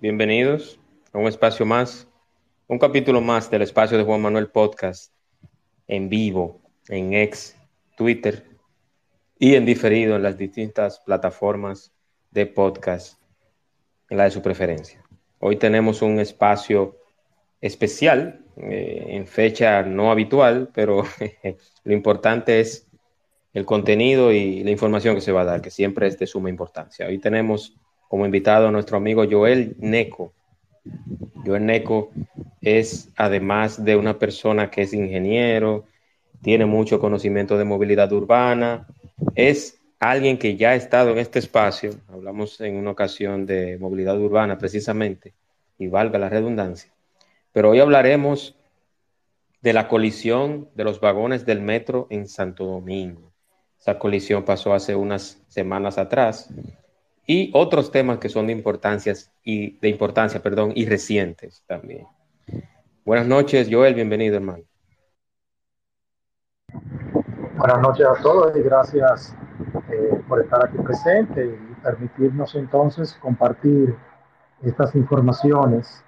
Bienvenidos a un espacio más, un capítulo más del espacio de Juan Manuel Podcast en vivo, en ex, Twitter y en diferido en las distintas plataformas de podcast en la de su preferencia. Hoy tenemos un espacio especial eh, en fecha no habitual, pero lo importante es el contenido y la información que se va a dar, que siempre es de suma importancia. Hoy tenemos como invitado nuestro amigo Joel Neco. Joel Neco es, además de una persona que es ingeniero, tiene mucho conocimiento de movilidad urbana, es alguien que ya ha estado en este espacio, hablamos en una ocasión de movilidad urbana precisamente, y valga la redundancia, pero hoy hablaremos de la colisión de los vagones del metro en Santo Domingo. Esa colisión pasó hace unas semanas atrás y otros temas que son de importancia y de importancia, perdón, y recientes también. Buenas noches, Joel, bienvenido, hermano. Buenas noches a todos y gracias eh, por estar aquí presente y permitirnos entonces compartir estas informaciones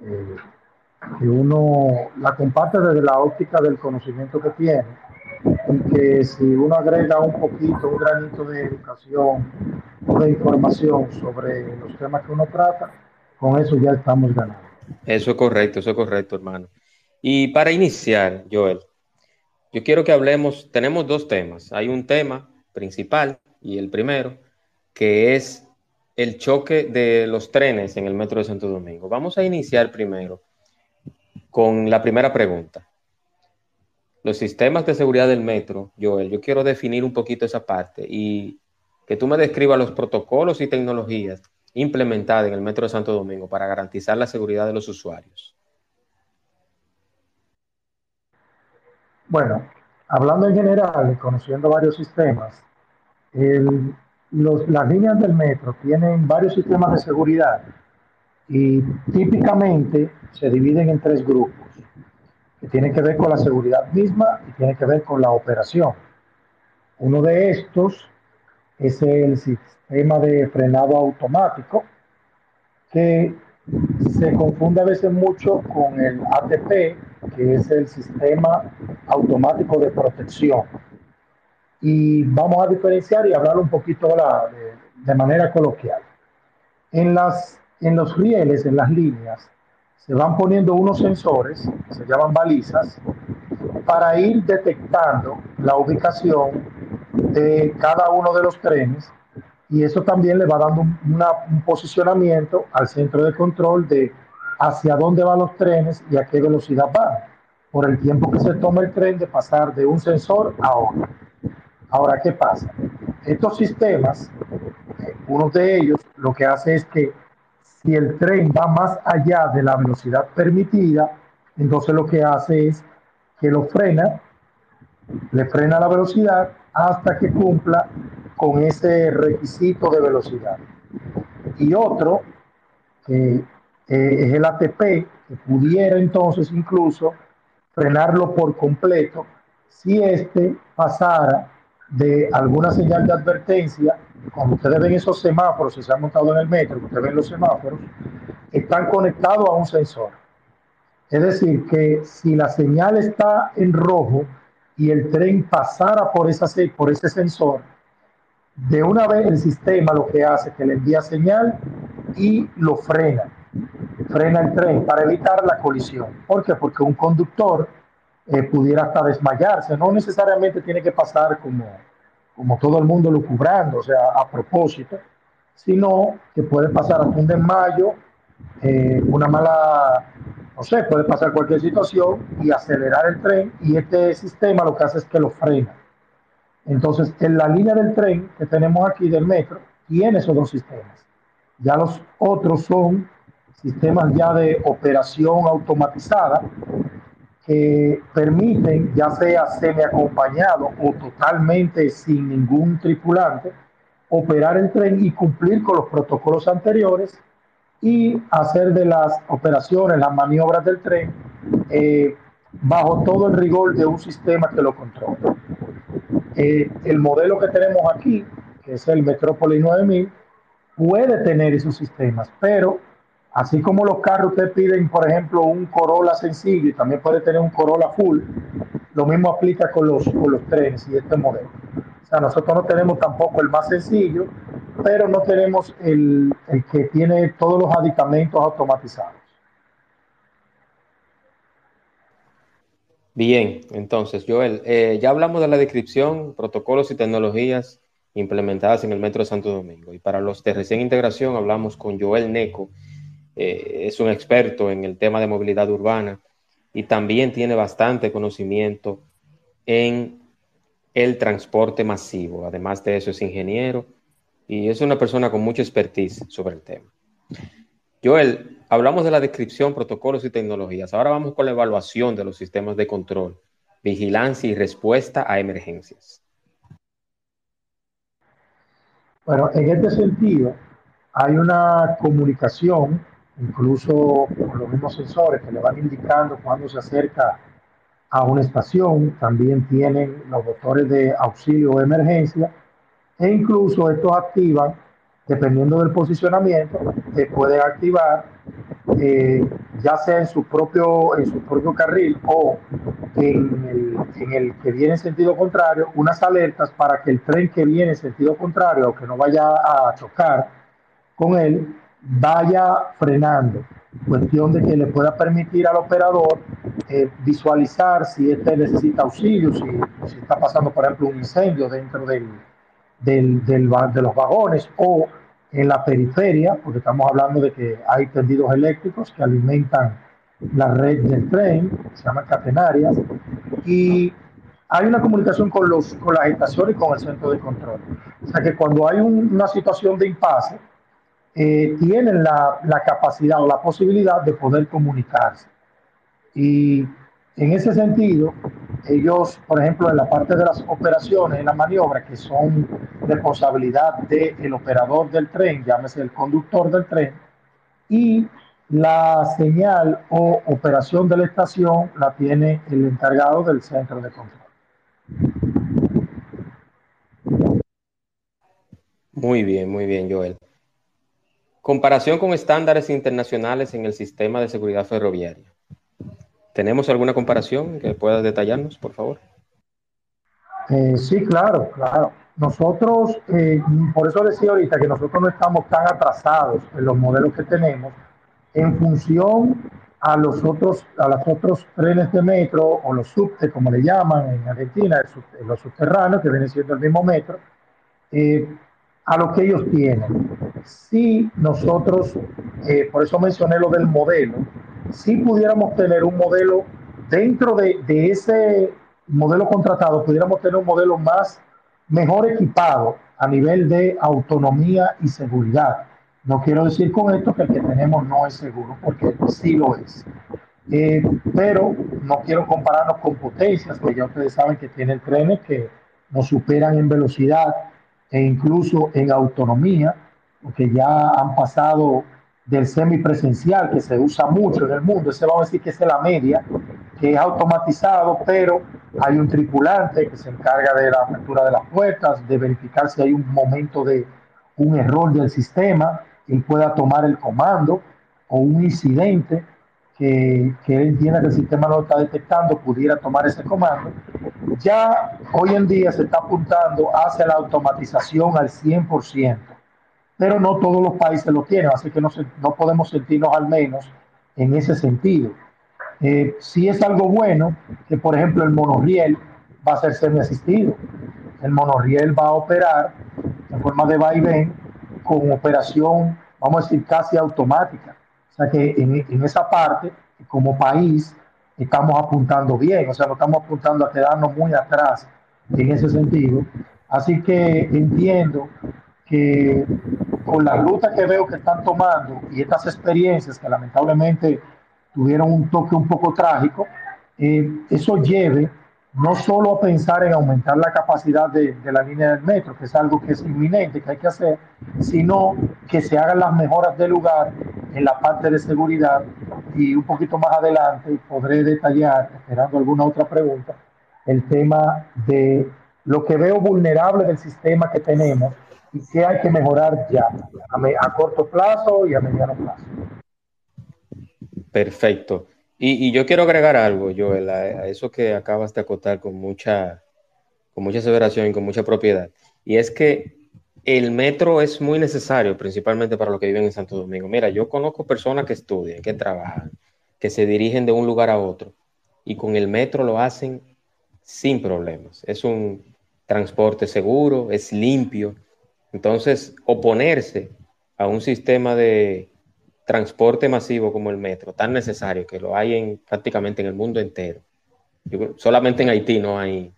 eh, que uno la comparte desde la óptica del conocimiento que tiene y que si uno agrega un poquito, un granito de educación o de información sobre los temas que uno trata, con eso ya estamos ganando. Eso es correcto, eso es correcto, hermano. Y para iniciar, Joel, yo quiero que hablemos, tenemos dos temas. Hay un tema principal y el primero, que es el choque de los trenes en el metro de Santo Domingo. Vamos a iniciar primero con la primera pregunta los sistemas de seguridad del metro, Joel, yo quiero definir un poquito esa parte y que tú me describas los protocolos y tecnologías implementadas en el metro de Santo Domingo para garantizar la seguridad de los usuarios. Bueno, hablando en general y conociendo varios sistemas, las líneas del metro tienen varios sistemas de seguridad y típicamente se dividen en tres grupos que tiene que ver con la seguridad misma y tiene que ver con la operación. Uno de estos es el sistema de frenado automático, que se confunde a veces mucho con el ATP, que es el sistema automático de protección. Y vamos a diferenciar y hablar un poquito de, de manera coloquial. En, las, en los rieles, en las líneas, se van poniendo unos sensores, se llaman balizas, para ir detectando la ubicación de cada uno de los trenes y eso también le va dando un, posicionamiento al centro de control de hacia dónde van los trenes y a qué velocidad van, por el tiempo que se toma el tren de pasar de un sensor a otro. Ahora, ¿qué pasa? Estos sistemas, eh, uno de ellos lo que hace es que si el tren va más allá de la velocidad permitida, entonces lo que hace es que lo frena, le frena la velocidad hasta que cumpla con ese requisito de velocidad. Y otro, que es el ATP, que pudiera entonces incluso frenarlo por completo si éste pasara de alguna señal de advertencia cuando ustedes ven esos semáforos, si se han montado en el metro, ustedes ven los semáforos, están conectados a un sensor. Es decir, que si la señal está en rojo y el tren pasara por, esa, por ese sensor, de una vez el sistema lo que hace es que le envía señal y lo frena. Frena el tren para evitar la colisión. ¿Por qué? Porque un conductor eh, pudiera hasta desmayarse. No necesariamente tiene que pasar como, como todo el mundo lo cubrando, o sea, a propósito, sino que puede pasar hasta un desmayo, eh, una mala, no sé, puede pasar cualquier situación y acelerar el tren y este sistema lo que hace es que lo frena. Entonces, en la línea del tren que tenemos aquí del metro, tiene esos dos sistemas. Ya los otros son sistemas ya de operación automatizada que permiten, ya sea semi acompañado o totalmente sin ningún tripulante, operar el tren y cumplir con los protocolos anteriores y hacer de las operaciones, las maniobras del tren, eh, bajo todo el rigor de un sistema que lo controla. Eh, el modelo que tenemos aquí, que es el Metrópolis 9000, puede tener esos sistemas, pero así como los carros que piden, por ejemplo, un Corolla sencillo y también puede tener un Corolla full, lo mismo aplica con los, con los trenes y este modelo. O sea, nosotros no tenemos tampoco el más sencillo, pero no tenemos el, el que tiene todos los aditamentos automatizados. Bien, entonces, Joel, eh, ya hablamos de la descripción, protocolos y tecnologías implementadas en el Metro de Santo Domingo. Y para los de recién integración hablamos con Joel Neco, eh, es un experto en el tema de movilidad urbana y también tiene bastante conocimiento en el transporte masivo. Además de eso, es ingeniero y es una persona con mucha expertise sobre el tema. Joel, hablamos de la descripción, protocolos y tecnologías. Ahora vamos con la evaluación de los sistemas de control, vigilancia y respuesta a emergencias. Bueno, en este sentido, hay una comunicación, incluso con los mismos sensores que le van indicando cuando se acerca a una estación, también tienen los motores de auxilio o emergencia, e incluso estos activan dependiendo del posicionamiento, se puede activar eh, ya sea en su propio, en su propio carril o en el, en el, que viene en sentido contrario, unas alertas para que el tren que viene en sentido contrario o que no vaya a chocar con él, vaya frenando. Cuestión de que le pueda permitir al operador eh, visualizar si este necesita auxilio, si, está pasando, por ejemplo, un incendio dentro del, del, del, de los vagones o en la periferia, porque estamos hablando de que hay tendidos eléctricos que alimentan la red del tren, se llaman catenarias, y hay una comunicación con, los, con las estaciones y con el centro de control. O sea que cuando hay un, una situación de impasse, eh, tienen la, capacidad o la posibilidad de poder comunicarse. Y en ese sentido, ellos, por ejemplo, en la parte de las operaciones, en la maniobra, que son responsabilidad del operador del tren, llámese el conductor del tren, y la señal o operación de la estación la tiene el encargado del centro de control. Muy bien, muy bien, Joel. Comparación con estándares internacionales en el sistema de seguridad ferroviaria. ¿Tenemos alguna comparación que puedas detallarnos, por favor? Eh, sí, claro, claro. Nosotros, eh, por eso decía ahorita que nosotros no estamos tan atrasados en los modelos que tenemos en función a los otros, a los otros trenes de metro o los subte, como le llaman en Argentina, los subterráneos, que vienen siendo el mismo metro, eh, a lo que ellos tienen. Si nosotros, eh, por eso mencioné lo del modelo, si pudiéramos tener un modelo dentro de, de, ese modelo contratado, pudiéramos tener un modelo más mejor equipado a nivel de autonomía y seguridad. No quiero decir con esto que el que tenemos no es seguro, porque sí lo es. Eh, pero no quiero compararnos con potencias, porque ya ustedes saben que tienen trenes que nos superan en velocidad e incluso en autonomía, porque ya han pasado del semipresencial que se usa mucho en el mundo, ese vamos a decir que es la media, que es automatizado, pero hay un tripulante que se encarga de la apertura de las puertas, de verificar si hay un momento de un error del sistema, él pueda tomar el comando o un incidente que, que él entienda que el sistema no lo está detectando, pudiera tomar ese comando. Ya hoy en día se está apuntando hacia la automatización al 100% pero no todos los países lo tienen, así que no, se, no podemos sentirnos al menos en ese sentido. Eh, sí es algo bueno que, por ejemplo, el monorriel va a ser semi-asistido. El monorriel va a operar en forma de vaivén con operación, vamos a decir, casi automática. O sea que en, en esa parte, como país, estamos apuntando bien, o sea, no estamos apuntando a quedarnos muy atrás en ese sentido. Así que entiendo que con la ruta que veo que están tomando y estas experiencias que lamentablemente tuvieron un toque un poco trágico, eh, eso lleve no solo a pensar en aumentar la capacidad de, de, la línea del metro, que es algo que es inminente, que hay que hacer, sino que se hagan las mejoras del lugar en la parte de seguridad y un poquito más adelante podré detallar, esperando alguna otra pregunta, el tema de lo que veo vulnerable del sistema que tenemos y que hay que mejorar ya, a, corto plazo y a mediano plazo. Perfecto. Y, yo quiero agregar algo, Joel, a, a, eso que acabas de acotar con mucha, con mucha aseveración y con mucha propiedad. Y es que el metro es muy necesario, principalmente para los que viven en Santo Domingo. Mira, yo conozco personas que estudian, que trabajan, que se dirigen de un lugar a otro, y con el metro lo hacen sin problemas. Es un transporte seguro, es limpio. Entonces, oponerse a un sistema de, transporte masivo como el metro, tan necesario que lo hay en, prácticamente en el mundo entero. Solamente en Haití no hay,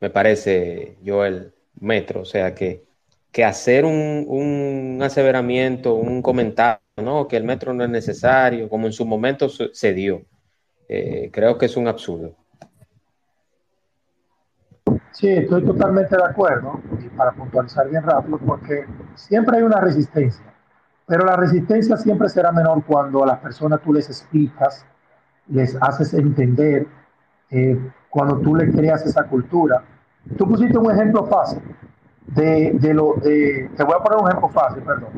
me parece, yo el metro, o sea que, que hacer un, un aseveramiento, un comentario, ¿no? que el metro no es necesario, como en su momento se dio, eh, creo que es un absurdo. Sí, estoy totalmente de acuerdo, y para puntualizar bien rápido, porque siempre hay una resistencia pero la resistencia siempre será menor cuando a las personas tú les explicas, les haces entender, eh, cuando tú le creas esa cultura. Tú pusiste un ejemplo fácil de, de lo de, te voy a poner un ejemplo fácil, perdón.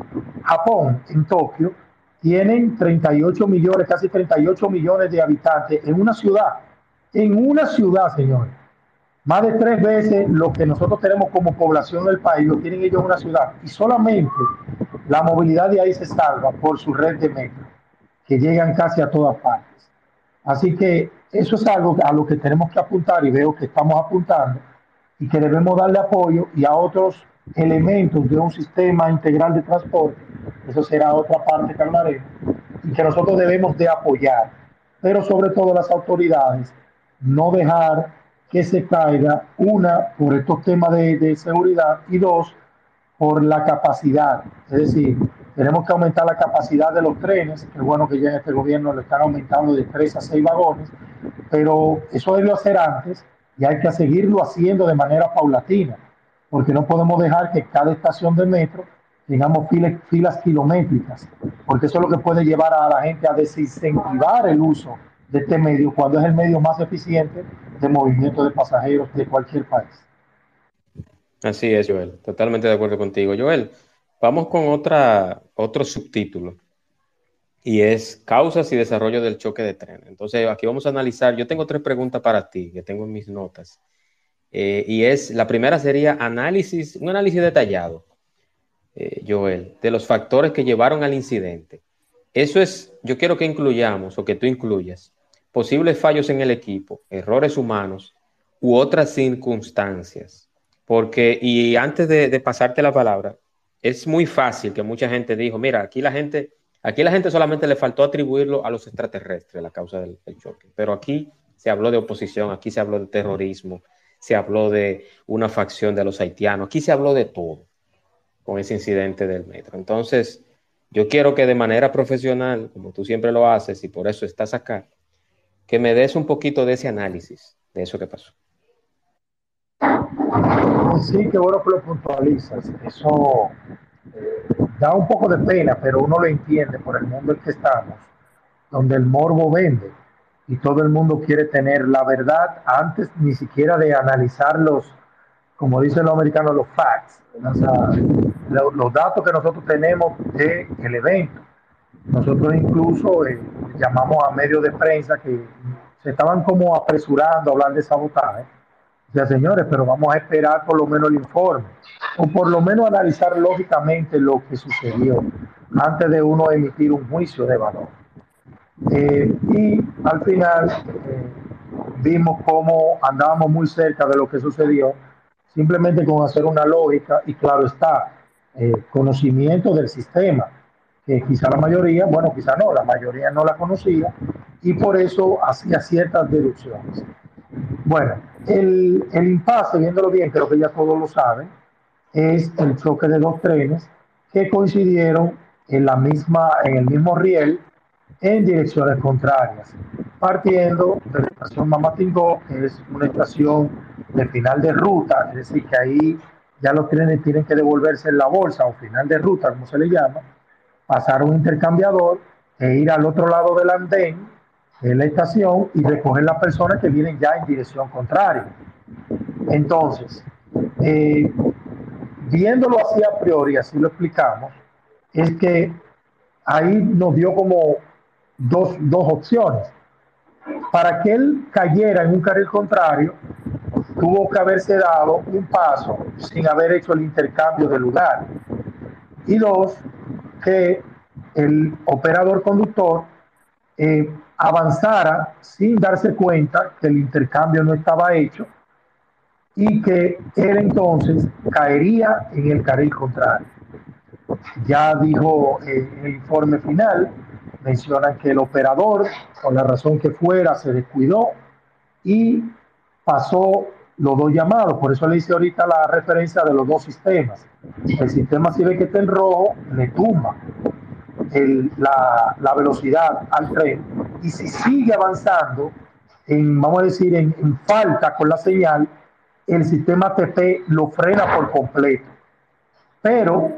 Japón, en Tokio, tienen 38 millones, casi 38 millones de habitantes en una ciudad. En una ciudad, señores. Más de tres veces lo que nosotros tenemos como población del país lo tienen ellos en una ciudad. Y solamente la movilidad de ahí se salva por su red de metro, que llegan casi a todas partes. Así que eso es algo a lo que tenemos que apuntar y veo que estamos apuntando y que debemos darle apoyo y a otros elementos de un sistema integral de transporte, eso será otra parte que hablaremos, y que nosotros debemos de apoyar, pero sobre todo las autoridades, no dejar que se caiga, una, por estos temas de, de seguridad, y dos, por la capacidad. Es decir, tenemos que aumentar la capacidad de los trenes, que es bueno que ya en este gobierno lo están aumentando de 3 a 6 vagones, pero eso debió hacer antes y hay que seguirlo haciendo de manera paulatina, porque no podemos dejar que cada estación de metro tengamos filas, filas kilométricas, porque eso es lo que puede llevar a la gente a desincentivar el uso de este medio cuando es el medio más eficiente de movimiento de pasajeros de cualquier país. Así es, Joel. Totalmente de acuerdo contigo. Joel, vamos con otra, otro subtítulo. Y es causas y desarrollo del choque de tren. Entonces, aquí vamos a analizar. Yo tengo tres preguntas para ti que tengo en mis notas. Eh, y es, la primera sería análisis, un análisis detallado, eh, Joel, de los factores que llevaron al incidente. Eso es, yo quiero que incluyamos o que tú incluyas posibles fallos en el equipo, errores humanos u otras circunstancias porque, y antes de, pasarte la palabra, es muy fácil que mucha gente dijo, mira, aquí la gente, aquí la gente solamente le faltó atribuirlo a los extraterrestres, la causa del, del choque. Pero aquí se habló de oposición, aquí se habló de terrorismo, se habló de una facción de los haitianos, aquí se habló de todo con ese incidente del metro. Entonces, yo quiero que de manera profesional, como tú siempre lo haces y por eso estás acá, que me des un poquito de ese análisis de eso que pasó. Sí, qué bueno que lo puntualizas. Eso eh, da un poco de pena, pero uno lo entiende por el mundo en que estamos, donde el morbo vende y todo el mundo quiere tener la verdad antes ni siquiera de analizar los, como dicen los americanos, los facts, o sea, los, los, datos que nosotros tenemos del el evento. Nosotros incluso eh, llamamos a medios de prensa que se estaban como apresurando a hablar de sabotaje ya señores, pero vamos a esperar por lo menos el informe, o por lo menos analizar lógicamente lo que sucedió antes de uno emitir un juicio de valor. Eh, y al final eh, vimos cómo andábamos muy cerca de lo que sucedió, simplemente con hacer una lógica y claro está, eh, conocimiento del sistema, quizá la mayoría, bueno, quizá no, la mayoría no la conocía y por eso hacía ciertas deducciones. Bueno, el, el impasse, viéndolo bien, creo que ya todos lo saben, es el choque de dos trenes que coincidieron en, la misma, en el mismo riel en direcciones contrarias, partiendo de la estación Mamatingó, que es una estación de final de ruta, es decir, que ahí ya los trenes tienen que devolverse en la bolsa o final de ruta, como se le llama, pasar un intercambiador e ir al otro lado del andén, en la estación, y recoger las personas que vienen ya en dirección contraria. Entonces, eh, viéndolo así a priori, así lo explicamos, es que ahí nos dio como dos, dos opciones. Para que él cayera en un carril contrario, tuvo que haberse dado un paso sin haber hecho el intercambio de lugar. Y dos, que el operador conductor eh, avanzara sin darse cuenta que el intercambio no estaba hecho y que él entonces caería en el carril contrario. Ya dijo eh, el informe final, mencionan que el operador, por la razón que fuera, se descuidó y pasó los dos llamados. Por eso le hice ahorita la referencia de los dos sistemas. El sistema si ve que está en rojo, le tumba la, velocidad al tren. Y si sigue avanzando, en, vamos a decir, en, en falta con la señal, el sistema TP lo frena por completo. Pero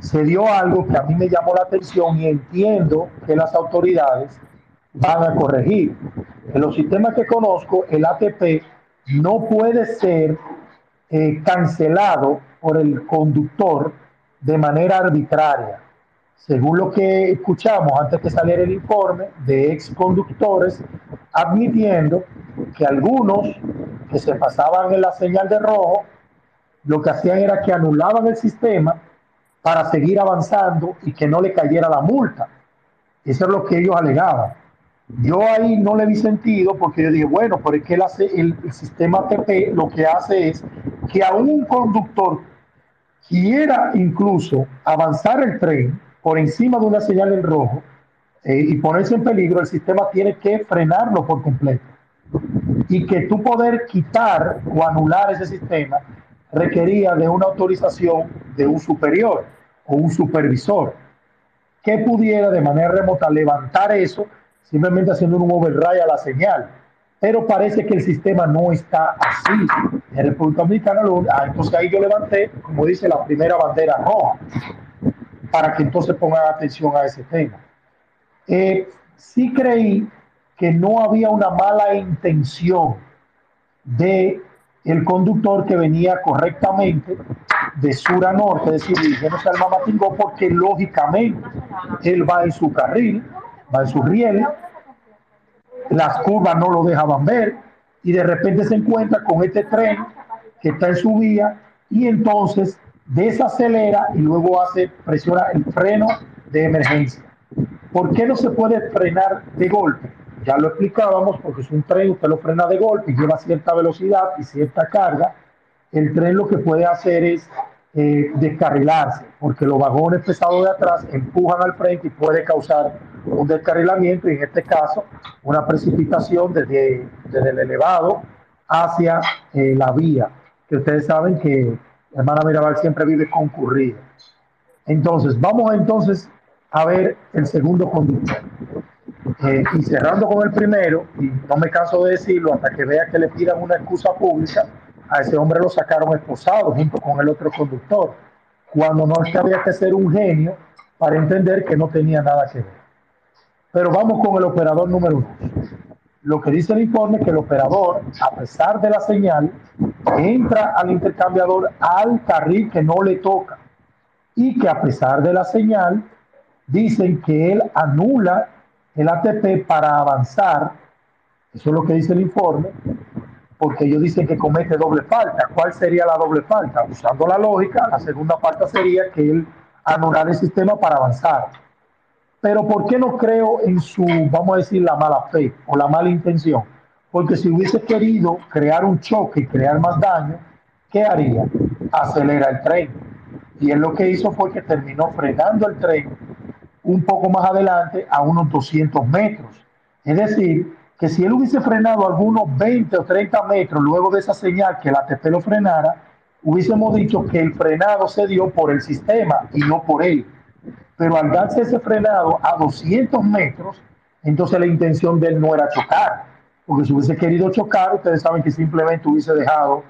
se dio algo que a mí me llamó la atención y entiendo que las autoridades van a corregir. En los sistemas que conozco, el ATP no puede ser eh, cancelado por el conductor de manera arbitraria. Según lo que escuchamos antes que saliera el informe de ex conductores, admitiendo que algunos que se pasaban en la señal de rojo, lo que hacían era que anulaban el sistema para seguir avanzando y que no le cayera la multa. Eso es lo que ellos alegaban. Yo ahí no le vi sentido porque yo dije, bueno, pero es que el, sistema ATP lo que hace es que a un conductor quiera incluso avanzar el tren por encima de una señal en rojo eh, y ponerse en peligro, el sistema tiene que frenarlo por completo. Y que tú poder quitar o anular ese sistema requería de una autorización de un superior o un supervisor que pudiera de manera remota levantar eso simplemente haciendo un override a la señal. Pero parece que el sistema no está así. En República Dominicana, ah, entonces ahí yo levanté, como dice, la primera bandera roja, para que entonces pongan atención a ese tema. Eh, sí creí que no había una mala intención de el conductor que venía correctamente de sur a norte, es decir, dirigiéndose al Mamatingó, porque lógicamente él va en su carril, va en su riel, las curvas no lo dejaban ver y de repente se encuentra con este tren que está en su vía y entonces desacelera y luego hace presiona el freno de emergencia. ¿Por qué no se puede frenar de golpe? Ya lo explicábamos, porque es un tren, usted lo frena de golpe y lleva cierta velocidad y cierta carga. El tren lo que puede hacer es eh, descarrilarse, porque los vagones pesados de atrás empujan al frente y puede causar un descarrilamiento y en este caso una precipitación desde, desde el elevado hacia eh, la vía, que ustedes saben que hermana Mirabal siempre vive concurrida. Entonces, vamos entonces a ver el segundo conductor. Eh, y cerrando con el primero, y no me canso de decirlo hasta que vea que le pidan una excusa pública, a ese hombre lo sacaron esposado junto con el otro conductor, cuando no había que ser un genio para entender que no tenía nada que ver. Pero vamos con el operador número uno. Lo que dice el informe es que el operador, a pesar de la señal, entra al intercambiador al carril que no le toca y que a pesar de la señal, dicen que él anula el ATP para avanzar. Eso es lo que dice el informe, porque ellos dicen que comete doble falta. ¿Cuál sería la doble falta? Usando la lógica, la segunda falta sería que él anular el sistema para avanzar. Pero ¿por qué no creo en su, vamos a decir, la mala fe o la mala intención? Porque si hubiese querido crear un choque y crear más daño, ¿qué haría? Acelera el tren. Y él lo que hizo fue que terminó frenando el tren un poco más adelante a unos 200 metros. Es decir, que si él hubiese frenado algunos 20 o 30 metros luego de esa señal que la ATP lo frenara, hubiésemos dicho que el frenado se dio por el sistema y no por él. Pero al darse ese frenado a 200 metros, entonces la intención de él no era chocar, porque si hubiese querido chocar, ustedes saben que simplemente hubiese dejado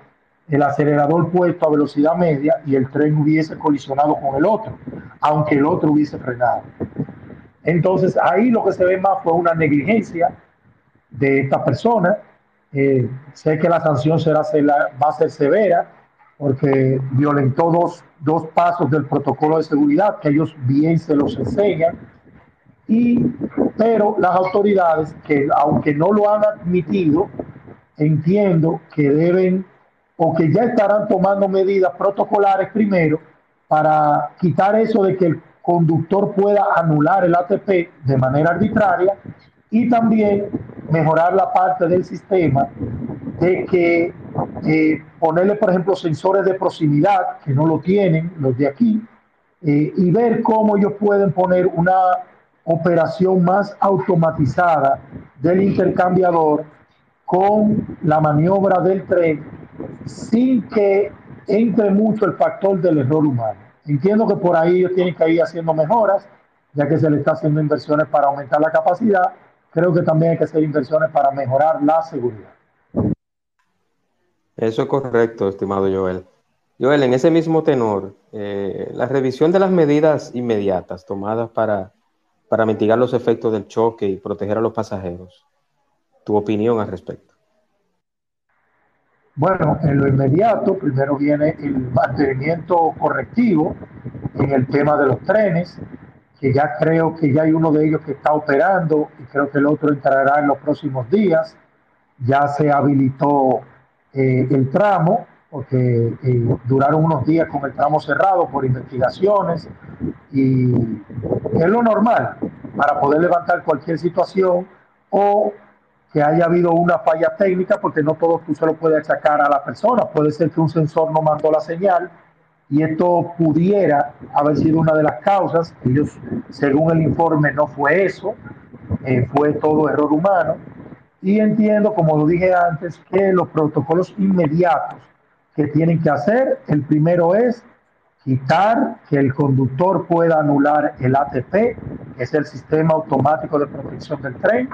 el acelerador puesto a velocidad media y el tren hubiese colisionado con el otro, aunque el otro hubiese frenado. Entonces ahí lo que se ve más fue una negligencia de esta persona. Eh, sé que la sanción será, va a ser severa porque violentó dos, dos pasos del protocolo de seguridad que ellos bien se los enseñan. Y, pero las autoridades que aunque no lo han admitido, entiendo que deben o que ya estarán tomando medidas protocolares primero para quitar eso de que el conductor pueda anular el ATP de manera arbitraria y también mejorar la parte del sistema de que eh, ponerle, por ejemplo, sensores de proximidad, que no lo tienen los de aquí, eh, y ver cómo ellos pueden poner una operación más automatizada del intercambiador con la maniobra del tren sin que entre mucho el factor del error humano. Entiendo que por ahí ellos tienen que ir haciendo mejoras, ya que se le está haciendo inversiones para aumentar la capacidad. Creo que también hay que hacer inversiones para mejorar la seguridad. Eso es correcto, estimado Joel. Joel, en ese mismo tenor, eh, la revisión de las medidas inmediatas tomadas para, para mitigar los efectos del choque y proteger a los pasajeros. ¿Tu opinión al respecto? Bueno, en lo inmediato, primero viene el mantenimiento correctivo en el tema de los trenes, que ya creo que ya hay uno de ellos que está operando y creo que el otro entrará en los próximos días. Ya se habilitó eh, el tramo, porque eh, duraron unos días con el tramo cerrado por investigaciones y es lo normal para poder levantar cualquier situación o que haya habido una falla técnica, porque no todo tú se lo puedes achacar a la persona. Puede ser que un sensor no mandó la señal y esto pudiera haber sido una de las causas. Ellos, según el informe, no fue eso, eh, fue todo error humano. Y entiendo, como lo dije antes, que los protocolos inmediatos que tienen que hacer, el primero es quitar que el conductor pueda anular el ATP, que es el sistema automático de protección del tren,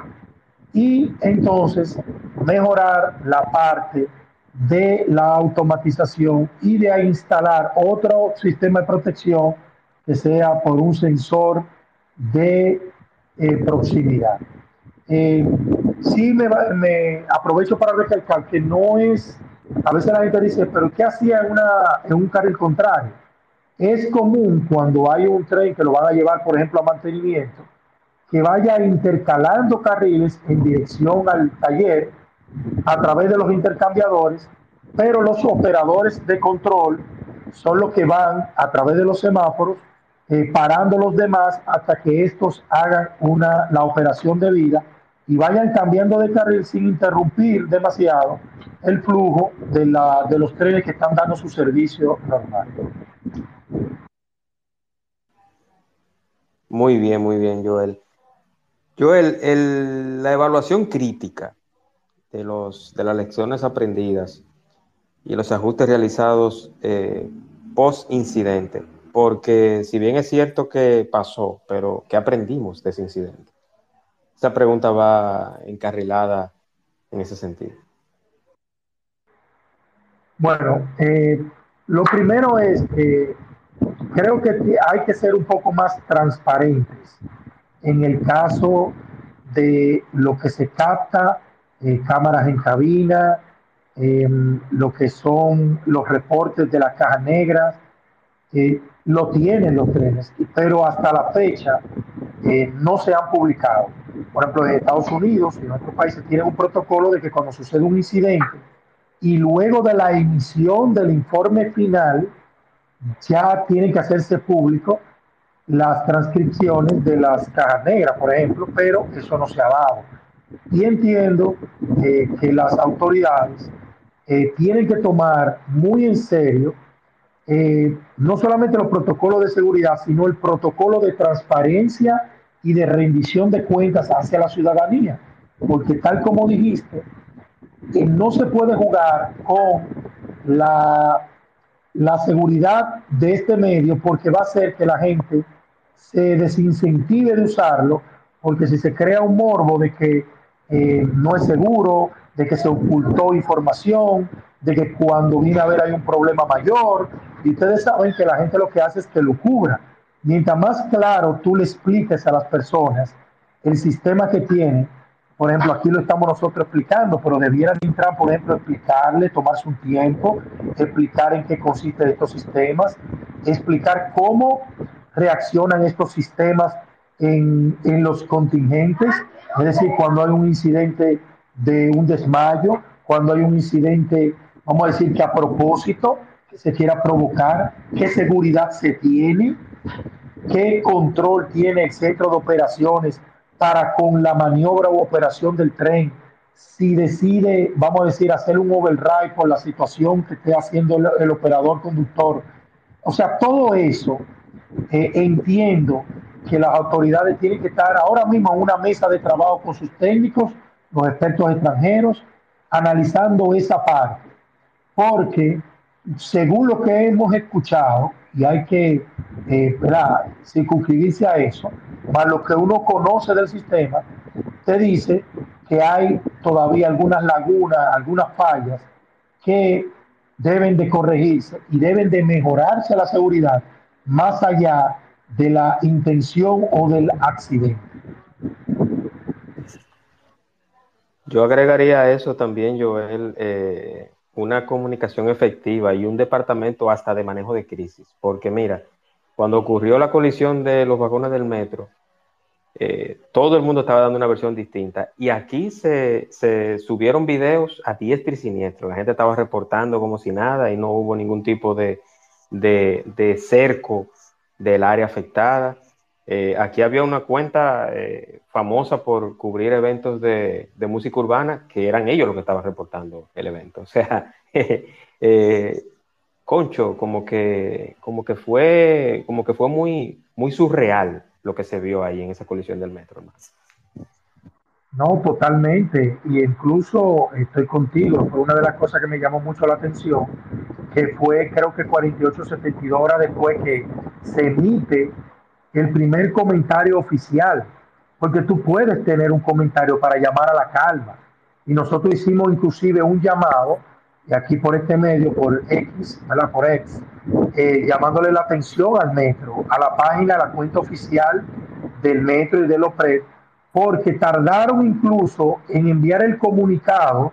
y entonces mejorar la parte de la automatización y de instalar otro sistema de protección que sea por un sensor de eh, proximidad. Eh, sí me, aprovecho para recalcar que no es, a veces la gente dice, pero ¿qué hacía en un carril contrario? Es común cuando hay un tren que lo van a llevar, por ejemplo, a mantenimiento, que vaya intercalando carriles en dirección al taller a través de los intercambiadores, pero los operadores de control son los que van a través de los semáforos eh, parando los demás hasta que estos hagan una, la operación de vida y vayan cambiando de carril sin interrumpir demasiado el flujo de, la, de los trenes que están dando su servicio normal. Muy bien, muy bien, Joel. Joel, el, la evaluación crítica de, los, de las lecciones aprendidas y los ajustes realizados eh, post incidente, porque si bien es cierto que pasó, pero ¿qué aprendimos de ese incidente? Esa pregunta va encarrilada en ese sentido. Bueno, eh, lo primero es que creo que hay que ser un poco más transparentes en el caso de lo que se capta, eh, cámaras en cabina, em, lo que son los reportes de las cajas negras, eh, lo tienen los trenes, pero hasta la fecha eh, no se han publicado. Por ejemplo, en Estados Unidos y en otros países tienen un protocolo de que cuando sucede un incidente y luego de la emisión del informe final, ya tienen que hacerse público las transcripciones de las cajas negras, por ejemplo, pero eso no se ha dado. Y entiendo eh, que las autoridades eh, tienen que tomar muy en serio eh, no solamente los protocolos de seguridad, sino el protocolo de transparencia y de rendición de cuentas hacia la ciudadanía. Porque tal como dijiste, no se puede jugar con la la seguridad de este medio porque va a hacer que la gente se desincentive de usarlo, porque si se crea un morbo de que eh, no es seguro, de que se ocultó información, de que cuando viene a ver hay un problema mayor, y ustedes saben que la gente lo que hace es que lo cubra. Mientras más claro tú le expliques a las personas el sistema que tiene, por ejemplo, aquí lo estamos nosotros explicando, pero debieran entrar, por ejemplo, explicarle, tomarse un tiempo, explicar en qué consisten estos sistemas, explicar cómo reaccionan estos sistemas en, en los contingentes, es decir, cuando hay un incidente de un desmayo, cuando hay un incidente, vamos a decir que a propósito, que se quiera provocar, qué seguridad se tiene, qué control tiene el centro de operaciones para con la maniobra u operación del tren, si decide, vamos a decir, hacer un override por la situación que esté haciendo el, operador conductor. O sea, todo eso eh, entiendo que las autoridades tienen que estar ahora mismo en una mesa de trabajo con sus técnicos, los expertos extranjeros, analizando esa parte. Porque según lo que hemos escuchado, y hay que eh, circunscribirse a eso, más lo que uno conoce del sistema, te dice que hay todavía algunas lagunas, algunas fallas que deben de corregirse y deben de mejorarse la seguridad más allá de la intención o del accidente. Yo agregaría eso también, Joel, eh, una comunicación efectiva y un departamento hasta de manejo de crisis. Porque mira, cuando ocurrió la colisión de los vagones del metro, eh, todo el mundo estaba dando una versión distinta. Y aquí se, subieron videos a diestra y siniestro. La gente estaba reportando como si nada y no hubo ningún tipo de, de cerco del área afectada. Eh, aquí había una cuenta eh, famosa por cubrir eventos de, música urbana que eran ellos los que estaban reportando el evento. O sea, eh, Concho, como que, como que fue, como que fue muy, muy surreal lo que se vio ahí en esa colisión del metro. No, totalmente. Y incluso estoy contigo. Fue una de las cosas que me llamó mucho la atención, que fue creo que 48, 72 horas después que se emite el primer comentario oficial, porque tú puedes tener un comentario para llamar a la calma. Y nosotros hicimos inclusive un llamado, y aquí por este medio, por X, ¿verdad? Por X, eh, llamándole la atención al metro, a la página, a la cuenta oficial del metro y del OPRED, porque tardaron incluso en enviar el comunicado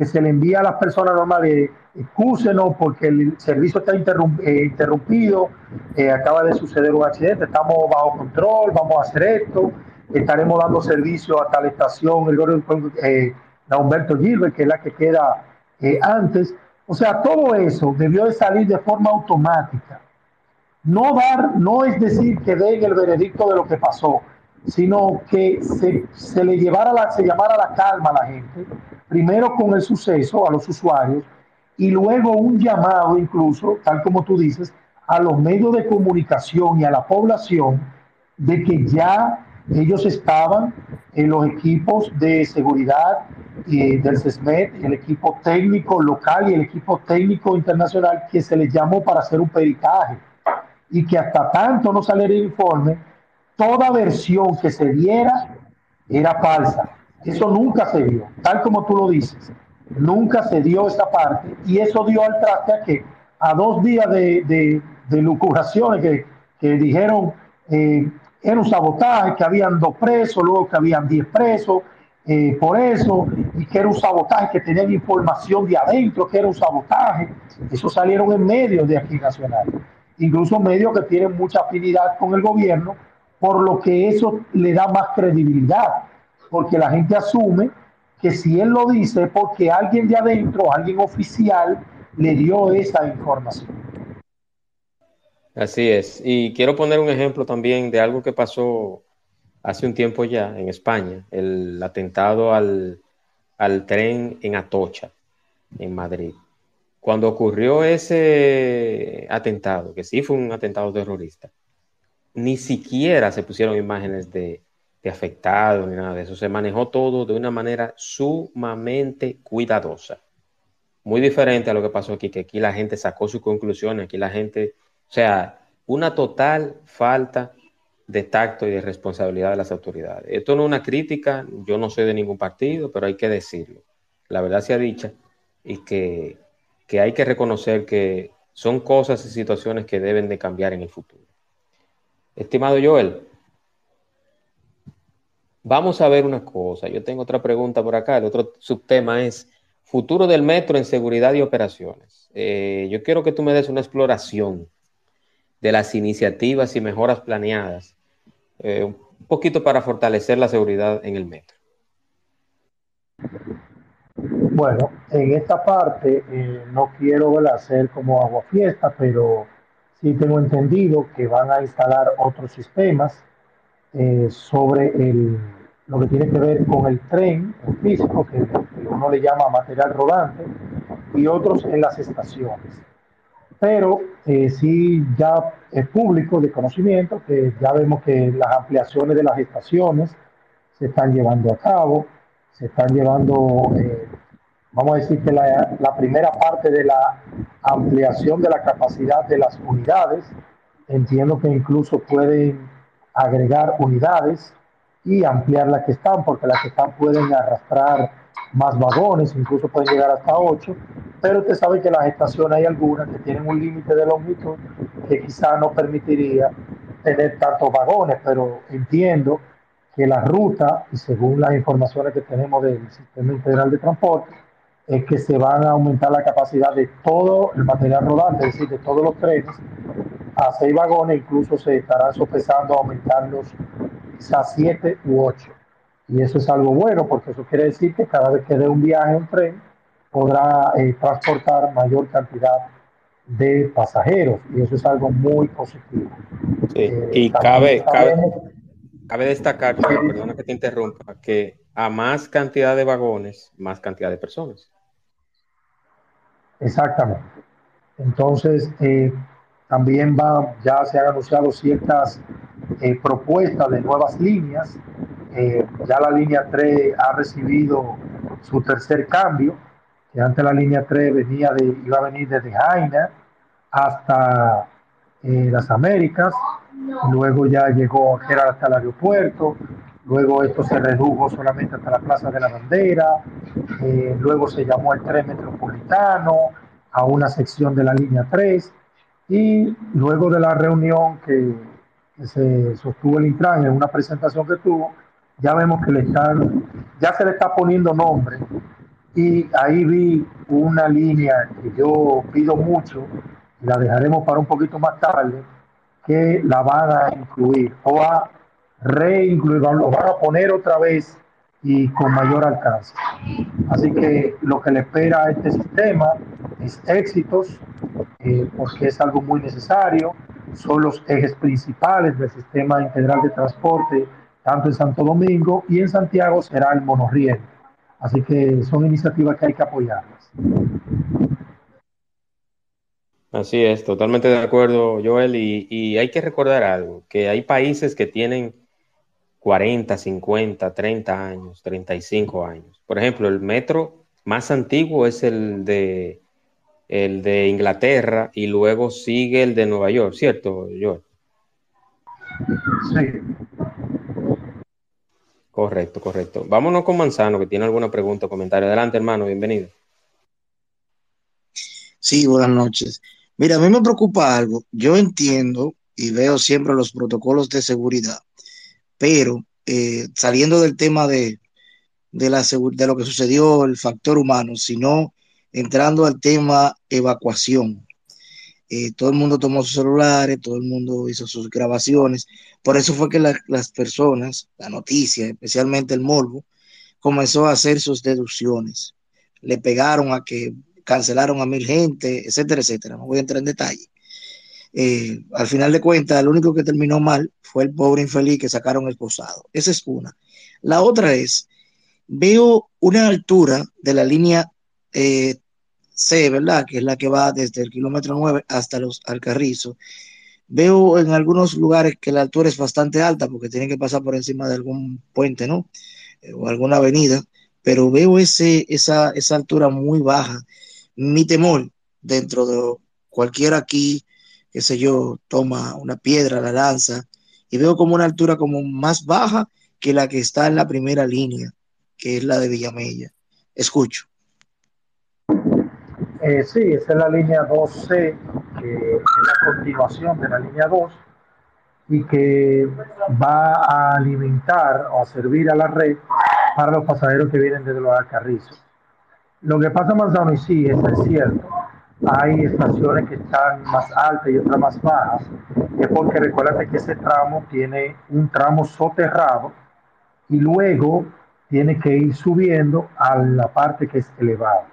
que se le envía a las personas normales excúsenos porque el servicio está eh, interrumpido, eh, acaba de suceder un accidente, estamos bajo control, vamos a hacer esto, estaremos dando servicio hasta la estación el eh, Humberto Gilbert, que es la que queda eh, antes. O sea, todo eso debió de salir de forma automática. No dar, no es decir que den el veredicto de lo que pasó, sino que se, se le llevara la, se llamara la calma a la gente, primero con el suceso, a los usuarios, y luego un llamado incluso, tal como tú dices, a los medios de comunicación y a la población de que ya ellos estaban en los equipos de seguridad eh, del CESMET, el equipo técnico local y el equipo técnico internacional que se les llamó para hacer un peritaje y que hasta tanto no saliera el informe, toda versión que se diera era falsa. Eso nunca se vio, tal como tú lo dices. Nunca se dio esa parte. Y eso dio al traste a que a dos días de, de, de que, dijeron eh, era un sabotaje, que habían dos presos, luego que habían diez presos, eh, por eso, y que era un sabotaje, que tenían información de adentro, que era un sabotaje. Eso salieron en medios de aquí nacional, incluso medios que tienen mucha afinidad con el gobierno, por lo que eso le da más credibilidad, porque la gente asume que si él lo dice porque alguien de adentro, alguien oficial, le dio esa información. Así es. Y quiero poner un ejemplo también de algo que pasó hace un tiempo ya en España, el atentado al, al tren en Atocha, en Madrid. Cuando ocurrió ese atentado, que sí fue un atentado terrorista, ni siquiera se pusieron imágenes de, de afectado ni nada de eso. Se manejó todo de una manera sumamente cuidadosa. Muy diferente a lo que pasó aquí, que aquí la gente sacó sus conclusiones, aquí la gente, o sea, una total falta de tacto y de responsabilidad de las autoridades. Esto no es una crítica, yo no soy de ningún partido, pero hay que decirlo. La verdad sea dicha y que, que hay que reconocer que son cosas y situaciones que deben de cambiar en el futuro. Estimado Joel, vamos a ver una cosa. Yo tengo otra pregunta por acá. El otro subtema es futuro del metro en seguridad y operaciones. Eh, yo quiero que tú me des una exploración de las iniciativas y mejoras planeadas eh, un poquito para fortalecer la seguridad en el metro. Bueno, en esta parte eh, no quiero hacer como agua fiesta, pero sí tengo entendido que van a instalar otros sistemas eh, sobre el, lo que tiene que ver con el tren el físico, que, uno le llama material rodante, y otros en las estaciones. Pero eh, sí ya es público de conocimiento que ya vemos que las ampliaciones de las estaciones se están llevando a cabo, se están llevando, eh, vamos a decir que la, primera parte de la ampliación de la capacidad de las unidades, entiendo que incluso pueden agregar unidades y ampliar las que están, porque las que están pueden arrastrar más vagones, incluso pueden llegar hasta 8, pero usted sabe que las estaciones hay algunas que tienen un límite de longitud que quizá no permitiría tener tantos vagones, pero entiendo que la ruta, y según las informaciones que tenemos del Sistema Integral de Transporte, es que se van a aumentar la capacidad de todo el material rodante, es decir, de todos los trenes, a 6 vagones, incluso se estarán sopesando aumentarlos a 7 u 8. Y eso es algo bueno porque eso quiere decir que cada vez que dé un viaje en tren podrá eh, transportar mayor cantidad de pasajeros y eso es algo muy positivo. Sí, eh, y cabe, cabe, cabe, destacar, perdona que te interrumpa, que a más cantidad de vagones, más cantidad de personas. Exactamente. Entonces, eh, también va, ya se han anunciado ciertas eh, propuestas de nuevas líneas eh, ya la línea 3 ha recibido su tercer cambio, que antes la línea 3 venía de, iba a venir desde Jaina hasta las Américas, luego ya llegó hasta el aeropuerto, luego esto se redujo solamente hasta la Plaza de la Bandera, eh, luego se llamó el tren metropolitano a una sección de la línea 3 y luego de la reunión que, que se sostuvo el Intran en una presentación que tuvo, ya vemos que le están, ya se le está poniendo nombre y ahí vi una línea que yo pido mucho la dejaremos para un poquito más tarde, que la van a incluir o a reincluir, lo van a poner otra vez y con mayor alcance. Así que lo que le espera a este sistema es éxitos, eh, porque es algo muy necesario, son los ejes principales del sistema integral de transporte tanto en Santo Domingo y en Santiago será el monorriel. Así que son iniciativas que hay que apoyarlas. Así es, totalmente de acuerdo, Joel. Y, y, hay que recordar algo, que hay países que tienen 40, 50, 30 años, 35 años. Por ejemplo, el metro más antiguo es el de, el de Inglaterra y luego sigue el de Nueva York, ¿cierto, Joel? Sí, Correcto, correcto. Vámonos con Manzano, que tiene alguna pregunta o comentario. Adelante, hermano, bienvenido. Sí, buenas noches. Mira, a mí me preocupa algo. Yo entiendo y veo siempre los protocolos de seguridad, pero eh, saliendo del tema de, de, lo que sucedió, el factor humano, sino entrando al tema evacuación. Eh, todo el mundo tomó sus celulares, todo el mundo hizo sus grabaciones. Por eso fue que la, las personas, la noticia, especialmente el morbo, comenzó a hacer sus deducciones. Le pegaron a que cancelaron a mil gente, etcétera, etcétera. No voy a entrar en detalle. Eh, al final de cuentas, lo único que terminó mal fue el pobre infeliz que sacaron esposado. Esa es una. La otra es, veo una altura de la línea eh, C, ¿verdad? Que es la que va desde el kilómetro 9 hasta los Alcarrizos. Veo en algunos lugares que la altura es bastante alta porque tienen que pasar por encima de algún puente, ¿no? Eh, o alguna avenida, pero veo ese, esa, esa altura muy baja. mi temor dentro de cualquiera aquí, qué sé yo, toma una piedra, la lanza, y veo como una altura como más baja que la que está en la primera línea, que es la de Villamella. Escucho. Eh, sí, esa es la línea 2C, que es la continuación de la línea 2 y que va a alimentar o a servir a la red para los pasajeros que vienen desde los Alcarrizos. Lo que pasa Manzano y sí, eso es cierto. Hay estaciones que están más altas y otras más bajas. Es porque recuérdate que ese tramo tiene un tramo soterrado y luego tiene que ir subiendo a la parte que es elevada.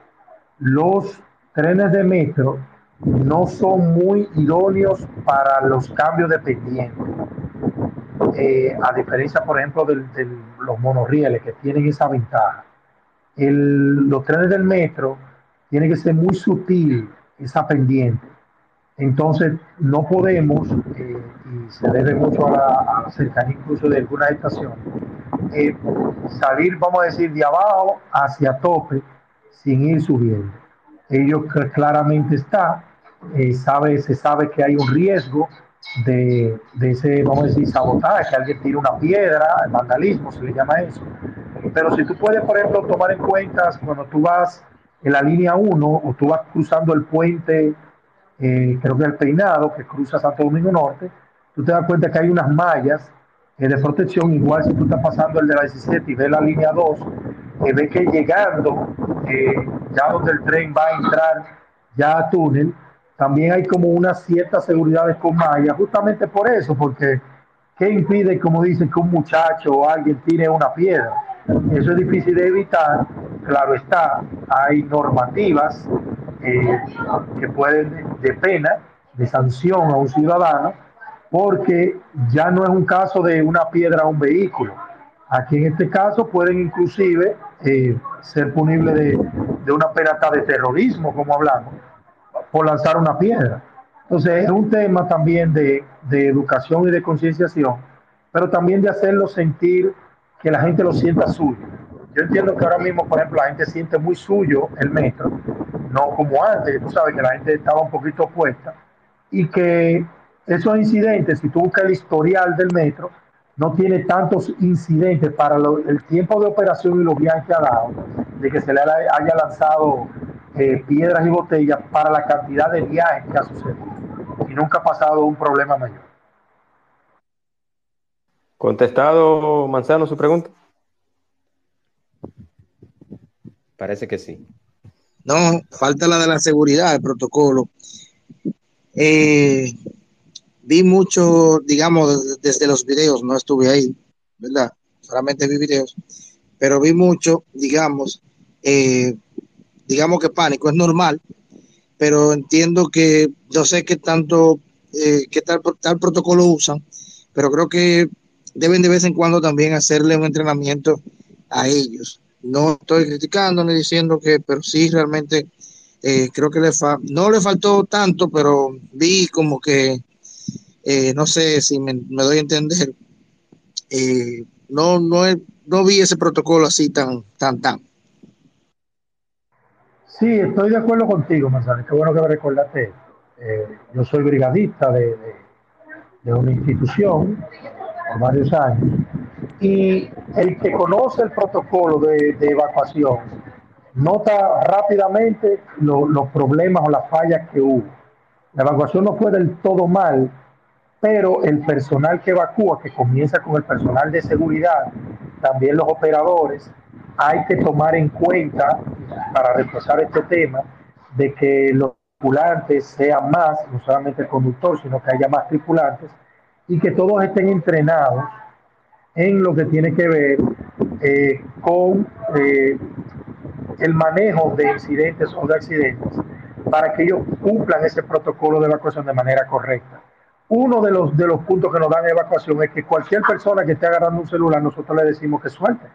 Los trenes de metro no son muy idóneos para los cambios de pendiente. Eh, a diferencia, por ejemplo, de los monorrieles que tienen esa ventaja. los trenes del metro tienen que ser muy sutil esa pendiente. Entonces, no podemos, eh, y se debe mucho a la, cercanía incluso de algunas estaciones, eh, salir, vamos a decir, de abajo hacia tope sin ir subiendo ello claramente está, eh, sabe, se sabe que hay un riesgo de, de, ese, vamos a decir, sabotaje, que alguien tire una piedra, el vandalismo se le llama eso. Pero si tú puedes, por ejemplo, tomar en cuenta cuando tú vas en la línea 1 o tú vas cruzando el puente, eh, creo que el peinado, que cruza Santo Domingo Norte, tú te das cuenta que hay unas mallas eh, de protección, igual si tú estás pasando el de la 17 y ves la línea 2, que ve que llegando ya donde el tren va a entrar ya a túnel, también hay como unas ciertas seguridades con malla, justamente por eso, porque ¿qué impide, como dicen, que un muchacho o alguien tire una piedra? Eso es difícil de evitar, claro está, hay normativas eh, que pueden de pena, de sanción a un ciudadano, porque ya no es un caso de una piedra a un vehículo. Aquí en este caso pueden inclusive eh, ser punible de, una pena de terrorismo, como hablamos, por lanzar una piedra. Entonces es un tema también de, educación y de concienciación, pero también de hacerlo sentir que la gente lo sienta suyo. Yo entiendo que ahora mismo, por ejemplo, la gente siente muy suyo el metro, no como antes, tú sabes que la gente estaba un poquito opuesta, y que esos incidentes, si tú buscas el historial del metro, no tiene tantos incidentes para el tiempo de operación y los viajes que ha dado, de que se le haya lanzado eh, piedras y botellas para la cantidad de viajes que ha sucedido. Y nunca ha pasado un problema mayor. ¿Contestado Manzano su pregunta? Parece que sí. No, falta la de la seguridad, el protocolo. Eh, vi mucho, digamos, desde los videos, no estuve ahí, ¿verdad? Solamente vi videos, pero vi mucho, digamos, eh, digamos que pánico es normal, pero entiendo que yo sé que tanto, eh, que tal, tal protocolo usan, pero creo que deben de vez en cuando también hacerle un entrenamiento a ellos. No estoy criticando ni diciendo que, pero sí realmente eh, creo que le fa no le faltó tanto, pero vi como que eh, no sé si me, doy a entender, eh, no, no, no vi ese protocolo así tan, tan, tan. Sí, estoy de acuerdo contigo, Manzano. Qué bueno que me recordaste. Yo soy brigadista de, de, una institución por varios años y el que conoce el protocolo de, evacuación nota rápidamente los problemas o las fallas que hubo. La evacuación no fue del todo mal, pero el personal que evacúa, que comienza con el personal de seguridad, también los operadores, hay que tomar en cuenta para reforzar este tema de que los tripulantes sean más, no solamente el conductor, sino que haya más tripulantes y que todos estén entrenados en lo que tiene que ver eh, con eh, el manejo de incidentes o de accidentes para que ellos cumplan ese protocolo de evacuación de manera correcta uno de los, de los puntos que nos dan evacuación es que cualquier persona que esté agarrando un celular, nosotros le decimos que suelte.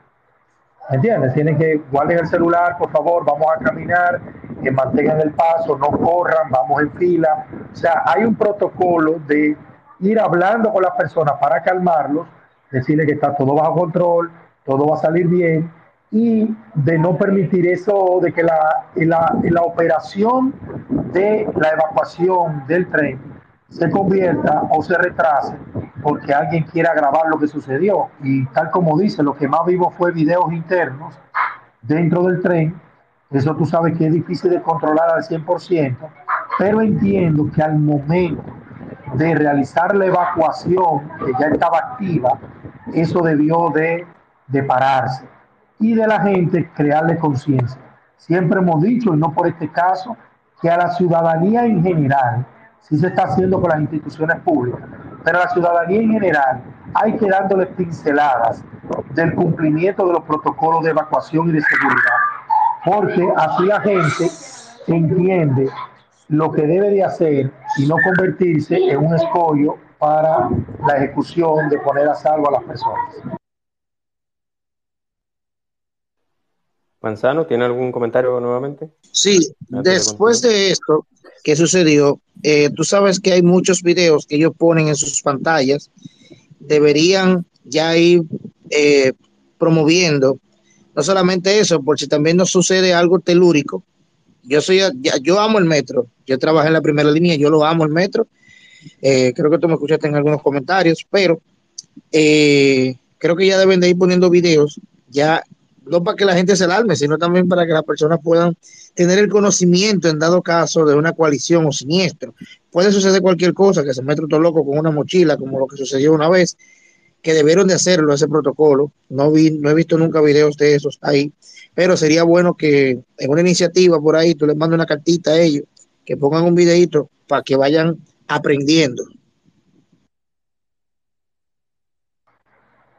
¿Entiendes? Tienen que guarden el celular, por favor, vamos a caminar, que mantengan el paso, no corran, vamos en fila. O sea, hay un protocolo de ir hablando con las personas para calmarlos, decirle que está todo bajo control, todo va a salir bien y de no permitir eso, de que la, la, operación de la evacuación del tren se convierta o se retrase porque alguien quiera grabar lo que sucedió. Y tal como dice, lo que más vivo fue videos internos dentro del tren. Eso tú sabes que es difícil de controlar al 100%, pero entiendo que al momento de realizar la evacuación, que ya estaba activa, eso debió de, de pararse y de la gente crearle conciencia. Siempre hemos dicho, y no por este caso, que a la ciudadanía en general, sí se está haciendo con las instituciones públicas, pero a la ciudadanía en general hay que dándole pinceladas del cumplimiento de los protocolos de evacuación y de seguridad, porque así la gente entiende lo que debe de hacer y no convertirse en un escollo para la ejecución de poner a salvo a las personas. Manzano, ¿tiene algún comentario nuevamente? Sí, después de esto que sucedió, eh, tú sabes que hay muchos videos que ellos ponen en sus pantallas, deberían ya ir eh, promoviendo, no solamente eso, por si también nos sucede algo telúrico. Yo soy, yo amo el metro, yo trabajé en la primera línea, yo lo amo el metro. Eh, creo que tú me escuchaste en algunos comentarios, pero creo que ya deben de ir poniendo videos ya no para que la gente se alarme, sino también para que las personas puedan tener el conocimiento en dado caso de una coalición o siniestro. Puede suceder cualquier cosa, que se mete otro loco con una mochila, como lo que sucedió una vez, que debieron de hacerlo ese protocolo. No, vi, no he visto nunca videos de esos ahí, pero sería bueno que en una iniciativa por ahí tú les mandes una cartita a ellos, que pongan un videito para que vayan aprendiendo.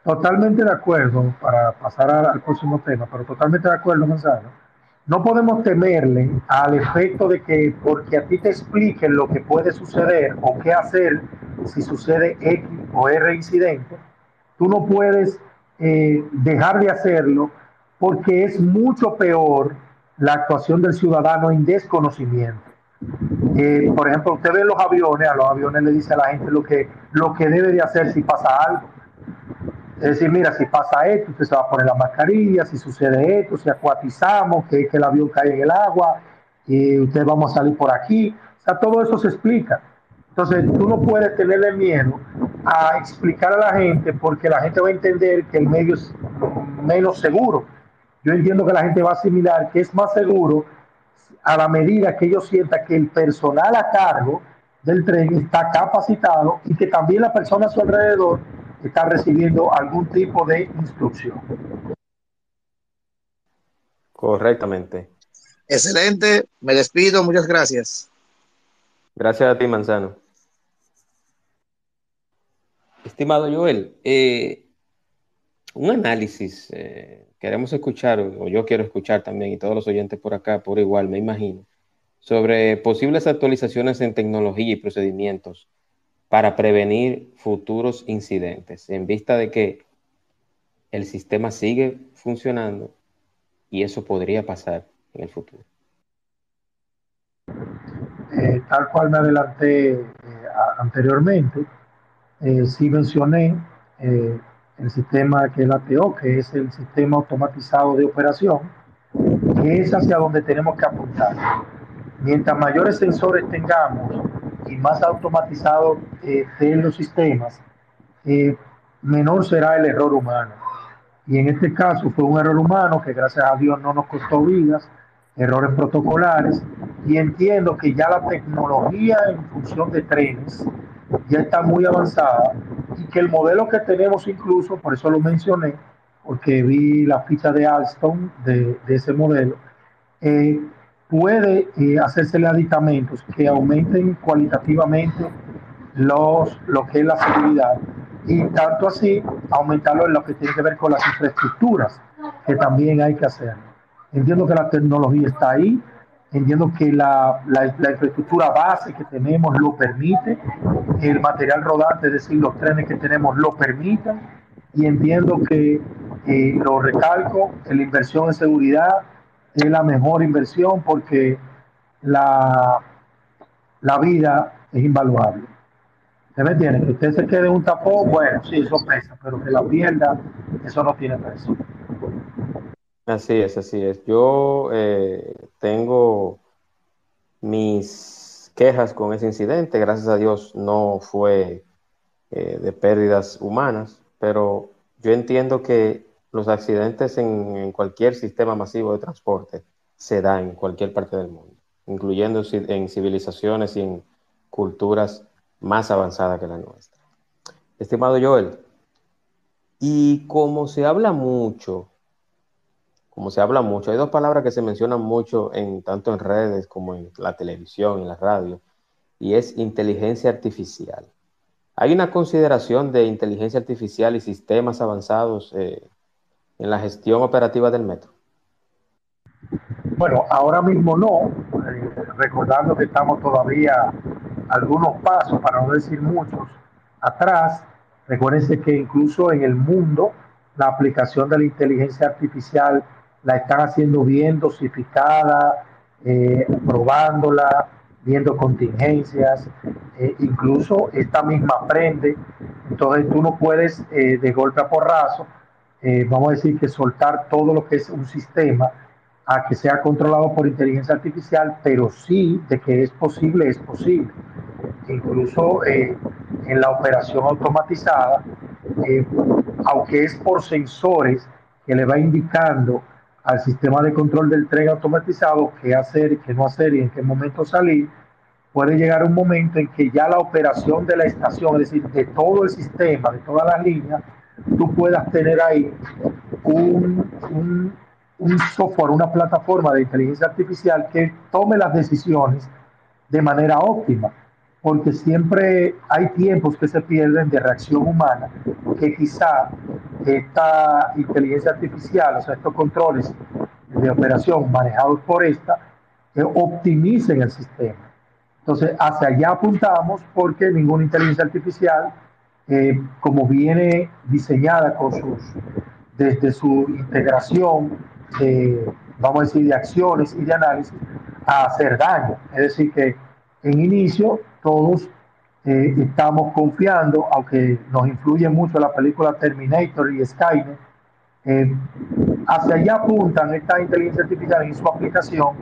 Totalmente de acuerdo, para pasar al, próximo tema, pero totalmente de acuerdo, Gonzalo. No podemos temerle al efecto de que porque a ti te expliquen lo que puede suceder o qué hacer si sucede X o R incidente, tú no puedes eh, dejar de hacerlo porque es mucho peor la actuación del ciudadano en desconocimiento. Eh, por ejemplo, usted ve los aviones, a los aviones le dice a la gente lo que, lo que debe de hacer si pasa algo es decir, mira, si pasa esto, usted se va a poner la mascarilla, si sucede esto, si acuatizamos, que, que el avión cae en el agua, y usted vamos a salir por aquí. O sea, todo eso se explica. Entonces, tú no puedes tenerle miedo a explicar a la gente porque la gente va a entender que el medio es menos seguro. Yo entiendo que la gente va a asimilar que es más seguro a la medida que ellos sientan que el personal a cargo del tren está capacitado y que también la persona a su alrededor está recibiendo algún tipo de instrucción. Correctamente. Excelente, me despido, muchas gracias. Gracias a ti, Manzano. Estimado Joel, eh, un análisis eh, queremos escuchar, o yo quiero escuchar también, y todos los oyentes por acá, por igual, me imagino, sobre posibles actualizaciones en tecnología y procedimientos para prevenir futuros incidentes, en vista de que el sistema sigue funcionando y eso podría pasar en el futuro. Eh, tal cual me adelanté eh, anteriormente, eh, sí mencioné el sistema que es la ATO, que es el sistema automatizado de operación, que es hacia donde tenemos que apuntar. Mientras mayores sensores tengamos y más automatizado eh, los sistemas, eh, menor será el error humano. Y en este caso fue un error humano que gracias a Dios no nos costó vidas, errores protocolares, y entiendo que ya la tecnología en función de trenes ya está muy avanzada y que el modelo que tenemos incluso, por eso lo mencioné, porque vi la ficha de Alstom de, de ese modelo, eh, puede eh, hacérsele aditamentos que aumenten cualitativamente los, lo que es la seguridad y tanto así aumentarlo en lo que tiene que ver con las infraestructuras, que también hay que hacer. Entiendo que la tecnología está ahí, entiendo que la, la, infraestructura base que tenemos lo permite, el material rodante, es decir, los trenes que tenemos lo permiten, y entiendo que, lo recalco, que la inversión en seguridad es la mejor inversión porque la, la vida es invaluable. ¿Se me entiende? Que usted se quede un tapón, bueno, sí, eso pesa, pero que la pierda, eso no tiene precio. Así es, así es. Yo eh, tengo mis quejas con ese incidente. Gracias a Dios no fue eh, de pérdidas humanas, pero yo entiendo que los accidentes en, en, cualquier sistema masivo de transporte se dan en cualquier parte del mundo, incluyendo en civilizaciones y en culturas más avanzadas que la nuestra. Estimado Joel, y como se habla mucho como se habla mucho, hay dos palabras que se mencionan mucho en tanto en redes como en la televisión, en la radio, y es inteligencia artificial. ¿Hay una consideración de inteligencia artificial y sistemas avanzados eh, en la gestión operativa del metro? Bueno, ahora mismo no, eh, recordando que estamos todavía algunos pasos, para no decir muchos, atrás. Recuérdense que incluso en el mundo la aplicación de la inteligencia artificial la están haciendo bien dosificada, eh, probándola, viendo contingencias, eh, incluso esta misma aprende. Entonces tú no puedes eh, de golpe a porrazo, vamos a decir que soltar todo lo que es un sistema a que sea controlado por inteligencia artificial, pero sí de que es posible, es posible. Incluso en la operación automatizada, aunque es por sensores que le va indicando al sistema de control del tren automatizado qué hacer, qué no hacer y en qué momento salir, puede llegar un momento en que ya la operación de la estación, es decir, de todo el sistema, de todas las líneas, tú puedas tener ahí un, un, un software, una plataforma de inteligencia artificial que tome las decisiones de manera óptima, porque siempre hay tiempos que se pierden de reacción humana, que quizá esta inteligencia artificial, o sea, estos controles de operación manejados por esta, optimicen el sistema. Entonces, hacia allá apuntamos porque ninguna inteligencia artificial, eh, como viene diseñada con sus, desde su integración, vamos a decir, de acciones y de análisis, a hacer daño. Es decir, que en inicio todos eh, estamos confiando, aunque nos influye mucho la película Terminator y Skynet, eh, hacia allá apuntan esta inteligencia artificial en su aplicación,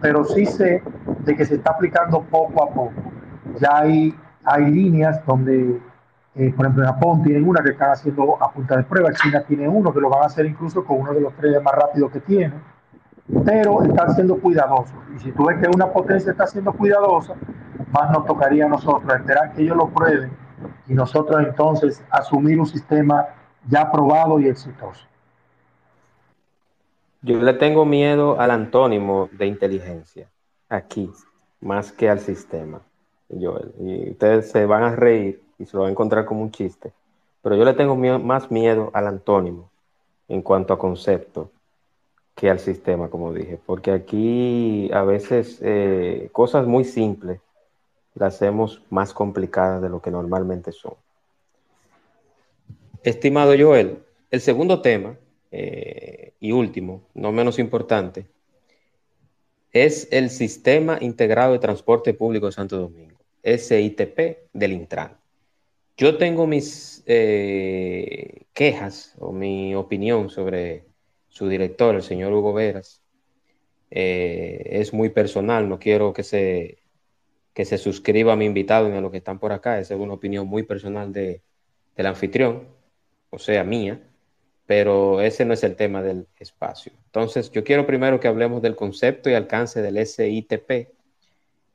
pero sí sé de que se está aplicando poco a poco. Ya hay, hay líneas donde, eh, por ejemplo, Japón tienen una que están haciendo a punta de prueba, China tiene uno que lo van a hacer incluso con uno de los trenes más rápidos que tiene, pero están siendo cuidadosos. Y si tú ves que una potencia está siendo cuidadosa, más nos tocaría a nosotros esperar que ellos lo prueben y nosotros entonces asumir un sistema ya probado y exitoso. Yo le tengo miedo al antónimo de inteligencia aquí, más que al sistema. Y ustedes se van a reír y se lo van a encontrar como un chiste, pero yo le tengo más miedo al antónimo en cuanto a concepto que al sistema, como dije, porque aquí a veces eh, cosas muy simples las hacemos más complicadas de lo que normalmente son. Estimado Joel, el segundo tema eh, y último, no menos importante, es el Sistema Integrado de Transporte Público de Santo Domingo, SITP del Intran. Yo tengo mis eh, quejas o mi opinión sobre su director, el señor Hugo Veras. Eh, es muy personal, no quiero que se, que se suscriba a mi invitado ni a los que están por acá, esa es una opinión muy personal de, del anfitrión, o sea, mía pero ese no es el tema del espacio. Entonces, yo quiero primero que hablemos del concepto y alcance del SITP.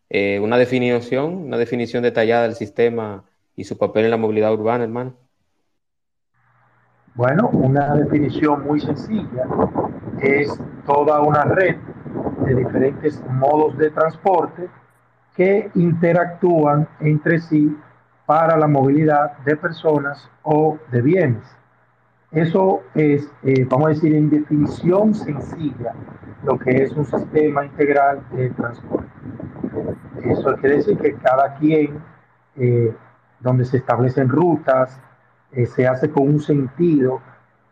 Eh, una definición, una definición detallada del sistema y su papel en la movilidad urbana, hermano. Bueno, una definición muy sencilla es toda una red de diferentes modos de transporte que interactúan entre sí para la movilidad de personas o de bienes. Eso es, eh, vamos a decir, en definición sencilla, lo que es un sistema integral de transporte. Eso quiere decir que cada quien, eh, donde se establecen rutas, eh, se hace con un sentido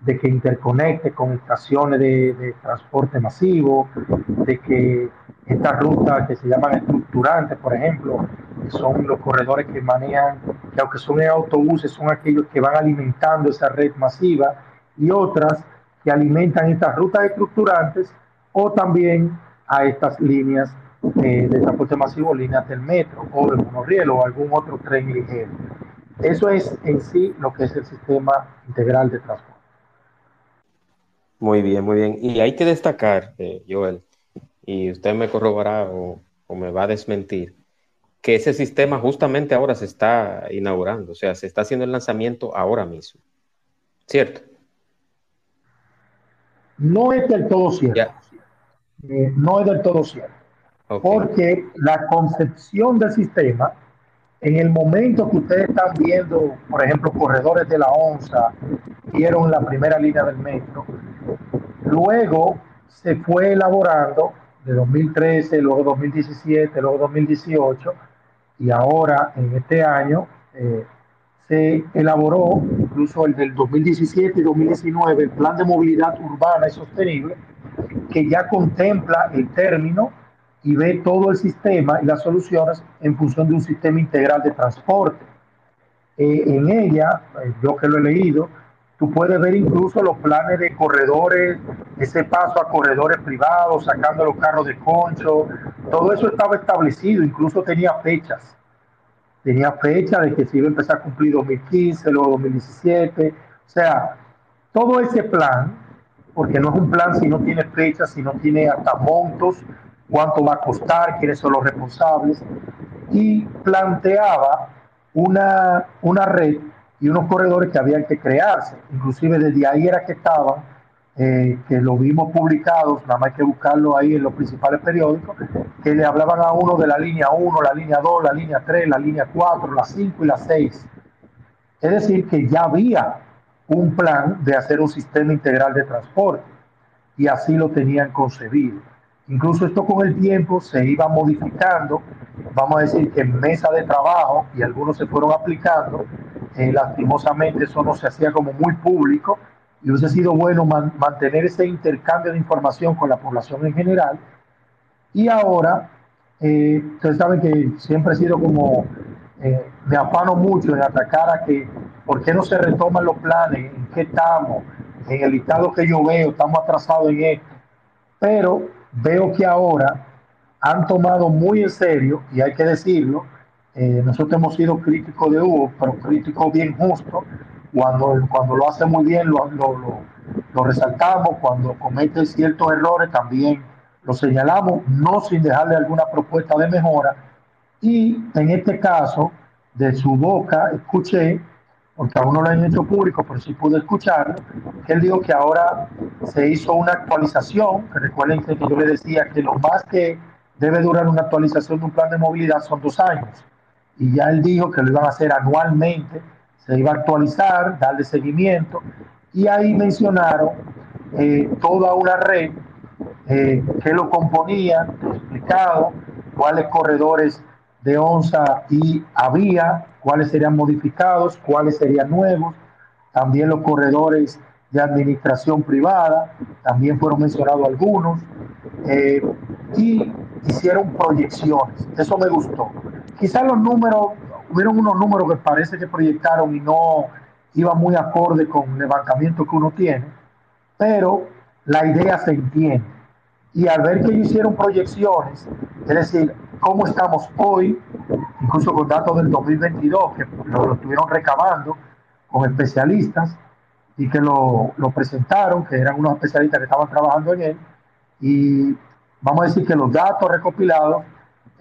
de que interconecte con estaciones de, transporte masivo, de que estas rutas que se llaman estructurantes, por ejemplo, que son los corredores que manejan, que aunque son autobuses, son aquellos que van alimentando esa red masiva, y otras que alimentan estas rutas estructurantes o también a estas líneas eh, de transporte masivo, líneas del metro o del monorriel o algún otro tren ligero. Eso es en sí lo que es el sistema integral de transporte. Muy bien, muy bien. Y hay que destacar, eh, Joel, y usted me corroborará o, o me va a desmentir, que ese sistema justamente ahora se está inaugurando, o sea, se está haciendo el lanzamiento ahora mismo. ¿Cierto? No es del todo cierto. Eh, no es del todo cierto. Porque la concepción del sistema, en el momento que ustedes están viendo, por ejemplo, corredores de la ONSA, vieron la primera línea del metro, luego se fue elaborando de 2013, luego 2017, luego 2018, y ahora en este año eh, se elaboró incluso el del 2017 y 2019, el Plan de Movilidad Urbana y Sostenible, que ya contempla el término y ve todo el sistema y las soluciones en función de un sistema integral de transporte. Eh, en ella, eh, yo que lo he leído, tú puedes ver incluso los planes de corredores, ese paso a corredores privados, sacando los carros de concho, todo eso estaba establecido, incluso tenía fechas. Tenía fecha de que se iba a empezar a cumplir 2015, luego 2017. O sea, todo ese plan, porque no es un plan si no tiene fechas, si no tiene hasta montos, cuánto va a costar, quiénes son los responsables, y planteaba una, una red y unos corredores que habían que crearse. Inclusive desde ahí era que estaban, eh, que lo vimos publicados, nada más hay que buscarlo ahí en los principales periódicos, que le hablaban a uno de la línea 1, la línea 2, la línea 3, la línea 4, la 5 y la 6. Es decir, que ya había un plan de hacer un sistema integral de transporte y así lo tenían concebido. Incluso esto con el tiempo se iba modificando, vamos a decir que en mesa de trabajo y algunos se fueron aplicando, eh, lastimosamente eso no se hacía como muy público y hubiese sido bueno mantener ese intercambio de información con la población en general. Y ahora, eh, ustedes saben que siempre he sido como, eh, me afano mucho en atacar a que, ¿por qué no se retoman los planes? ¿En qué estamos? En el listado que yo veo, estamos atrasados en esto. Pero veo que ahora han tomado muy en serio, y hay que decirlo, eh, nosotros hemos sido críticos de Hugo, pero críticos bien justos, cuando, cuando lo hace muy bien lo, lo, lo, resaltamos, cuando comete ciertos errores también lo señalamos, no sin dejarle alguna propuesta de mejora, y en este caso, de su boca, escuché porque aún no lo han hecho público, pero sí pude escucharlo, que él dijo que ahora se hizo una actualización, que recuerden que yo le decía que lo más que debe durar una actualización de un plan de movilidad son dos años, y ya él dijo que lo iban a hacer anualmente, se iba a actualizar, darle seguimiento, y ahí mencionaron eh, toda una red eh, que lo componía, explicado cuáles corredores de onza y había, cuáles serían modificados, cuáles serían nuevos, también los corredores de administración privada, también fueron mencionados algunos, eh, y hicieron proyecciones, eso me gustó. Quizás los números, hubieron unos números que parece que proyectaron y no iba muy acorde con el levantamiento que uno tiene, pero la idea se entiende. Y al ver que hicieron proyecciones, es decir, cómo estamos hoy, incluso con datos del 2022 que lo, estuvieron recabando con especialistas y que lo, lo, presentaron, que eran unos especialistas que estaban trabajando en él. Y vamos a decir que los datos recopilados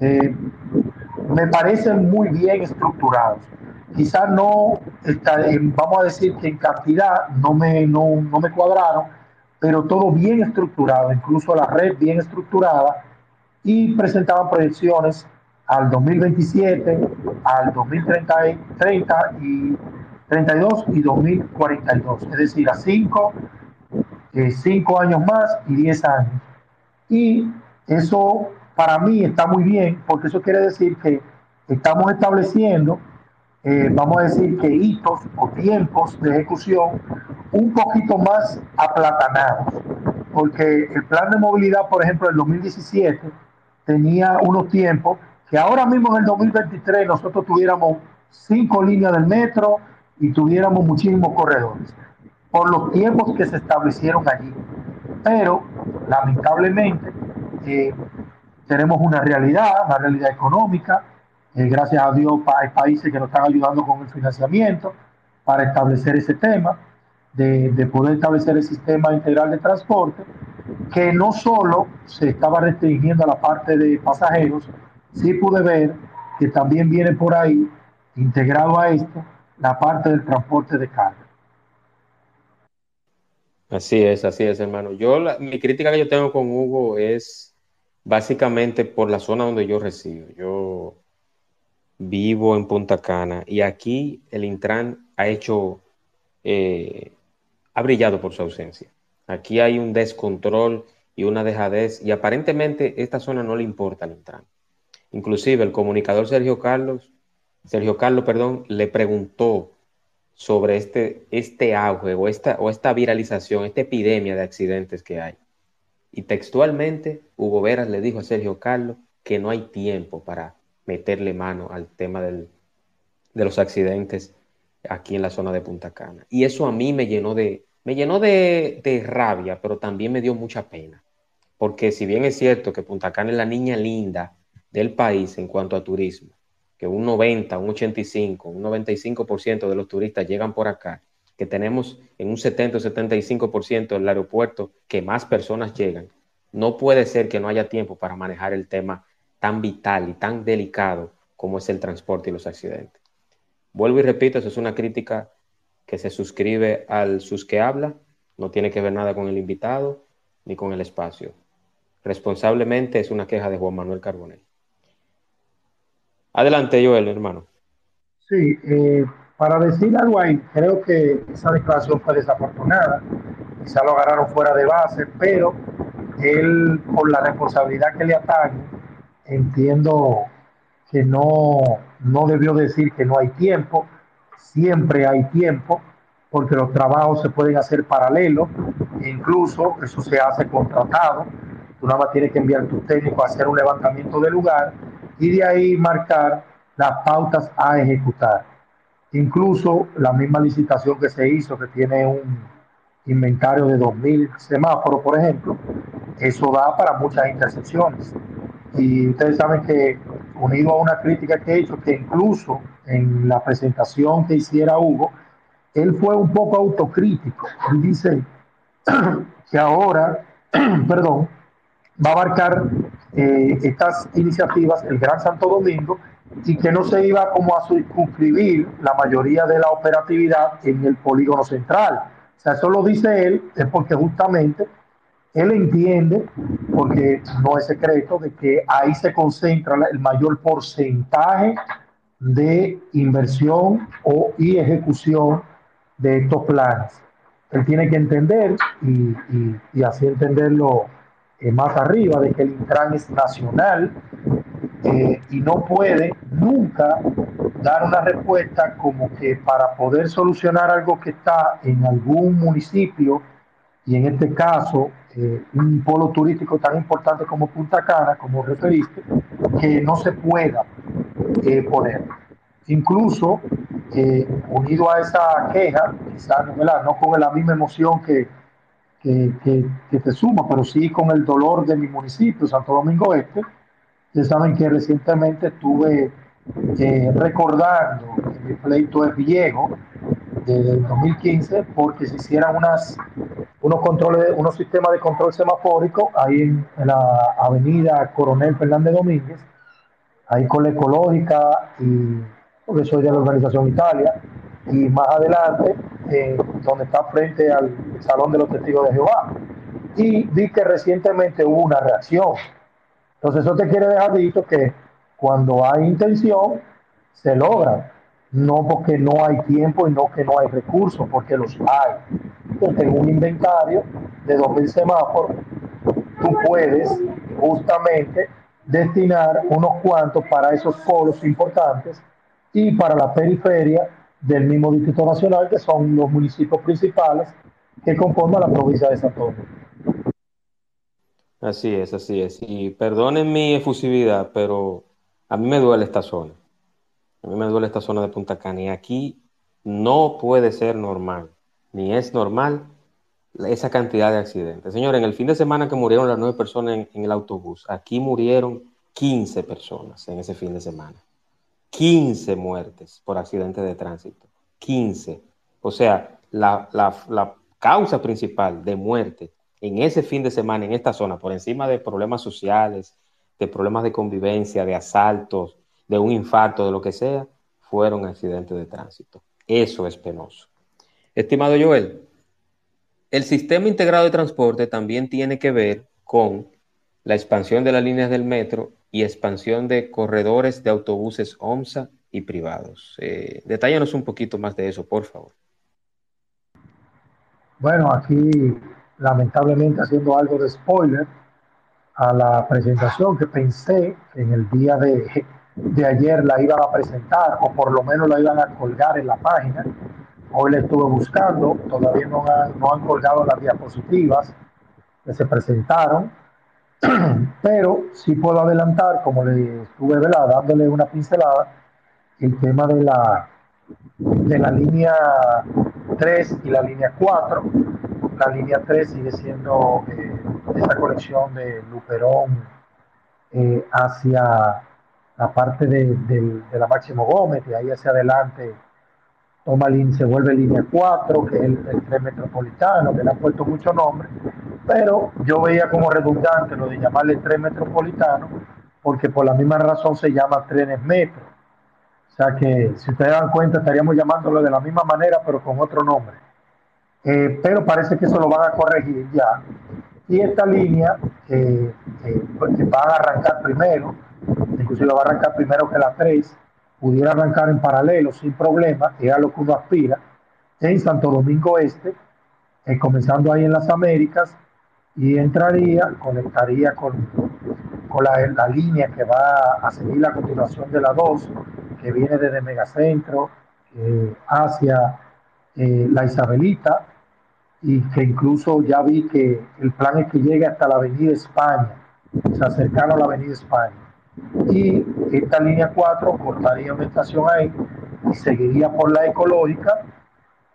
eh, me parecen muy bien estructurados. Quizás no, está, vamos a decir que en cantidad no me, no, no me cuadraron, pero todo bien estructurado, incluso la red bien estructurada y presentaban proyecciones al 2027, al 2030 30 y 32 y 2042, es decir, a 5 eh, cinco años más y 10 años. Y eso para mí está muy bien, porque eso quiere decir que estamos estableciendo, eh, vamos a decir que hitos o tiempos de ejecución un poquito más aplatanados, porque el plan de movilidad, por ejemplo, del 2017, tenía unos tiempos que ahora mismo en el 2023 nosotros tuviéramos cinco líneas del metro y tuviéramos muchísimos corredores. por los tiempos que se establecieron allí. Pero, lamentablemente, eh, tenemos una realidad, una realidad económica. Eh, gracias a Dios hay países que nos están ayudando con el financiamiento para establecer ese tema, de, de poder establecer el sistema integral de transporte, que no solo se estaba restringiendo a la parte de pasajeros, sí pude ver que también viene por ahí, integrado a esto, la parte del transporte de carga. Así es, así es, hermano. Yo, mi crítica que yo tengo con Hugo es básicamente por la zona donde yo resido. Yo vivo en Punta Cana y aquí el Intran ha hecho, eh, ha brillado por su ausencia. Aquí hay un descontrol y una dejadez y aparentemente esta zona no le importa al Intran. Inclusive el comunicador Sergio Carlos, Sergio Carlos, perdón, le preguntó sobre este, este auge o esta, o esta viralización, esta epidemia de accidentes que hay. Y textualmente, Hugo Veras le dijo a Sergio Carlos que no hay tiempo para meterle mano al tema del, de los accidentes aquí en la zona de Punta Cana. Y eso a mí me llenó de, me llenó de, rabia, pero también me dio mucha pena. Porque si bien es cierto que Punta Cana es la niña linda del país en cuanto a turismo, que un 90, un 85, un 95% de los turistas llegan por acá, que tenemos en un 70 o 75% el aeropuerto que más personas llegan, no puede ser que no haya tiempo para manejar el tema tan vital y tan delicado como es el transporte y los accidentes. Vuelvo y repito, eso es una crítica que se suscribe al sus que habla, no tiene que ver nada con el invitado ni con el espacio. Responsablemente es una queja de Juan Manuel Carbonell. Adelante, Joel, hermano. Sí, eh, para decir algo ahí, creo que esa declaración fue desafortunada, quizá lo agarraron fuera de base, pero él, por la responsabilidad que le atañe, entiendo que no, no debió decir que no hay tiempo, siempre hay tiempo, porque los trabajos se pueden hacer paralelos, incluso eso se hace contratado, tú nada más tienes que enviar tu técnico a hacer un levantamiento de lugar y de ahí marcar las pautas a ejecutar. Incluso la misma licitación que se hizo, que tiene un inventario de 2.000 semáforos, por ejemplo, eso da para muchas intersecciones. Y ustedes saben que, unido a una crítica que he hecho, que incluso en la presentación que hiciera Hugo, él fue un poco autocrítico. Él dice que ahora, perdón, va a abarcar eh, estas iniciativas el Gran Santo Domingo y que no se iba como a suscribir la mayoría de la operatividad en el polígono central. O sea, eso lo dice él, es porque justamente él entiende, porque no es secreto, de que ahí se concentra el mayor porcentaje de inversión o, y ejecución de estos planes. Él tiene que entender y, así entenderlo eh, más arriba de que el Intran es nacional eh, y no puede nunca dar una respuesta como que para poder solucionar algo que está en algún municipio y en este caso eh, un polo turístico tan importante como Punta Cana, como referiste, que no se pueda poner. Incluso unido a esa queja, quizás no con la misma emoción que, que, que, te suma, pero sí con el dolor de mi municipio, Santo Domingo Este. Ustedes saben que recientemente estuve eh, recordando que mi pleito es viejo, del 2015, porque se hicieran unas, unos controles, unos sistemas de control semafórico ahí en, la avenida Coronel Fernández Domínguez, ahí con la ecológica y porque soy de la organización Italia, y más adelante, donde está frente al Salón de los Testigos de Jehová. Y vi que recientemente hubo una reacción. Entonces eso te quiere dejar dicho que cuando hay intención, se logra. No porque no hay tiempo y no que no hay recursos, porque los hay. Entonces, en un inventario de 2.000 semáforos, tú puedes justamente destinar unos cuantos para esos polos importantes y para la periferia del mismo Distrito Nacional, que son los municipios principales que conforman la provincia de Santo. Así es, así es. Y perdonen mi efusividad, pero a mí me duele esta zona. A mí me duele esta zona de Punta Cana y aquí no puede ser normal ni es normal esa cantidad de accidentes. Señores, en el fin de semana que murieron las nueve personas en, en el autobús, aquí murieron 15 personas en ese fin de semana. 15 muertes por accidentes de tránsito. 15. O sea, la, la, la, causa principal de muerte en ese fin de semana, en esta zona, por encima de problemas sociales, de problemas de convivencia, de asaltos, de un infarto, de lo que sea, fueron accidentes de tránsito. Eso es penoso. Estimado Joel, el sistema integrado de transporte también tiene que ver con la expansión de las líneas del metro y expansión de corredores de autobuses OMSA y privados. Eh, detállanos un poquito más de eso, por favor. Bueno, aquí lamentablemente haciendo algo de spoiler a la presentación que pensé en el día de, de ayer la iban a presentar o por lo menos la iban a colgar en la página. Hoy la estuve buscando, todavía no han, no han colgado las diapositivas que se presentaron, pero sí puedo adelantar, como le estuve dándole una pincelada, el tema de la, de la línea 3 y la línea 4. La línea 3 sigue siendo eh, esa conexión de Luperón eh, hacia la parte de, de, de, la Máximo Gómez y ahí hacia adelante toma se vuelve línea 4, que es el, el, tren metropolitano, que le han puesto mucho nombre, pero yo veía como redundante lo de llamarle tren metropolitano, porque por la misma razón se llama trenes metro. O sea que, si ustedes dan cuenta, estaríamos llamándolo de la misma manera, pero con otro nombre. Eh, pero parece que eso lo van a corregir ya. Y esta línea, eh, eh, que van a arrancar primero, inclusive va a arrancar primero que la 3, pudiera arrancar en paralelo sin problema, que es lo que uno aspira, en Santo Domingo Este, eh, comenzando ahí en las Américas, y entraría, conectaría con, con la, la, línea que va a seguir la continuación de la 2, que viene desde Megacentro eh, hacia eh, la Isabelita, y que incluso ya vi que el plan es que llegue hasta la Avenida España, o sea, cercano a la Avenida España y esta línea 4 cortaría una estación ahí y seguiría por la ecológica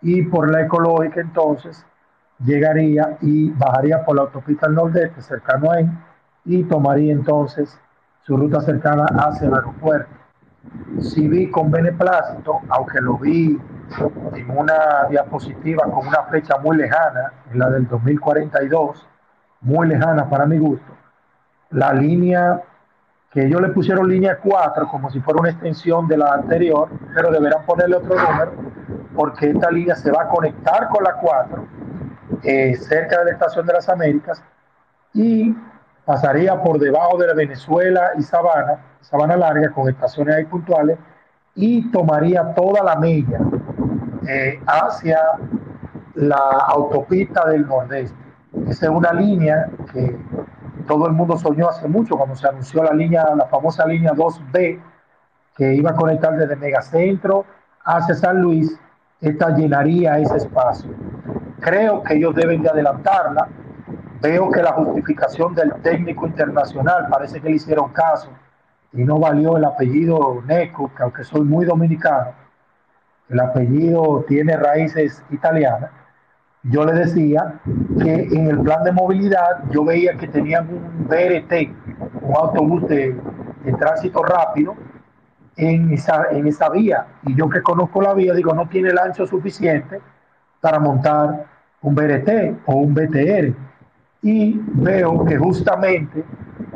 y por la ecológica entonces llegaría y bajaría por la autopista al nordeste cercano ahí y tomaría entonces su ruta cercana hacia el aeropuerto. Si vi con beneplácito, aunque lo vi en una diapositiva con una fecha muy lejana, la del 2042, muy lejana para mi gusto, la línea que ellos le pusieron línea 4 como si fuera una extensión de la anterior, pero deberán ponerle otro número porque esta línea se va a conectar con la 4 eh, cerca de la Estación de las Américas y pasaría por debajo de Venezuela y Sabana, Sabana Larga, con estaciones ahí puntuales, y tomaría toda la milla eh, hacia la autopista del Nordeste. Esa es una línea que todo el mundo soñó hace mucho cuando se anunció la línea, la famosa línea 2B, que iba a conectar desde Megacentro hacia San Luis, esta llenaría ese espacio. Creo que ellos deben de adelantarla. Veo que la justificación del técnico internacional parece que le hicieron caso y no valió el apellido Neco, que aunque soy muy dominicano, el apellido tiene raíces italianas yo le decía que en el plan de movilidad yo veía que tenían un BRT, un autobús de, tránsito rápido, en esa, en esa vía. Y yo que conozco la vía, digo, no tiene el ancho suficiente para montar un BRT o un BTR. Y veo que justamente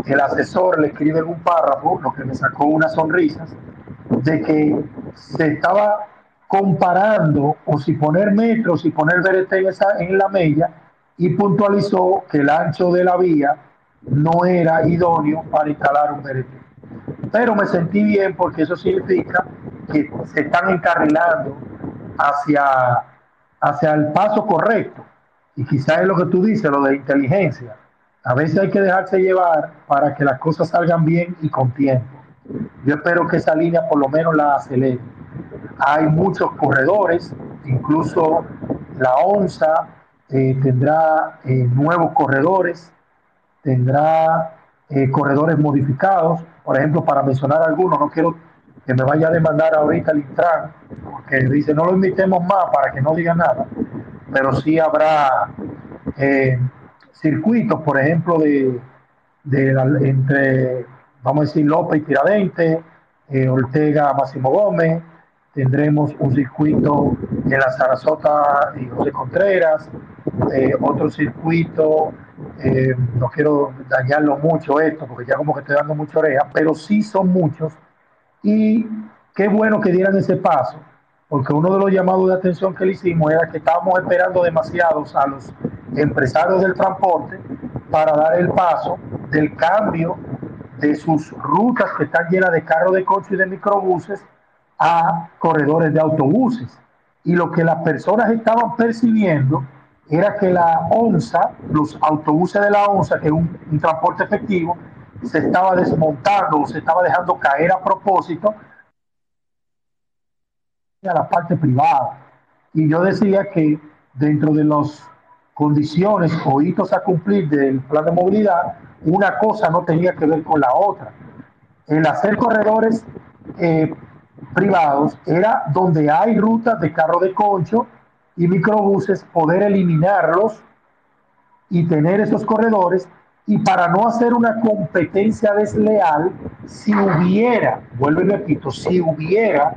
el asesor le escribe en un párrafo, lo que me sacó unas sonrisas, de que se estaba comparando o si poner metros, si poner BRT en la mella y puntualizó que el ancho de la vía no era idóneo para instalar un BRT. Pero me sentí bien porque eso significa que se están encarrilando hacia, hacia el paso correcto. Y quizás es lo que tú dices, lo de inteligencia. A veces hay que dejarse llevar para que las cosas salgan bien y con tiempo. Yo espero que esa línea por lo menos la acelere hay muchos corredores, incluso la ONSA eh, tendrá eh, nuevos corredores, tendrá eh, corredores modificados, por ejemplo, para mencionar algunos, no quiero que me vaya a demandar ahorita el Intran, porque dice no lo invitemos más para que no diga nada, pero sí habrá circuitos, por ejemplo, de, entre, vamos a decir, López y Tiradentes, Ortega Máximo Gómez, tendremos un circuito en la Sarasota y José Contreras, eh, otro circuito, eh, no quiero dañarlo mucho esto, porque ya como que estoy dando mucha oreja, pero sí son muchos, y qué bueno que dieran ese paso, porque uno de los llamados de atención que le hicimos era que estábamos esperando demasiados a los empresarios del transporte para dar el paso del cambio de sus rutas que están llenas de carros de coche y de microbuses a corredores de autobuses. Y lo que las personas estaban percibiendo era que la ONSA, los autobuses de la ONSA, que es un, transporte efectivo, se estaba desmontando, se estaba dejando caer a propósito a la parte privada. Y yo decía que dentro de las condiciones o hitos a cumplir del plan de movilidad, una cosa no tenía que ver con la otra. El hacer corredores eh, privados era donde hay rutas de carro de concho y microbuses, poder eliminarlos y tener esos corredores y para no hacer una competencia desleal, si hubiera, vuelvo y repito, si hubiera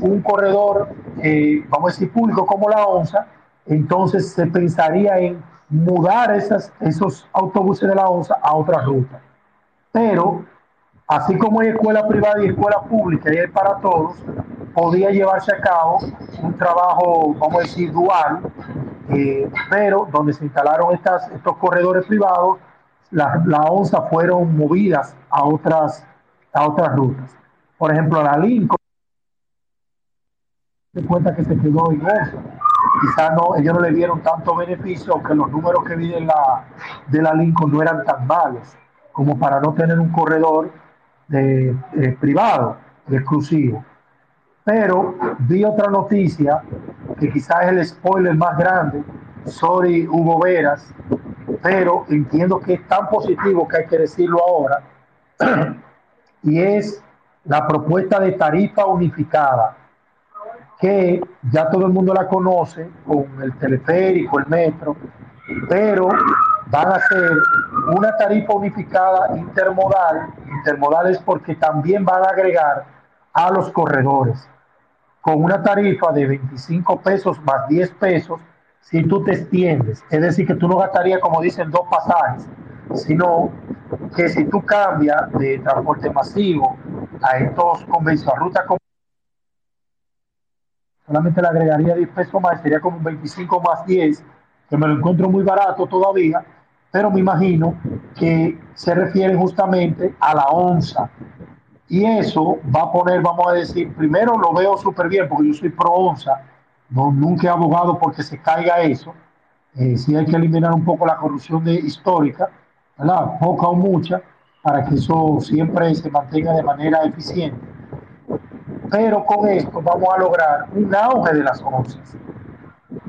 un corredor, eh, vamos a decir, público como la ONSA, entonces se pensaría en mudar esas, esos autobuses de la ONSA a otra ruta. Pero, así como hay escuela privada y escuela pública y hay para todos, podía llevarse a cabo un trabajo, vamos a decir, dual, eh, pero donde se instalaron estos corredores privados, la, la ONSA fueron movidas a otras, a otras rutas. Por ejemplo, la Lincoln se cuenta que se quedó en eso. Quizá no, ellos no le dieron tanto beneficio, aunque los números que vi de la, de la Lincoln no eran tan malos, como para no tener un corredor de, privado, exclusivo. Pero vi otra noticia, que quizás es el spoiler más grande, sorry Hugo Veras, pero entiendo que es tan positivo que hay que decirlo ahora, y es la propuesta de tarifa unificada que ya todo el mundo la conoce con el teleférico, el metro, pero van a ser una tarifa unificada intermodal. Intermodal es porque también van a agregar a los corredores con una tarifa de 25 pesos más 10 pesos si tú te extiendes. Es decir, que tú no gastarías, como dicen, dos pasajes, sino que si tú cambias de transporte masivo a estos convenios, a ruta solamente le agregaría 10 pesos más, sería como un 25 más 10, que me lo encuentro muy barato todavía, pero me imagino que se refiere justamente a la onza. Y eso va a poner, vamos a decir, primero lo veo súper bien porque yo soy pro onza, no, nunca he abogado porque se caiga eso. Eh, sí hay que eliminar un poco la corrupción de, histórica, ¿verdad? poca o mucha, para que eso siempre se mantenga de manera eficiente pero con esto vamos a lograr un auge de las onzas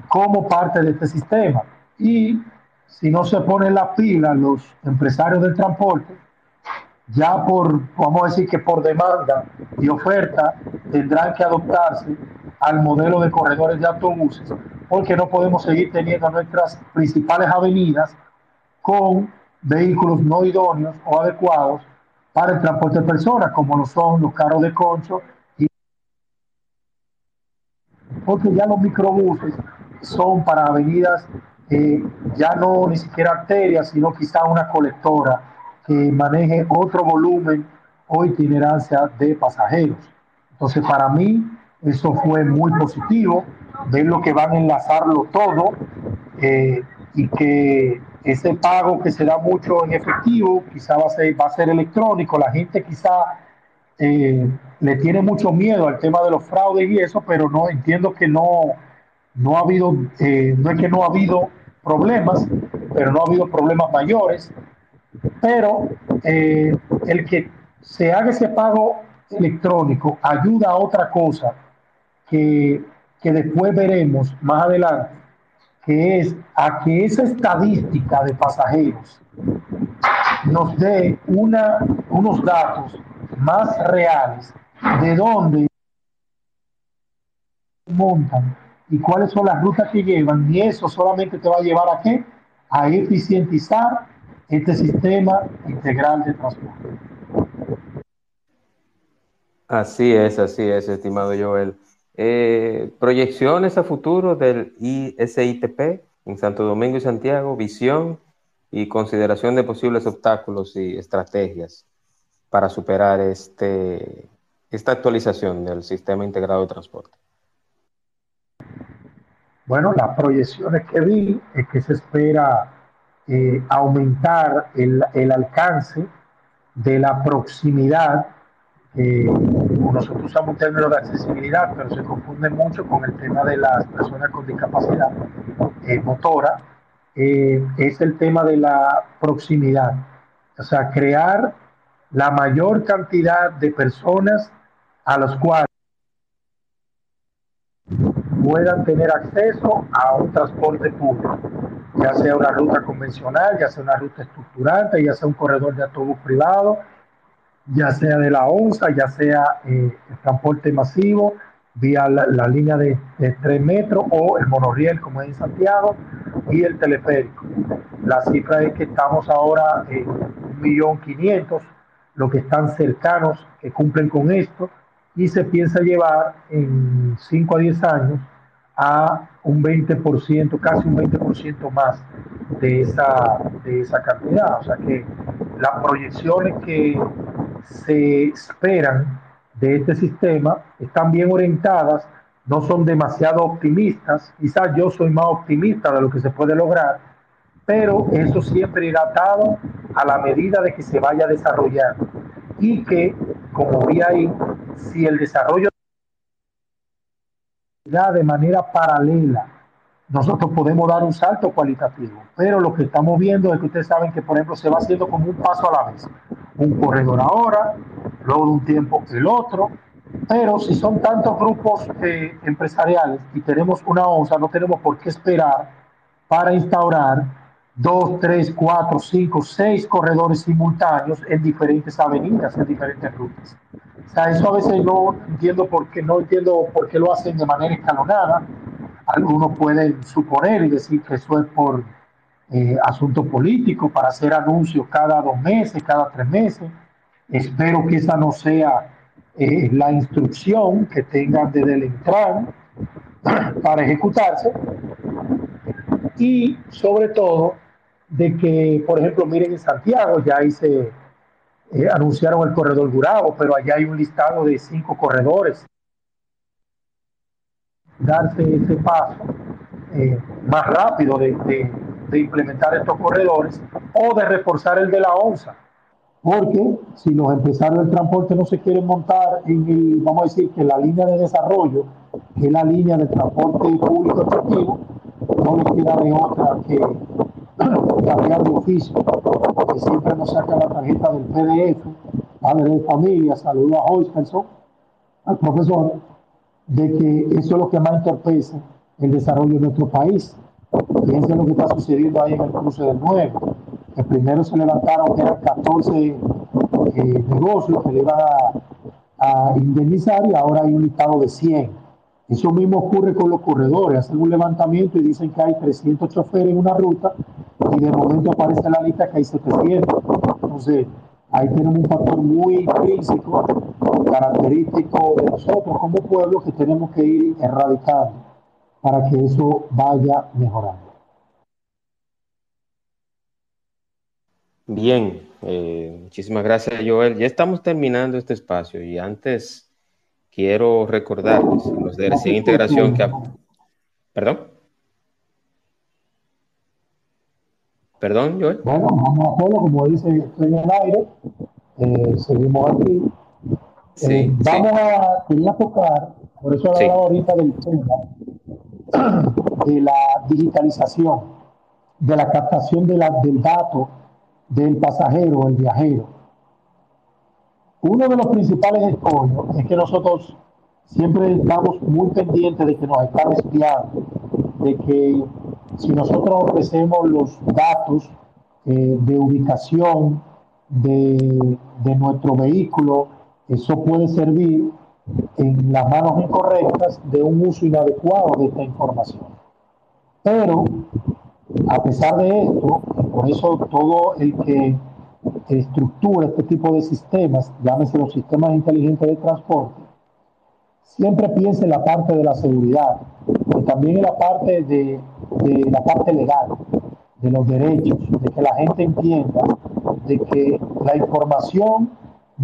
como parte de este sistema. Y si no se ponen las pilas los empresarios del transporte, ya por, vamos a decir que por demanda y oferta, tendrán que adoptarse al modelo de corredores de autobuses, porque no podemos seguir teniendo nuestras principales avenidas con vehículos no idóneos o adecuados para el transporte de personas, como lo son los carros de concho porque ya los microbuses son para avenidas ya no ni siquiera arterias, sino quizá una colectora que maneje otro volumen o itinerancia de pasajeros. Entonces, para mí, eso fue muy positivo, ver lo que van a enlazarlo todo eh, y que ese pago que se da mucho en efectivo, quizá va a ser, va a ser electrónico, la gente quizá eh, le tiene mucho miedo al tema de los fraudes y eso, pero no entiendo que no, no ha habido, eh, no es que no ha habido problemas, pero no ha habido problemas mayores. Pero eh, el que se haga ese pago electrónico ayuda a otra cosa que, que después veremos más adelante, que es a que esa estadística de pasajeros nos dé una, unos datos más reales de dónde montan y cuáles son las rutas que llevan, y eso solamente te va a llevar a qué? A eficientizar este sistema integral de transporte. Así es, así es, estimado Joel. Eh, proyecciones a futuro del ISITP en Santo Domingo y Santiago, visión y consideración de posibles obstáculos y estrategias para superar este, esta actualización del sistema integrado de transporte. Bueno, las proyecciones que vi es que se espera eh, aumentar el, el, alcance de la proximidad. Eh, nosotros usamos un término de accesibilidad, pero se confunde mucho con el tema de las personas con discapacidad eh, motora. es el tema de la proximidad. O sea, crear la mayor cantidad de personas a los cuales puedan tener acceso a un transporte público, ya sea una ruta convencional, ya sea una ruta estructurante, ya sea un corredor de autobús privado, ya sea de la ONSA, ya sea eh, el transporte masivo vía la, línea de, de 3 metros o el monorriel como es en Santiago y el teleférico. La cifra es que estamos ahora en 1.500.000, los que están cercanos que cumplen con esto y se piensa llevar en 5 a 10 años a un 20%, casi un 20% más de esa, de esa cantidad. O sea que las proyecciones que se esperan de este sistema están bien orientadas, no son demasiado optimistas, quizás yo soy más optimista de lo que se puede lograr, pero eso siempre irá atado a la medida de que se vaya desarrollando y que, como vi ahí, si el desarrollo de manera paralela, nosotros podemos dar un salto cualitativo. Pero lo que estamos viendo es que ustedes saben que, por ejemplo, se va haciendo como un paso a la vez. Un corredor ahora, luego de un tiempo el otro. Pero si son tantos grupos eh, empresariales y tenemos una onza, no tenemos por qué esperar para instaurar dos, tres, cuatro, cinco, seis corredores simultáneos en diferentes avenidas, en diferentes rutas. O sea, eso a veces no entiendo por qué, no entiendo por qué lo hacen de manera escalonada. Algunos pueden suponer y decir que eso es por eh, asunto político, para hacer anuncios cada dos meses, cada tres meses. Espero que esa no sea eh, la instrucción que tengan desde el entrar para ejecutarse. Y sobre todo, de que, por ejemplo, miren en Santiago, ya hice eh, anunciaron el corredor Gurabo, pero allá hay un listado de cinco corredores. Darse ese paso eh, más rápido de, implementar estos corredores o de reforzar el de la ONSA. Porque si los empresarios del transporte no se quieren montar en el, vamos a decir que la línea de desarrollo, que es la línea de transporte público efectivo, no les queda de otra que cambiar de oficio, que siempre nos saca la tarjeta del PDF, padre de familia, saludo a Hoisperson, al profesor, de que eso es lo que más entorpece el desarrollo de nuestro país. Fíjense lo que está sucediendo ahí en el cruce del 9. El primero se levantaron que eran 14 eh, negocios que le iban a, a indemnizar y ahora hay un listado de 100 eso mismo ocurre con los corredores. Hacen un levantamiento y dicen que hay 300 choferes en una ruta y de momento aparece la lista que hay 700. Entonces, ahí tenemos un factor muy intrínseco, característico de nosotros como pueblo que tenemos que ir erradicando para que eso vaya mejorando. Bien, eh, muchísimas gracias Joel. Ya estamos terminando este espacio y antes quiero recordarles los de recién integración que... ¿Perdón? ¿Perdón, Joel? Bueno, vamos a hacerlo, como dice, estoy en el aire, eh, seguimos aquí. Sí, eh, vamos sí. a, quería tocar, por eso hablaba sí. ahorita del tema, de la digitalización, de la captación de la, del dato del pasajero, el viajero uno de los principales escollos es que nosotros siempre estamos muy pendientes de que nos están espiando, de que si nosotros ofrecemos los datos eh, de ubicación de, de, nuestro vehículo, eso puede servir en las manos incorrectas de un uso inadecuado de esta información. Pero, a pesar de esto, por eso todo el que estructura este tipo de sistemas, llámese los sistemas inteligentes de transporte, siempre piensa en la parte de la seguridad, pero también en la parte de, de la parte legal, de los derechos, de que la gente entienda de que la información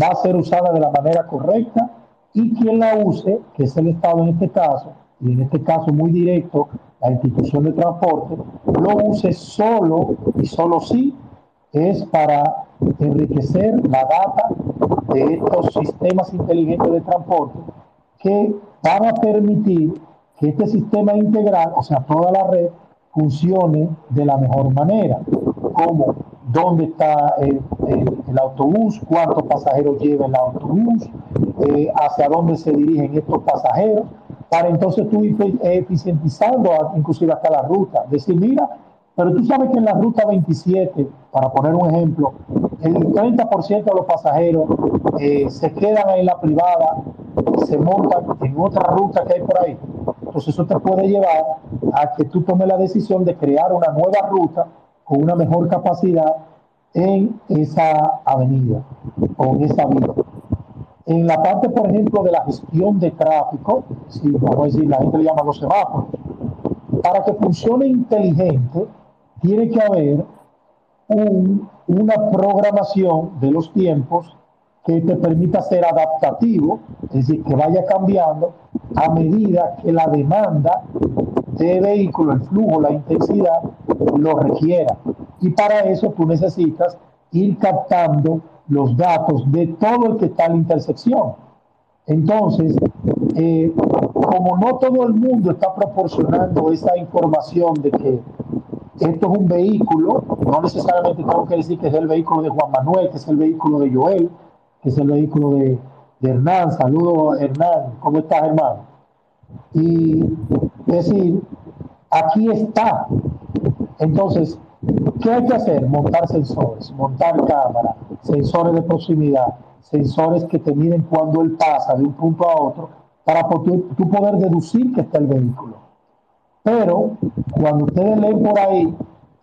va a ser usada de la manera correcta y quien la use, que es el Estado en este caso, y en este caso muy directo, la institución de transporte, lo use solo y solo si es para enriquecer la data de estos sistemas inteligentes de transporte que van a permitir que este sistema integral, o sea, toda la red, funcione de la mejor manera, como dónde está el, autobús, cuántos pasajeros lleva el autobús, eh, hacia dónde se dirigen estos pasajeros, para entonces tú ir eficientizando inclusive hasta la ruta. Decir, mira, pero tú sabes que en la ruta 27, para poner un ejemplo, el 30% de los pasajeros eh, se quedan en la privada, se montan en otra ruta que hay por ahí. Entonces eso te puede llevar a que tú tomes la decisión de crear una nueva ruta con una mejor capacidad en esa avenida o en esa vía. En la parte, por ejemplo, de la gestión de tráfico, si vamos a decir, la gente le llama los semáforos, para que funcione inteligente, tiene que haber una programación de los tiempos que te permita ser adaptativo, es decir, que vaya cambiando a medida que la demanda de vehículo, el flujo, la intensidad, lo requiera. Y para eso tú necesitas ir captando los datos de todo el que está en la intersección. Entonces, eh, como no todo el mundo está proporcionando esa información de que esto es un vehículo, no necesariamente tengo que decir que es el vehículo de Juan Manuel, que es el vehículo de Joel, que es el vehículo de, Hernán. Saludos, Hernán. ¿Cómo estás, hermano? Y decir, aquí está. Entonces, ¿qué hay que hacer? Montar sensores, montar cámaras, sensores de proximidad, sensores que te miden cuando él pasa de un punto a otro, para poder deducir que está el vehículo. Pero cuando ustedes leen por ahí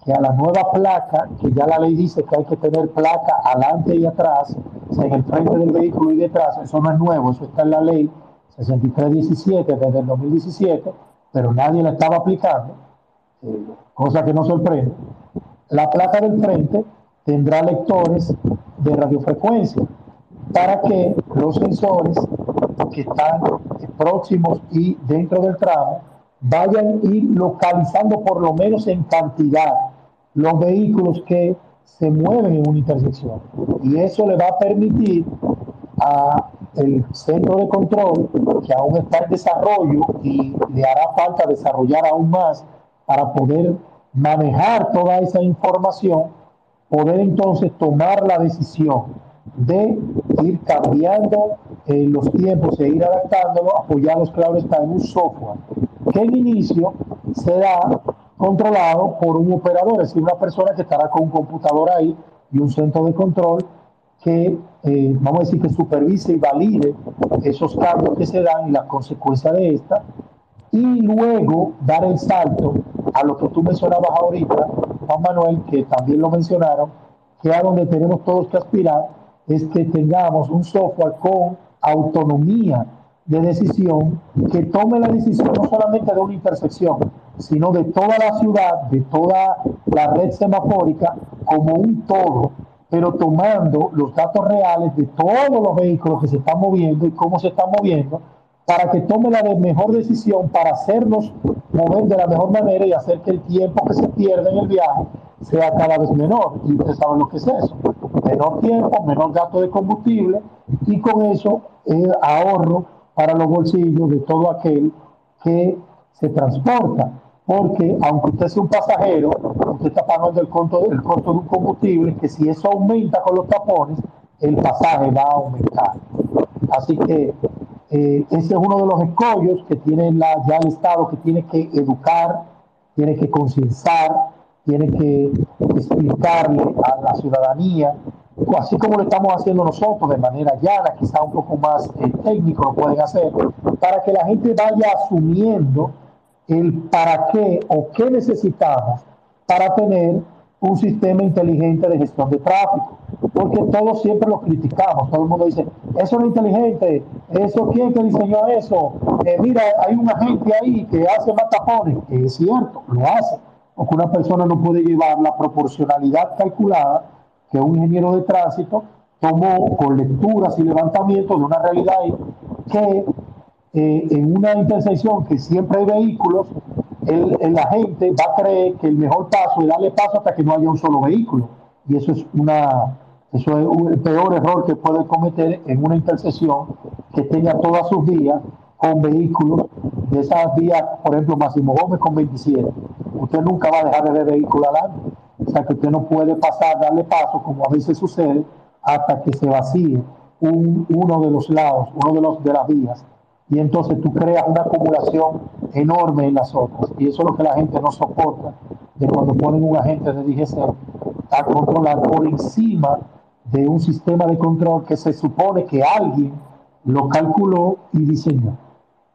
que a la nueva placa, que ya la ley dice que hay que tener placa adelante y atrás, o sea, en el frente del vehículo y detrás, eso no es nuevo, eso está en la ley 6317 desde el 2017, pero nadie la estaba aplicando, eh, cosa que no sorprende. La placa del frente tendrá lectores de radiofrecuencia para que los sensores que están próximos y dentro del tramo vayan a ir localizando por lo menos en cantidad los vehículos que se mueven en una intersección. Y eso le va a permitir a el centro de control, que aún está en desarrollo y le hará falta desarrollar aún más para poder manejar toda esa información, poder entonces tomar la decisión de ir cambiando eh, los tiempos e ir adaptándolo, apoyados, claro está, en un software que en inicio será controlado por un operador, es decir, una persona que estará con un computador ahí y un centro de control que, eh, vamos a decir, que supervise y valide esos cambios que se dan y las consecuencias de esta, y luego dar el salto a lo que tú mencionabas ahorita, Juan Manuel, que también lo mencionaron, que a donde tenemos todos que aspirar es que tengamos un software con autonomía de decisión que tome la decisión no solamente de una intersección, sino de toda la ciudad, de toda la red semafórica como un todo, pero tomando los datos reales de todos los vehículos que se están moviendo y cómo se están moviendo, para que tome la mejor decisión para hacerlos mover de la mejor manera y hacer que el tiempo que se pierde en el viaje sea cada vez menor. Y ustedes saben lo que es eso. Menor tiempo, menor gasto de combustible y con eso eh, ahorro para los bolsillos de todo aquel que se transporta. Porque aunque usted sea un pasajero, usted está pagando el costo, el costo de un combustible, que si eso aumenta con los tapones, el pasaje va a aumentar. Así que eh, ese es uno de los escollos que tiene ya el Estado, que tiene que educar, tiene que concienciar, tiene que explicarle a la ciudadanía así como lo estamos haciendo nosotros de manera llana, quizá un poco más eh, técnico lo pueden hacer, para que la gente vaya asumiendo el para qué o qué necesitamos para tener un sistema inteligente de gestión de tráfico. Porque todos siempre lo criticamos, todo el mundo dice, eso no es inteligente, eso quién que diseñó eso, eh, mira, hay un agente ahí que hace más tapones, es cierto, lo hace, porque una persona no puede llevar la proporcionalidad calculada que un ingeniero de tránsito tomó con lecturas y levantamientos de una realidad que eh, en una intersección que siempre hay vehículos, el, la gente va a creer que el mejor paso es darle paso hasta que no haya un solo vehículo. Y eso es una eso es el peor error que puede cometer en una intersección que tenga todas sus vías con vehículos de esas vías, por ejemplo, Máximo Gómez con 27. Usted nunca va a dejar de ver vehículos adelante. O sea que usted no puede pasar, darle paso, como a veces sucede, hasta que se vacíe un, uno de los lados, uno de, los, de las vías. Y entonces tú creas una acumulación enorme en las otras. Y eso es lo que la gente no soporta, de cuando ponen un agente de DGC a controlar por encima de un sistema de control que se supone que alguien lo calculó y diseñó.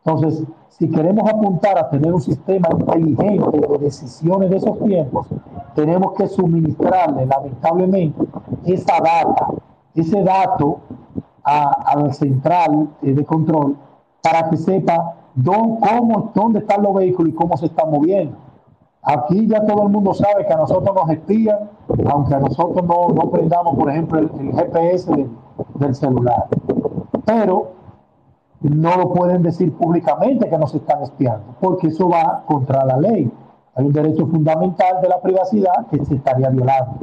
Entonces, si queremos apuntar a tener un sistema inteligente de decisiones de esos tiempos, tenemos que suministrarle, lamentablemente, esa data, ese dato a, la central de control para que sepa dónde, cómo, dónde están los vehículos y cómo se están moviendo. Aquí ya todo el mundo sabe que a nosotros nos espían, aunque a nosotros no, no prendamos, por ejemplo, el, GPS del, celular. Pero no lo pueden decir públicamente que nos están espiando, porque eso va contra la ley. Hay un derecho fundamental de la privacidad que se estaría violando.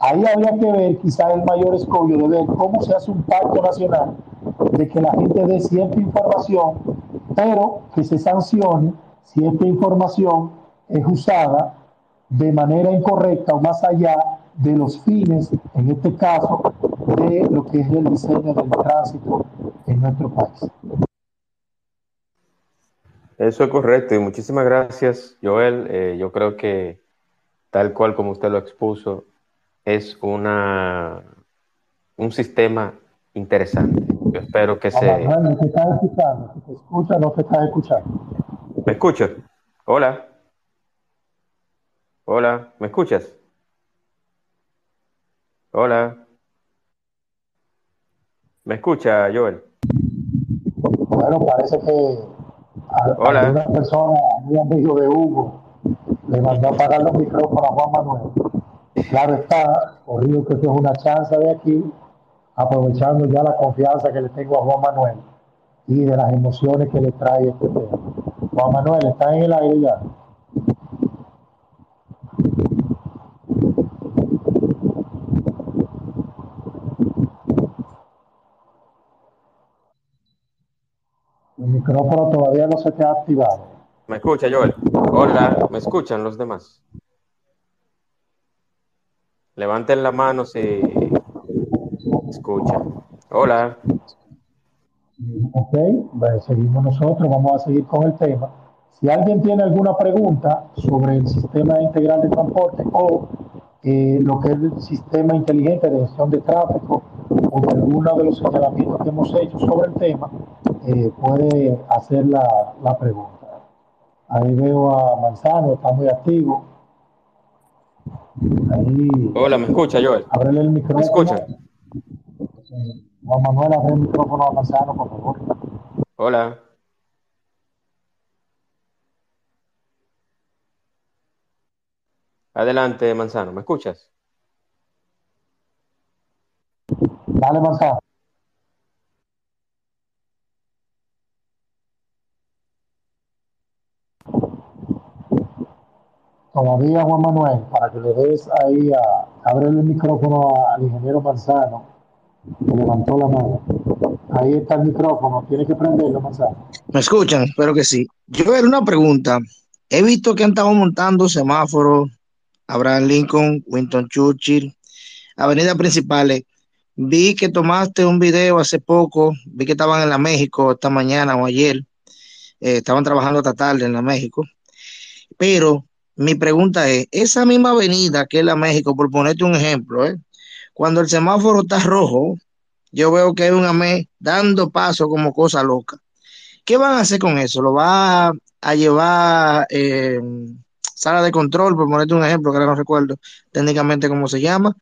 Ahí habría que ver quizá el mayor escollo de ver cómo se hace un pacto nacional de que la gente dé cierta información, pero que se sancione si esta información es usada de manera incorrecta o más allá de los fines, en este caso, de lo que es el diseño del tránsito en nuestro país. Eso es correcto y muchísimas gracias, Joel. Eh, yo creo que tal cual como usted lo expuso, es una, un sistema interesante. Yo espero que se... No te estás escuchando, te escucha, no te estás escuchando. ¿Me escuchas? Hola. Hola, ¿me escuchas? Hola. ¿Me escucha, Joel? Bueno, parece que Hola. una persona, muy amigo de Hugo, le mandó a apagar los micrófonos a Juan Manuel. Claro está, corrido que eso es una chance de aquí, aprovechando ya la confianza que le tengo a Juan Manuel y de las emociones que le trae este tema. Juan Manuel, ¿está en el aire ya? El micrófono todavía no se te ha activado. ¿Me escucha, Joel? Hola, ¿me escuchan los demás? Levanten la mano si escuchan. Hola. Ok, seguimos nosotros, vamos a seguir con el tema. Si alguien tiene alguna pregunta sobre el sistema integral de transporte o eh, lo que es el sistema inteligente de gestión de tráfico o de alguno de los señalamientos que hemos hecho sobre el tema, eh, puede hacer la, la, pregunta. Ahí veo a Manzano, está muy activo. Ahí, Hola, ¿me escucha, Joel? Ábrele el micrófono. ¿Me escucha? Juan Manuel, abre el micrófono a Manzano, por favor. Hola. Adelante, Manzano, ¿me escuchas? Dale, Manzano. Todavía, Juan Manuel, para que le des ahí a abre el micrófono al ingeniero Manzano, que levantó la mano. Ahí está el micrófono, tiene que prenderlo, Manzano. ¿Me escuchan? Espero que sí. Yo era una pregunta. He visto que han estado montando semáforos, Abraham Lincoln, Winston Churchill, avenidas principales. Vi que tomaste un video hace poco, vi que estaban en la México esta mañana o ayer, eh, estaban trabajando esta tarde en la México, pero mi pregunta es, esa misma avenida que es la México, por ponerte un ejemplo, ¿eh? cuando el semáforo está rojo, yo veo que hay un AME dando paso como cosa loca. ¿Qué van a hacer con eso? ¿Lo va a llevar eh, sala de control, por ponerte un ejemplo, que ahora no recuerdo técnicamente cómo se llama?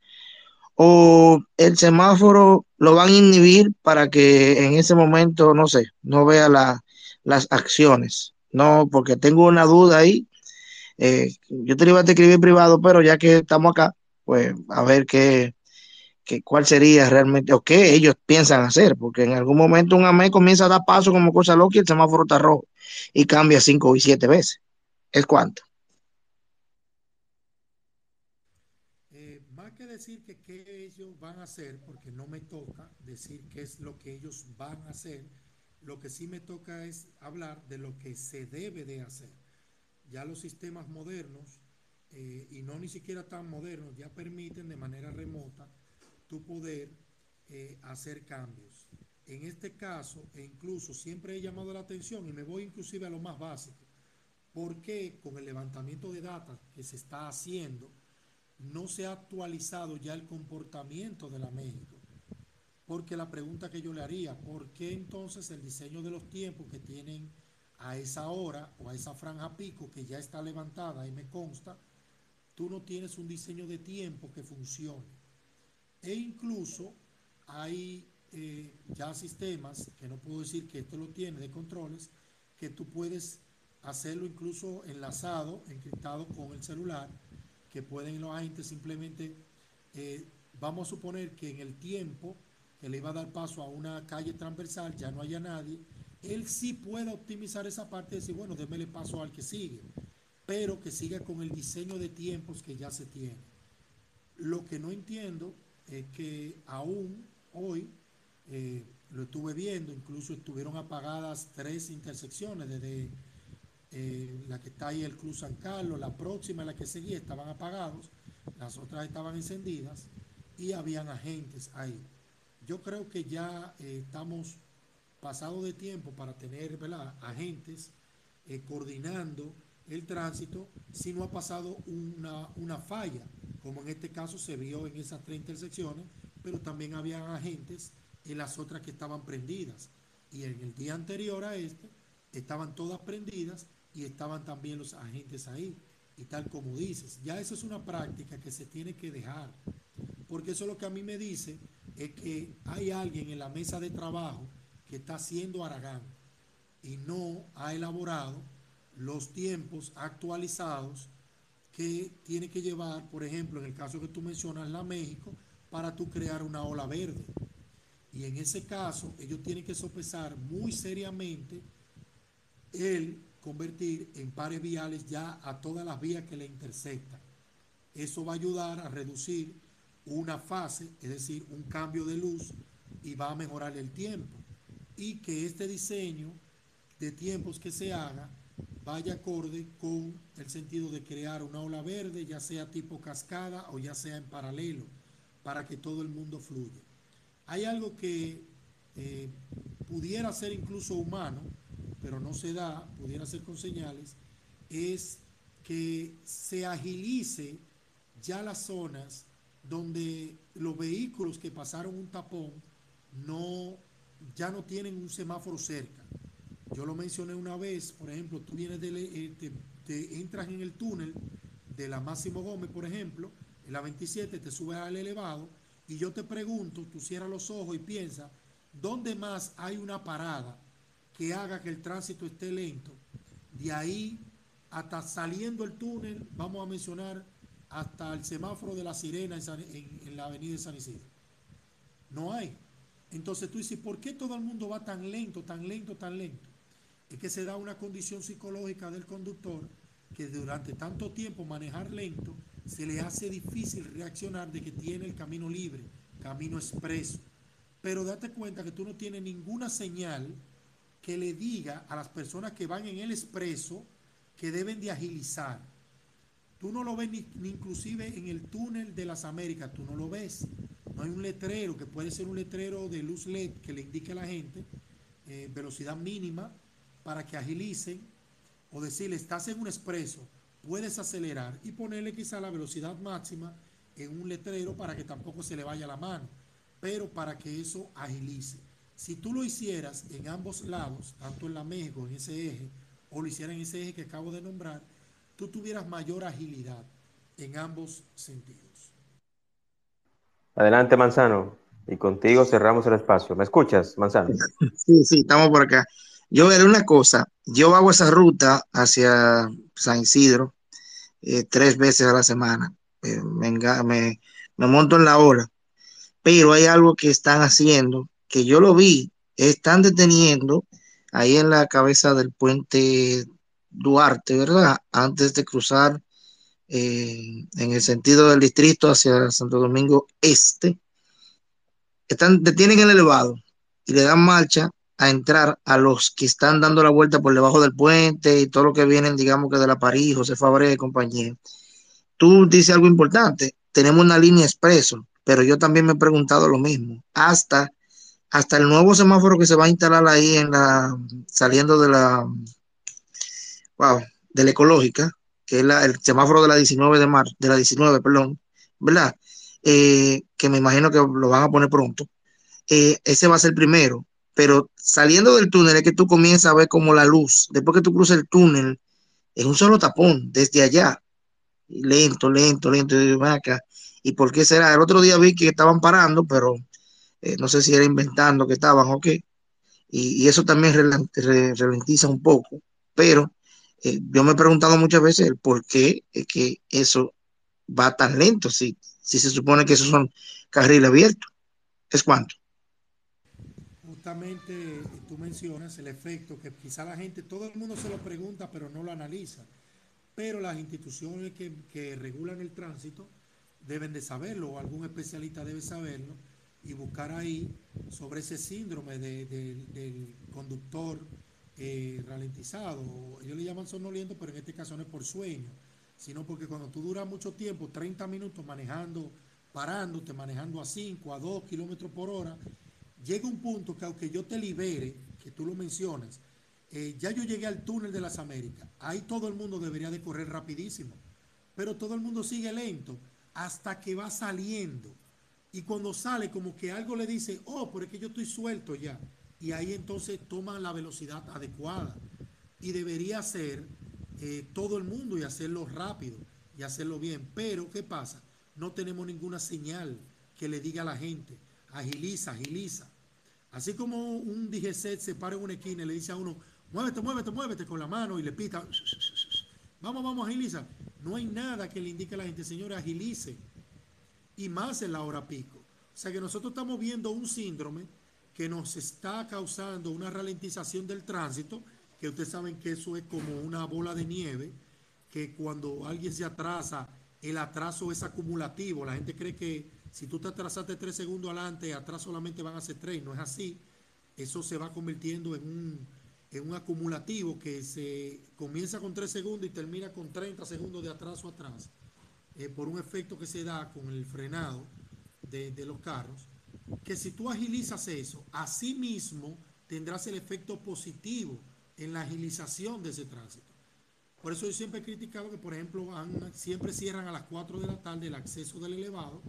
¿O el semáforo lo van a inhibir para que en ese momento, no sé, no vea las acciones? No, porque tengo una duda ahí. Eh, yo te iba a escribir privado, pero ya que estamos acá, pues a ver qué, que cuál sería realmente o qué ellos piensan hacer, porque en algún momento un AME comienza a dar paso como cosa loca y el semáforo está rojo y cambia cinco y siete veces. ¿Es cuánto? Eh, más que decir que qué ellos van a hacer, porque no me toca decir qué es lo que ellos van a hacer, lo que sí me toca es hablar de lo que se debe de hacer. Ya los sistemas modernos, eh, y no ni siquiera tan modernos, ya permiten de manera remota tu poder eh, hacer cambios. En este caso, e incluso siempre he llamado la atención y me voy inclusive a lo más básico, ¿por qué con el levantamiento de datos que se está haciendo no se ha actualizado ya el comportamiento de la México? Porque la pregunta que yo le haría, ¿por qué entonces el diseño de los tiempos que tienen a esa hora o a esa franja pico que ya está levantada y me consta, tú no tienes un diseño de tiempo que funcione? E incluso hay eh, ya sistemas, que no puedo decir que esto lo tiene, de controles, que tú puedes hacerlo incluso enlazado, encriptado con el celular, que pueden los agentes simplemente, eh, vamos a suponer que en el tiempo que le iba a dar paso a una calle transversal ya no haya nadie, él sí puede optimizar esa parte y decir, bueno, démele paso al que sigue, pero que siga con el diseño de tiempos que ya se tiene. Lo que no entiendo es que aún hoy eh, lo estuve viendo, incluso estuvieron apagadas tres intersecciones desde eh, la que está ahí el Cruz San Carlos, la próxima, la que seguía, estaban apagados, las otras estaban encendidas y habían agentes ahí. Yo creo que ya eh, estamos pasados de tiempo para tener agentes coordinando el tránsito si no ha pasado una, una falla como en este caso se vio en esas tres intersecciones, pero también había agentes en las otras que estaban prendidas. Y en el día anterior a este, estaban todas prendidas y estaban también los agentes ahí. Y tal como dices, ya eso es una práctica que se tiene que dejar. Porque eso lo que a mí me dice es que hay alguien en la mesa de trabajo que está haciendo Aragán y no ha elaborado los tiempos actualizados que tiene que llevar, por ejemplo, en el caso que tú mencionas, la México, para tú crear una ola verde. Y en ese caso, ellos tienen que sopesar muy seriamente el convertir en pares viales ya a todas las vías que le intersectan. Eso va a ayudar a reducir una fase, es decir, un cambio de luz, y va a mejorar el tiempo. Y que este diseño de tiempos que se haga vaya acorde con el sentido de crear una ola verde, ya sea tipo cascada o ya sea en paralelo, para que todo el mundo fluya. Hay algo que eh, pudiera ser incluso humano, pero no se da, pudiera ser con señales, es que se agilice ya las zonas donde los vehículos que pasaron un tapón no ya no tienen un semáforo cerca. Yo lo mencioné una vez, por ejemplo, tú vienes de, eh, te, entras en el túnel de la Máximo Gómez, por ejemplo, en la 27, te subes al elevado y yo te pregunto, tú cierras los ojos y piensas, ¿dónde más hay una parada que haga que el tránsito esté lento? De ahí hasta saliendo el túnel, vamos a mencionar hasta el semáforo de la sirena en, en la avenida de San Isidro. No hay. Entonces tú dices, ¿por qué todo el mundo va tan lento, tan lento, tan lento? es que se da una condición psicológica del conductor que durante tanto tiempo manejar lento se le hace difícil reaccionar de que tiene el camino libre, camino expreso. Pero date cuenta que tú no tienes ninguna señal que le diga a las personas que van en el expreso que deben de agilizar. Tú no lo ves ni, inclusive en el túnel de las Américas, tú no lo ves. No hay un letrero que puede ser un letrero de luz LED que le indique a la gente eh, velocidad mínima para que agilicen o decirle, estás en un expreso, puedes acelerar y ponerle quizá la velocidad máxima en un letrero para que tampoco se le vaya la mano, pero para que eso agilice. Si tú lo hicieras en ambos lados, tanto en la México, en ese eje, o lo hicieras en ese eje que acabo de nombrar, tú tuvieras mayor agilidad en ambos sentidos. Adelante, Manzano. Y contigo cerramos el espacio. ¿Me escuchas, Manzano? Sí, sí, estamos por acá. Yo veré una cosa. Yo hago esa ruta hacia San Isidro eh, tres veces a la semana. Eh, me, me, me monto en la hora. Pero hay algo que están haciendo, que yo lo vi, están deteniendo ahí en la cabeza del puente Duarte, ¿verdad? Antes de cruzar eh, en el sentido del distrito hacia Santo Domingo Este, están, detienen el elevado y le dan marcha a entrar a los que están dando la vuelta por debajo del puente y todo lo que vienen, digamos que de la París, José Fabre y compañía. Tú dices algo importante, tenemos una línea expreso, pero yo también me he preguntado lo mismo. Hasta, hasta el nuevo semáforo que se va a instalar ahí en la, saliendo de la, wow, de la ecológica, que es el semáforo de la 19 de mar, de la 19, perdón, ¿verdad? Eh, que me imagino que lo van a poner pronto. Eh, ese va a ser primero, pero saliendo del túnel es que tú comienzas a ver como la luz, después que tú cruzas el túnel, es un solo tapón desde allá, lento, lento, lento, y acá. ¿Y por qué será? El otro día vi que estaban parando, pero eh, no sé si era inventando que estaban o qué. Y, eso también ralentiza un poco, pero eh, yo me he preguntado muchas veces el por qué es que eso va tan lento, si, si se supone que esos son carriles abiertos. ¿Es cuánto? Justamente tú mencionas el efecto que quizá la gente, todo el mundo se lo pregunta, pero no lo analiza. Pero las instituciones que, que regulan el tránsito deben de saberlo, o algún especialista debe saberlo, y buscar ahí sobre ese síndrome de, del conductor eh, ralentizado. Ellos le llaman sonoliento, pero en este caso no es por sueño, sino porque cuando tú duras mucho tiempo, 30 minutos manejando, parándote, manejando a 5, a 2 kilómetros por hora, llega un punto que aunque yo te libere, que tú lo mencionas, eh, ya yo llegué al túnel de las Américas, ahí todo el mundo debería de correr rapidísimo, pero todo el mundo sigue lento hasta que va saliendo. Y cuando sale, como que algo le dice, oh, pero es que yo estoy suelto ya y ahí entonces toman la velocidad adecuada. Y debería ser eh, todo el mundo y hacerlo rápido y hacerlo bien. Pero, ¿qué pasa? No tenemos ninguna señal que le diga a la gente, agiliza, agiliza. Así como un DGC se para en una esquina y le dice a uno, muévete, muévete, muévete con la mano y le pita, vamos, vamos, agiliza. No hay nada que le indique a la gente, señores, agilice. Y más en la hora pico. O sea que nosotros estamos viendo un síndrome que nos está causando una ralentización del tránsito, que ustedes saben que eso es como una bola de nieve, que cuando alguien se atrasa, el atraso es acumulativo. La gente cree que si tú te atrasaste tres segundos adelante, atrás solamente van a ser tres. No es así. Eso se va convirtiendo en un, en un acumulativo que se comienza con tres segundos y termina con 30 segundos de atraso atrás, eh, por un efecto que se da con el frenado de, de los carros que si tú agilizas eso, así mismo tendrás el efecto positivo en la agilización de ese tránsito. Por eso yo siempre he criticado que, por ejemplo, siempre cierran a las 4 de la tarde el acceso del elevado,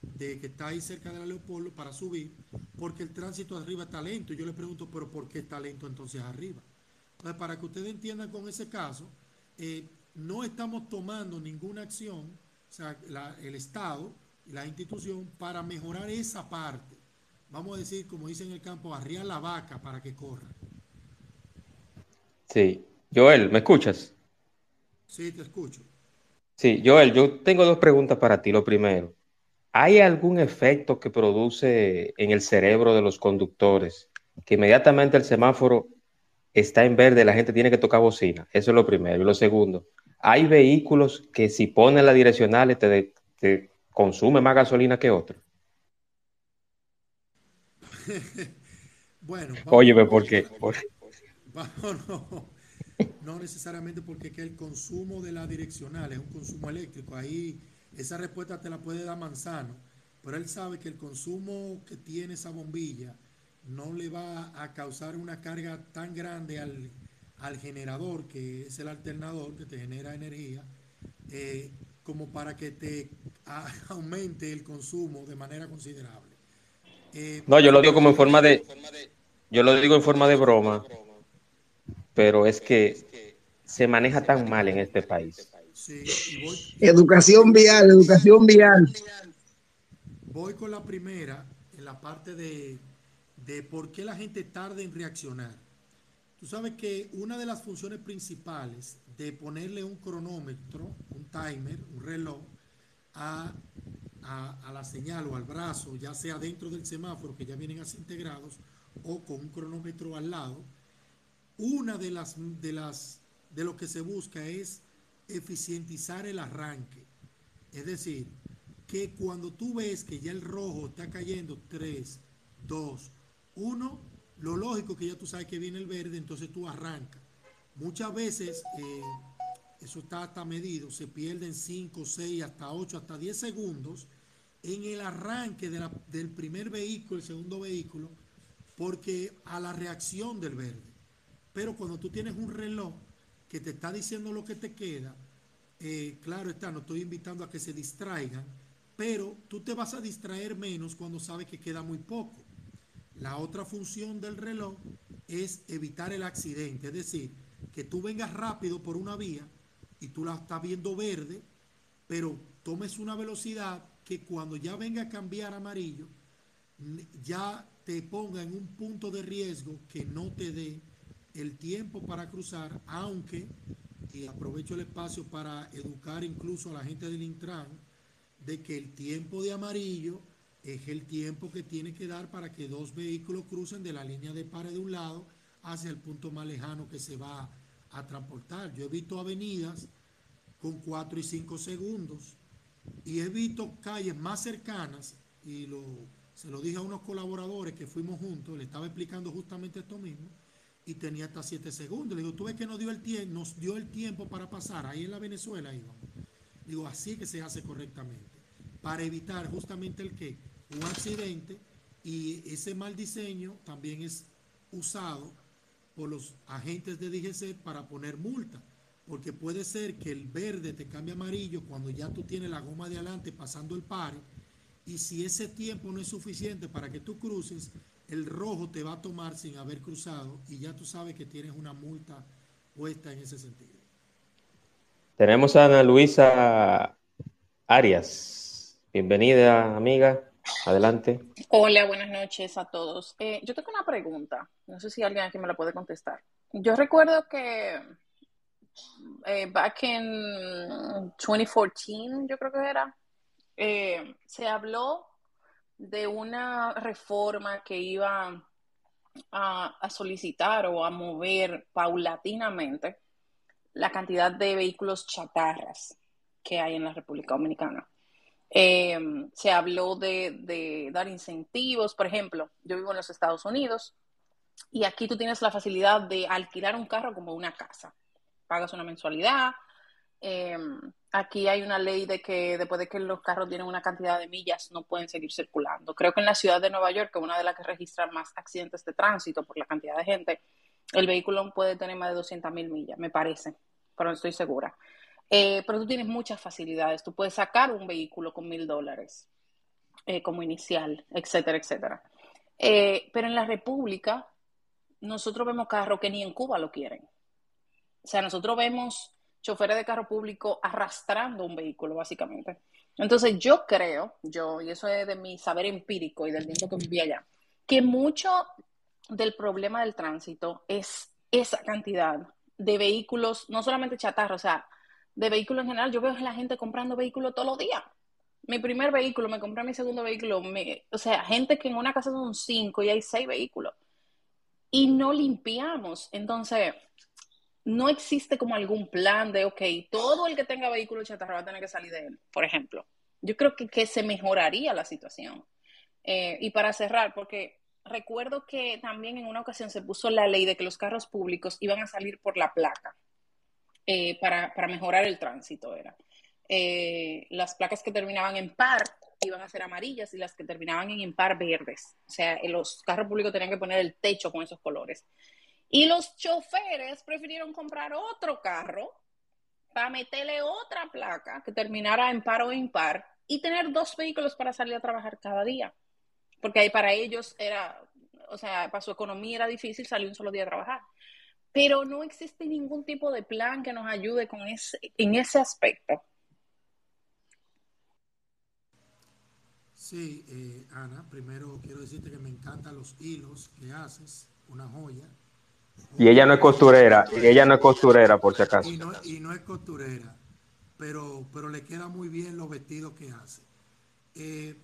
de que está ahí cerca de la Leopoldo, para subir, porque el tránsito arriba está lento. Yo le pregunto, pero ¿por qué está lento entonces arriba? Entonces, para que ustedes entiendan con ese caso, eh, no estamos tomando ninguna acción, o sea, el Estado la institución para mejorar esa parte. Vamos a decir, como dice en el campo, arriar la vaca para que corra. Sí. Joel, ¿me escuchas? Sí, te escucho. Sí, Joel, yo tengo dos preguntas para ti. Lo primero, ¿hay algún efecto que produce en el cerebro de los conductores que inmediatamente el semáforo está en verde, la gente tiene que tocar bocina? Eso es lo primero. Y lo segundo, ¿hay vehículos que si ponen la direccional te, te consume más gasolina que otro. bueno, óyeme, ¿por qué? no, no, necesariamente porque que el consumo de la direccional es un consumo eléctrico. Ahí esa respuesta te la puede dar Manzano, pero él sabe que el consumo que tiene esa bombilla no le va a causar una carga tan grande al, al generador, que es el alternador que te genera energía, eh, como para que te aumente el consumo de manera considerable. Eh, no, yo lo digo como en forma de, yo lo digo en forma de broma, pero es que se maneja tan mal en este país. educación vial, educación vial. Voy con la primera, en la parte de, de por qué la gente tarda en reaccionar. Tú sabes que una de las funciones principales de ponerle un cronómetro, un timer, un reloj, a, la señal o al brazo, ya sea dentro del semáforo, que ya vienen así integrados, o con un cronómetro al lado, una de las de las de lo que se busca es eficientizar el arranque. Es decir, que cuando tú ves que ya el rojo está cayendo 3, 2, 1, lo lógico que ya tú sabes que viene el verde, entonces tú arrancas. Muchas veces eh, eso está hasta medido, se pierden 5, 6, hasta 8, hasta 10 segundos en el arranque del primer vehículo, el segundo vehículo, porque a la reacción del verde. Pero cuando tú tienes un reloj que te está diciendo lo que te queda, eh, claro está, no estoy invitando a que se distraigan, pero tú te vas a distraer menos cuando sabes que queda muy poco. La otra función del reloj es evitar el accidente, es decir, que tú vengas rápido por una vía y tú la estás viendo verde, pero tomes una velocidad que cuando ya venga a cambiar amarillo, ya te ponga en un punto de riesgo que no te dé el tiempo para cruzar, aunque, y aprovecho el espacio para educar incluso a la gente del Intran, de que el tiempo de amarillo es el tiempo que tiene que dar para que dos vehículos crucen de la línea de pare de un lado hacia el punto más lejano que se va a transportar. Yo he visto avenidas con 4 y 5 segundos y he visto calles más cercanas y lo, se lo dije a unos colaboradores que fuimos juntos, le estaba explicando justamente esto mismo y tenía hasta 7 segundos. Le digo, tú ves que nos dio el, nos dio el tiempo para pasar, ahí en la Venezuela íbamos. Digo, así que se hace correctamente, para evitar justamente el que, un accidente y ese mal diseño también es usado por los agentes de DGC para poner multa. Porque puede ser que el verde te cambie amarillo cuando ya tú tienes la goma de adelante pasando el pare. Y si ese tiempo no es suficiente para que tú cruces, el rojo te va a tomar sin haber cruzado y ya tú sabes que tienes una multa puesta en ese sentido. Tenemos a Ana Luisa Arias. Bienvenida, amiga. Adelante. Hola, buenas noches a todos. Eh, yo tengo una pregunta. No sé si alguien aquí me la puede contestar. Yo recuerdo que eh, back in 2014, yo creo que era, eh, se habló de una reforma que iba a, solicitar o a mover paulatinamente la cantidad de vehículos chatarras que hay en la República Dominicana. Eh, se habló de, dar incentivos, por ejemplo, yo vivo en los Estados Unidos y aquí tú tienes la facilidad de alquilar un carro como una casa. Pagas una mensualidad. Eh, aquí hay una ley de que después de que los carros tienen una cantidad de millas no pueden seguir circulando. Creo que en la ciudad de Nueva York, que es una de las que registra más accidentes de tránsito por la cantidad de gente, el vehículo puede tener más de 200 mil millas, me parece, pero no estoy segura. Eh, pero tú tienes muchas facilidades. Tú puedes sacar un vehículo con mil dólares eh, como inicial, etcétera, etcétera. Eh, pero en la República, nosotros vemos carros que ni en Cuba lo quieren. O sea, nosotros vemos choferes de carro público arrastrando un vehículo, básicamente. Entonces, yo creo, yo, y eso es de mi saber empírico y del tiempo que viví allá, que mucho del problema del tránsito es esa cantidad de vehículos, no solamente chatarra, o sea, de vehículos en general, yo veo a la gente comprando vehículos todos los días. Mi primer vehículo, me compré mi segundo vehículo, o sea, gente que en una casa son cinco y hay seis vehículos. Y no limpiamos. Entonces, no existe como algún plan de, ok, todo el que tenga vehículo chatarra va a tener que salir de él, por ejemplo. Yo creo que, que se mejoraría la situación. Eh, y para cerrar, porque recuerdo que también en una ocasión se puso la ley de que los carros públicos iban a salir por la placa. Eh, para, mejorar el tránsito era. Eh, las placas que terminaban en par iban a ser amarillas y las que terminaban en impar verdes. O sea, los carros públicos tenían que poner el techo con esos colores. Y los choferes prefirieron comprar otro carro para meterle otra placa que terminara en par o impar y tener dos vehículos para salir a trabajar cada día. Porque ahí para ellos era, o sea, para su economía era difícil salir un solo día a trabajar. Pero no existe ningún tipo de plan que nos ayude con ese, en ese aspecto. Sí, eh, Ana, primero quiero decirte que me encantan los hilos que haces, una joya. Y ella no es costurera, y ella no es costurera, por si acaso. Y no, y no es costurera, pero, pero le queda muy bien los vestidos que hace. Eh,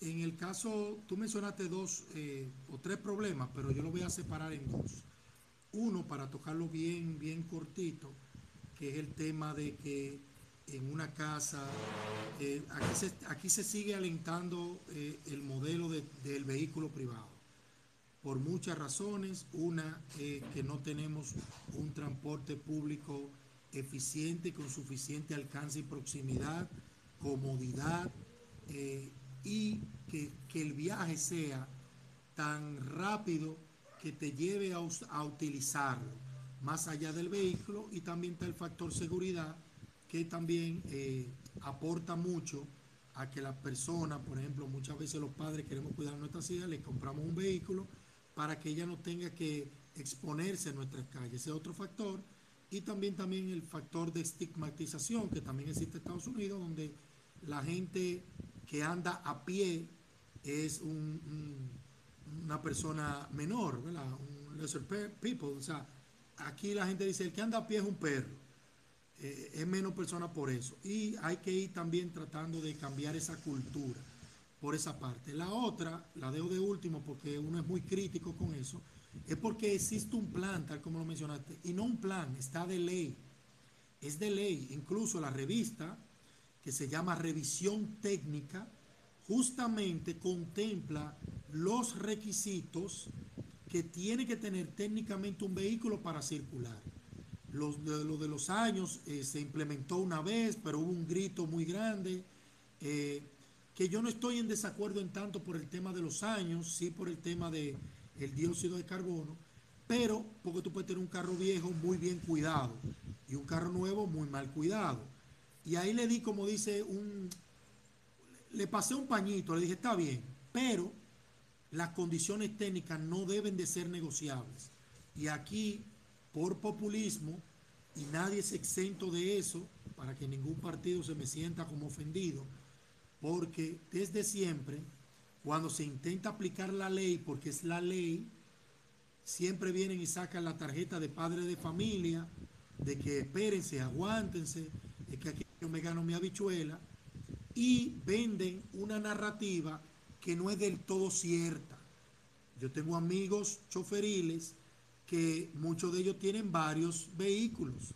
en el caso, tú mencionaste dos eh, o tres problemas, pero yo lo voy a separar en dos. Uno, para tocarlo bien, bien cortito, que es el tema de que en una casa, eh, aquí, se, aquí, se, sigue alentando eh, el modelo de, del vehículo privado, por muchas razones. Una, eh, que no tenemos un transporte público eficiente, con suficiente alcance y proximidad, comodidad, y que, que, el viaje sea tan rápido que te lleve a, a utilizarlo, más allá del vehículo, y también está el factor seguridad que también eh, aporta mucho a que la persona, por ejemplo, muchas veces los padres queremos cuidar a nuestras hijas, le compramos un vehículo para que ella no tenga que exponerse en nuestras calles. Ese es otro factor. Y también, también el factor de estigmatización que también existe en Estados Unidos, donde la gente que anda a pie es un, una persona menor, ¿verdad? Un lesser people. O sea, aquí la gente dice, el que anda a pie es un perro eh, es menos persona por eso. Y hay que ir también tratando de cambiar esa cultura por esa parte. La otra, la dejo de último porque uno es muy crítico con eso, es porque existe un plan, tal como lo mencionaste, y no un plan, está de ley. Es de ley. Incluso la revista, que se llama Revisión Técnica, justamente contempla los requisitos que tiene que tener técnicamente un vehículo para circular lo de, lo de los años eh, se implementó una vez, pero hubo un grito muy grande, eh, que yo no estoy en desacuerdo en tanto por el tema de los años, sí por el tema del el dióxido de carbono, pero porque tú puedes tener un carro viejo muy bien cuidado y un carro nuevo muy mal cuidado. Y ahí le di, como dice, un, le pasé un pañito, le dije, está bien, pero las condiciones técnicas no deben de ser negociables. Y aquí por populismo y nadie es exento de eso para que ningún partido se me sienta como ofendido, porque desde siempre, cuando se intenta aplicar la ley, porque es la ley, siempre vienen y sacan la tarjeta de padre de familia, de que espérense, aguántense, es que aquí yo me gano mi habichuela, y venden una narrativa que no es del todo cierta. Yo tengo amigos choferiles que muchos de ellos tienen varios vehículos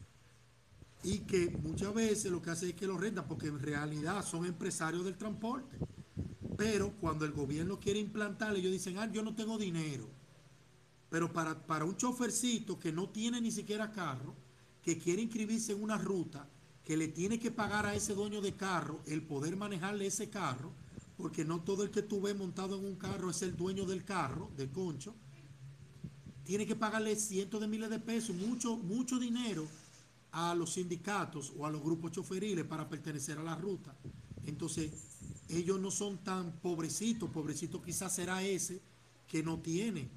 y que muchas veces lo que hace es que los rentan porque en realidad son empresarios del transporte. Pero cuando el gobierno quiere implantar, ellos dicen, ah, yo no tengo dinero. Pero para, para un chofercito que no tiene ni siquiera carro, que quiere inscribirse en una ruta, que le tiene que pagar a ese dueño de carro el poder manejarle ese carro, porque no todo el que tú ves montado en un carro es el dueño del carro, de concho, tiene que pagarle cientos de miles de pesos, mucho, mucho dinero a los sindicatos o a los grupos choferiles para pertenecer a la ruta. Entonces, ellos no son tan pobrecitos, pobrecito quizás será ese que no tiene,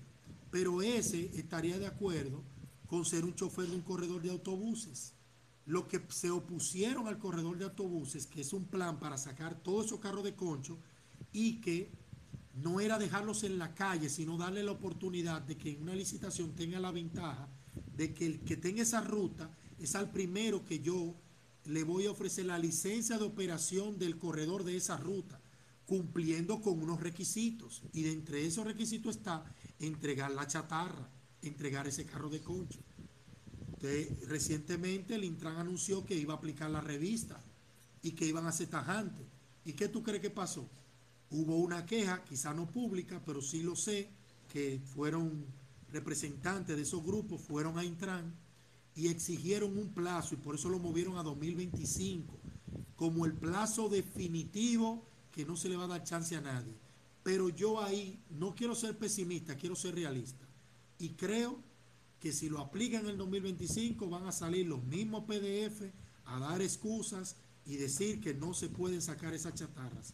pero ese estaría de acuerdo con ser un chofer de un corredor de autobuses. Los que se opusieron al corredor de autobuses, que es un plan para sacar todos esos carros de concho y que no era dejarlos en la calle, sino darle la oportunidad de que en una licitación tenga la ventaja de que el que tenga esa ruta es al primero que yo le voy a ofrecer la licencia de operación del corredor de esa ruta, cumpliendo con unos requisitos. Y de entre esos requisitos está entregar la chatarra, entregar ese carro de concho. recientemente el Intran anunció que iba a aplicar la revista y que iban a ser tajantes. ¿Y qué tú crees que pasó? Hubo una queja, quizá no pública, pero sí lo sé, que fueron representantes de esos grupos, fueron a Intran y exigieron un plazo y por eso lo movieron a 2025 como el plazo definitivo que no se le va a dar chance a nadie. Pero yo ahí no quiero ser pesimista, quiero ser realista. Y creo que si lo aplican en el 2025 van a salir los mismos PDF a dar excusas y decir que no se pueden sacar esas chatarras.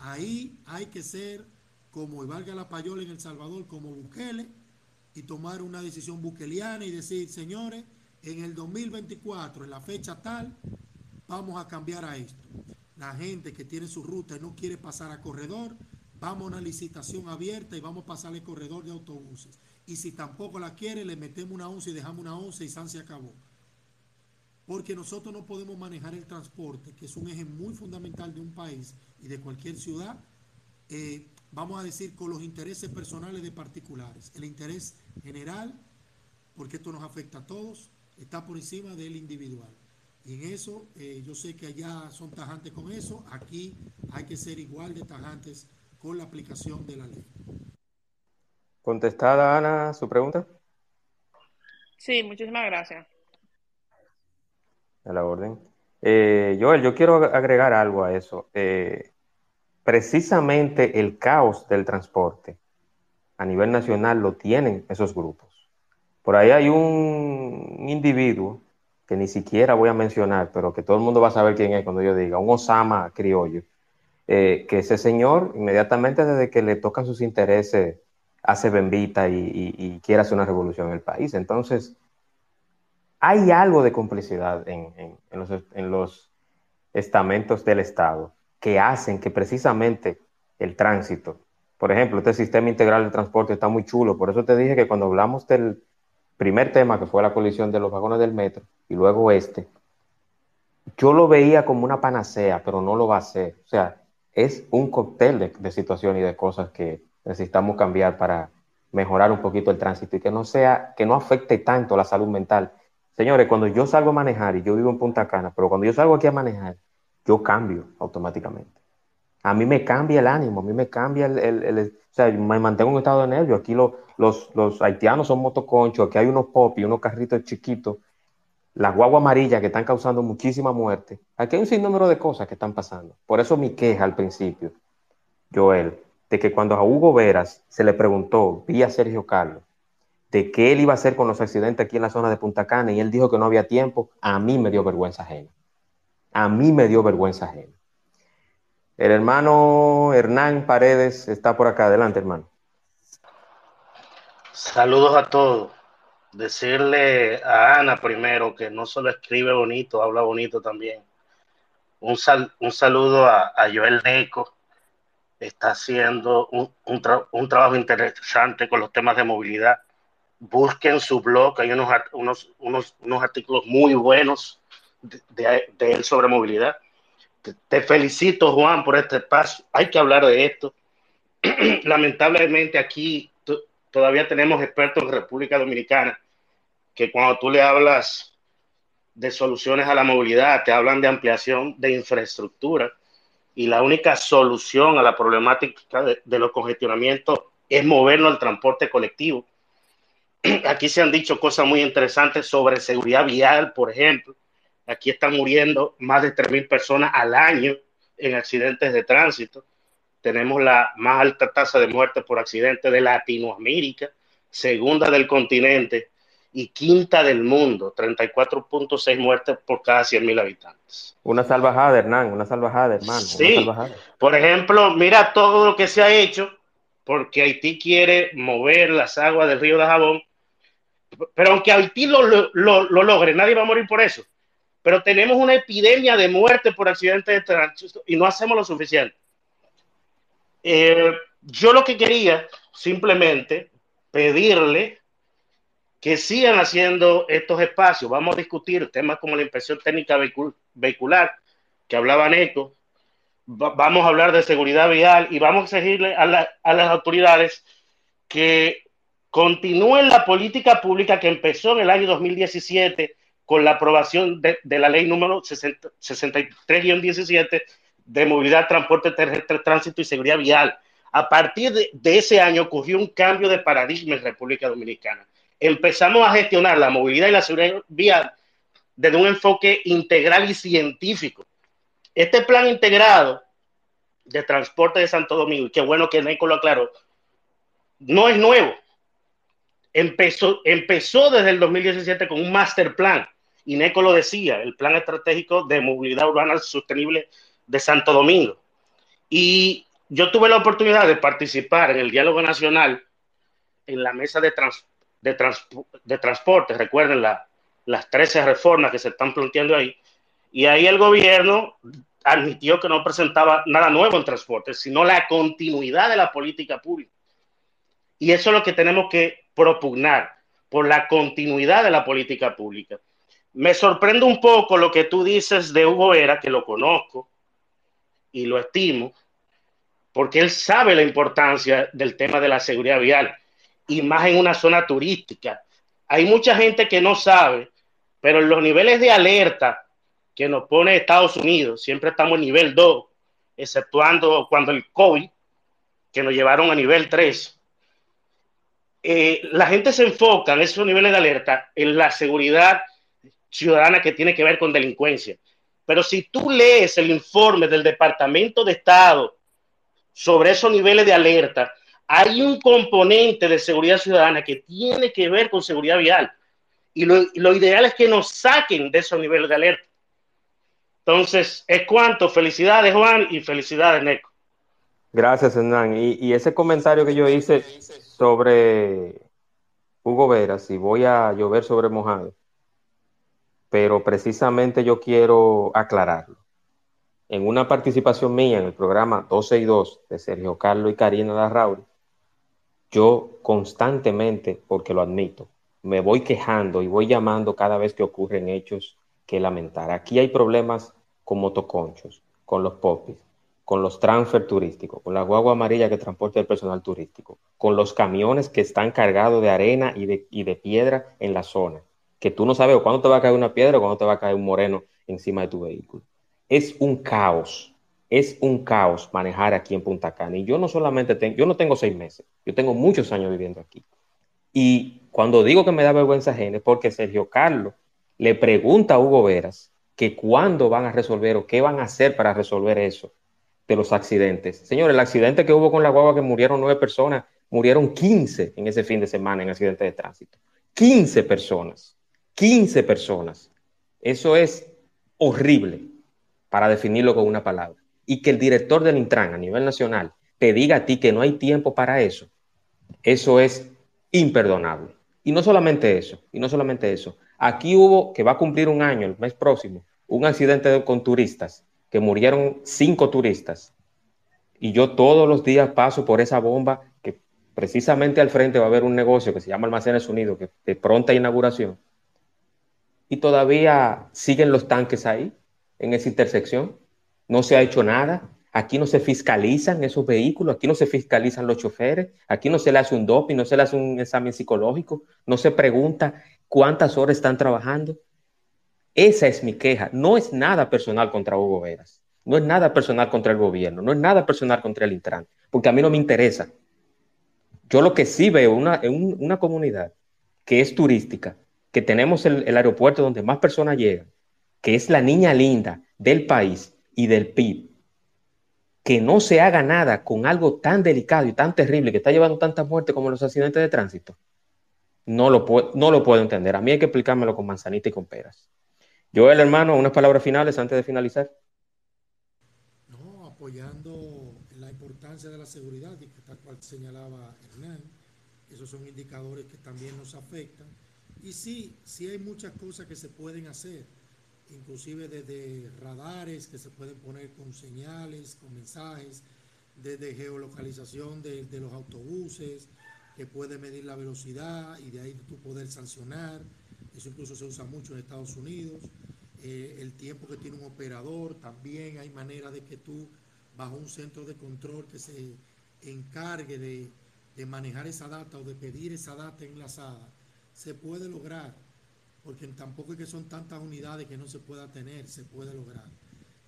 Ahí hay que ser como valga la payola en El Salvador, como Bukele, y tomar una decisión bukeliana y decir, señores, en el 2024, en la fecha tal, vamos a cambiar a esto. La gente que tiene su ruta y no quiere pasar a corredor, vamos a una licitación abierta y vamos a pasarle corredor de autobuses. Y si tampoco la quiere, le metemos una once y dejamos una once y San se acabó. Porque nosotros no podemos manejar el transporte, que es un eje muy fundamental de un país y de cualquier ciudad, eh, vamos a decir, con los intereses personales de particulares. El interés general, porque esto nos afecta a todos, está por encima del individual. Y en eso, eh, yo sé que allá son tajantes con eso, aquí hay que ser igual de tajantes con la aplicación de la ley. ¿Contestada, Ana, su pregunta? Sí, muchísimas gracias. A la orden. Eh, Joel, yo quiero agregar algo a eso. Eh, precisamente el caos del transporte a nivel nacional lo tienen esos grupos. Por ahí hay un individuo que ni siquiera voy a mencionar, pero que todo el mundo va a saber quién es cuando yo diga, un Osama criollo, eh, que ese señor inmediatamente desde que le tocan sus intereses hace bembita y, quiere hacer una revolución en el país. Entonces, hay algo de complicidad en, los, estamentos del Estado que hacen que precisamente el tránsito, por ejemplo, este sistema integral de transporte está muy chulo, por eso te dije que cuando hablamos del primer tema, que fue la colisión de los vagones del metro, y luego este, yo lo veía como una panacea, pero no lo va a ser. O sea, es un cóctel de, de situaciones y de cosas que, necesitamos cambiar para mejorar un poquito el tránsito y que no sea, que no afecte tanto la salud mental. Señores, cuando yo salgo a manejar y yo vivo en Punta Cana, pero cuando yo salgo aquí a manejar, yo cambio automáticamente. A mí me cambia el ánimo, a mí me cambia el, el, o sea, me mantengo en un estado de nervio. Aquí los, los haitianos son motoconchos, aquí hay unos pop y unos carritos chiquitos, las guaguas amarillas que están causando muchísima muerte. Aquí hay un sinnúmero de cosas que están pasando. Por eso mi queja al principio, Joel, de que cuando a Hugo Veras se le preguntó vía Sergio Carlos de qué él iba a hacer con los accidentes aquí en la zona de Punta Cana y él dijo que no había tiempo, a mí me dio vergüenza ajena. A mí me dio vergüenza ajena. El hermano Hernán Paredes está por acá. Adelante, hermano. Saludos a todos. Decirle a Ana primero que no solo escribe bonito, habla bonito también. Un, un saludo a, Joel Neco, está haciendo un, un, trabajo interesante con los temas de movilidad. Busquen su blog, hay unos, unos, unos, unos artículos muy buenos de, de, él sobre movilidad. Te, felicito, Juan, por este paso. Hay que hablar de esto. Lamentablemente aquí todavía tenemos expertos en República Dominicana que cuando tú le hablas de soluciones a la movilidad, te hablan de ampliación de infraestructura y la única solución a la problemática de los congestionamientos es movernos al transporte colectivo. Aquí se han dicho cosas muy interesantes sobre seguridad vial, por ejemplo. Aquí están muriendo más de 3.000 personas al año en accidentes de tránsito. Tenemos la más alta tasa de muerte por accidente de Latinoamérica, segunda del continente y quinta del mundo, 34.6 muertes por cada 100.000 habitantes. Una salvajada, Hernán, una salvajada, hermano. Sí, salvajada. por ejemplo, mira todo lo que se ha hecho porque Haití quiere mover las aguas del río de Jabón, pero aunque Haití lo, lo, lo, logre, nadie va a morir por eso. Pero tenemos una epidemia de muerte por accidentes de tránsito y no hacemos lo suficiente. Eh, yo lo que quería simplemente pedirle que sigan haciendo estos espacios. Vamos a discutir temas como la inspección técnica vehicular, que hablaba Neto. vamos a hablar de seguridad vial y vamos a exigirle a, la, a las autoridades que continúen la política pública que empezó en el año 2017 con la aprobación de, la ley número 63-17 de movilidad, transporte terrestre, tránsito y seguridad vial. A partir de, de ese año ocurrió un cambio de paradigma en República Dominicana empezamos a gestionar la movilidad y la seguridad vial desde un enfoque integral y científico. Este plan integrado de transporte de Santo Domingo, y qué bueno que Neco lo aclaró, no es nuevo. Empezó, empezó desde el 2017 con un master plan y Neco lo decía, el Plan Estratégico de Movilidad Urbana Sostenible de Santo Domingo. Y yo tuve la oportunidad de participar en el diálogo nacional en la mesa de, de, de transporte, recuerden las 13 reformas que se están planteando ahí, y ahí el gobierno admitió que no presentaba nada nuevo en transporte, sino la continuidad de la política pública. Y eso es lo que tenemos que propugnar, por la continuidad de la política pública. Me sorprende un poco lo que tú dices de Hugo Vera, que lo conozco y lo estimo, porque él sabe la importancia del tema de la seguridad vial, y más en una zona turística. Hay mucha gente que no sabe, pero los niveles de alerta que nos pone Estados Unidos, siempre estamos en nivel 2, exceptuando cuando el COVID, que nos llevaron a nivel 3. Eh, la gente se enfoca en esos niveles de alerta en la seguridad ciudadana que tiene que ver con delincuencia. Pero si tú lees el informe del Departamento de Estado sobre esos niveles de alerta, hay un componente de seguridad ciudadana que tiene que ver con seguridad vial. Y lo, lo ideal es que nos saquen de esos niveles de alerta. Entonces, es cuanto. Felicidades, Juan, y felicidades, Neco. Gracias, Hernán. Y, ese comentario que yo hice sobre Hugo Veras, y voy a llover sobre mojado, pero precisamente yo quiero aclararlo. En una participación mía en el programa 12 y 2 de Sergio Carlos y Karina Larrauri, yo constantemente, porque lo admito, me voy quejando y voy llamando cada vez que ocurren hechos que lamentar. Aquí hay problemas con motoconchos, con los popis, con los transfer turísticos, con la guagua amarilla que transporta el personal turístico, con los camiones que están cargados de arena y de, piedra en la zona, que tú no sabes cuándo te va a caer una piedra o cuándo te va a caer un moreno encima de tu vehículo. Es un caos, es un caos manejar aquí en Punta Cana. Y yo no solamente tengo, yo no tengo seis meses, yo tengo muchos años viviendo aquí. Y cuando digo que me da vergüenza ajena es porque Sergio Carlos le pregunta a Hugo Veras que cuándo van a resolver o qué van a hacer para resolver eso de los accidentes. Señor, el accidente que hubo con la guagua que murieron nueve personas, murieron 15 en ese fin de semana en accidentes de tránsito. 15 personas. 15 personas. Eso es horrible para definirlo con una palabra. Y que el director del Intran a nivel nacional te diga a ti que no hay tiempo para eso, eso es imperdonable. Y no solamente eso, y no solamente eso. Aquí hubo, que va a cumplir un año el mes próximo, un accidente con turistas, que murieron cinco turistas. Y yo todos los días paso por esa bomba, que precisamente al frente va a haber un negocio que se llama Almacenes Unidos, que de pronta inauguración. Y todavía siguen los tanques ahí, en esa intersección. No se ha hecho nada. Aquí no se fiscalizan esos vehículos, aquí no se fiscalizan los choferes, aquí no se le hace un doping, no se le hace un examen psicológico, no se pregunta cuántas horas están trabajando. Esa es mi queja. No es nada personal contra Hugo Veras. No es nada personal contra el gobierno. No es nada personal contra el Intran. Porque a mí no me interesa. Yo lo que sí veo una, una comunidad que es turística, que tenemos el, el aeropuerto donde más personas llegan, que es la niña linda del país y del PIB, que no se haga nada con algo tan delicado y tan terrible que está llevando tantas muertes como los accidentes de tránsito, no lo, puedo, no lo puedo entender. A mí hay que explicármelo con manzanita y con peras. Joel, hermano, unas palabras finales antes de finalizar. No, apoyando la importancia de la seguridad, y que tal cual señalaba Hernán, esos son indicadores que también nos afectan. Y sí, sí hay muchas cosas que se pueden hacer, inclusive desde radares que se pueden poner con señales, con mensajes, desde geolocalización de, de los autobuses, que puede medir la velocidad y de ahí tú poder sancionar eso incluso se usa mucho en Estados Unidos. Eh, el tiempo que tiene un operador, también hay manera de que tú, bajo un centro de control que se encargue de, de manejar esa data o de pedir esa data enlazada, se puede lograr, porque tampoco es que son tantas unidades que no se pueda tener, se puede lograr.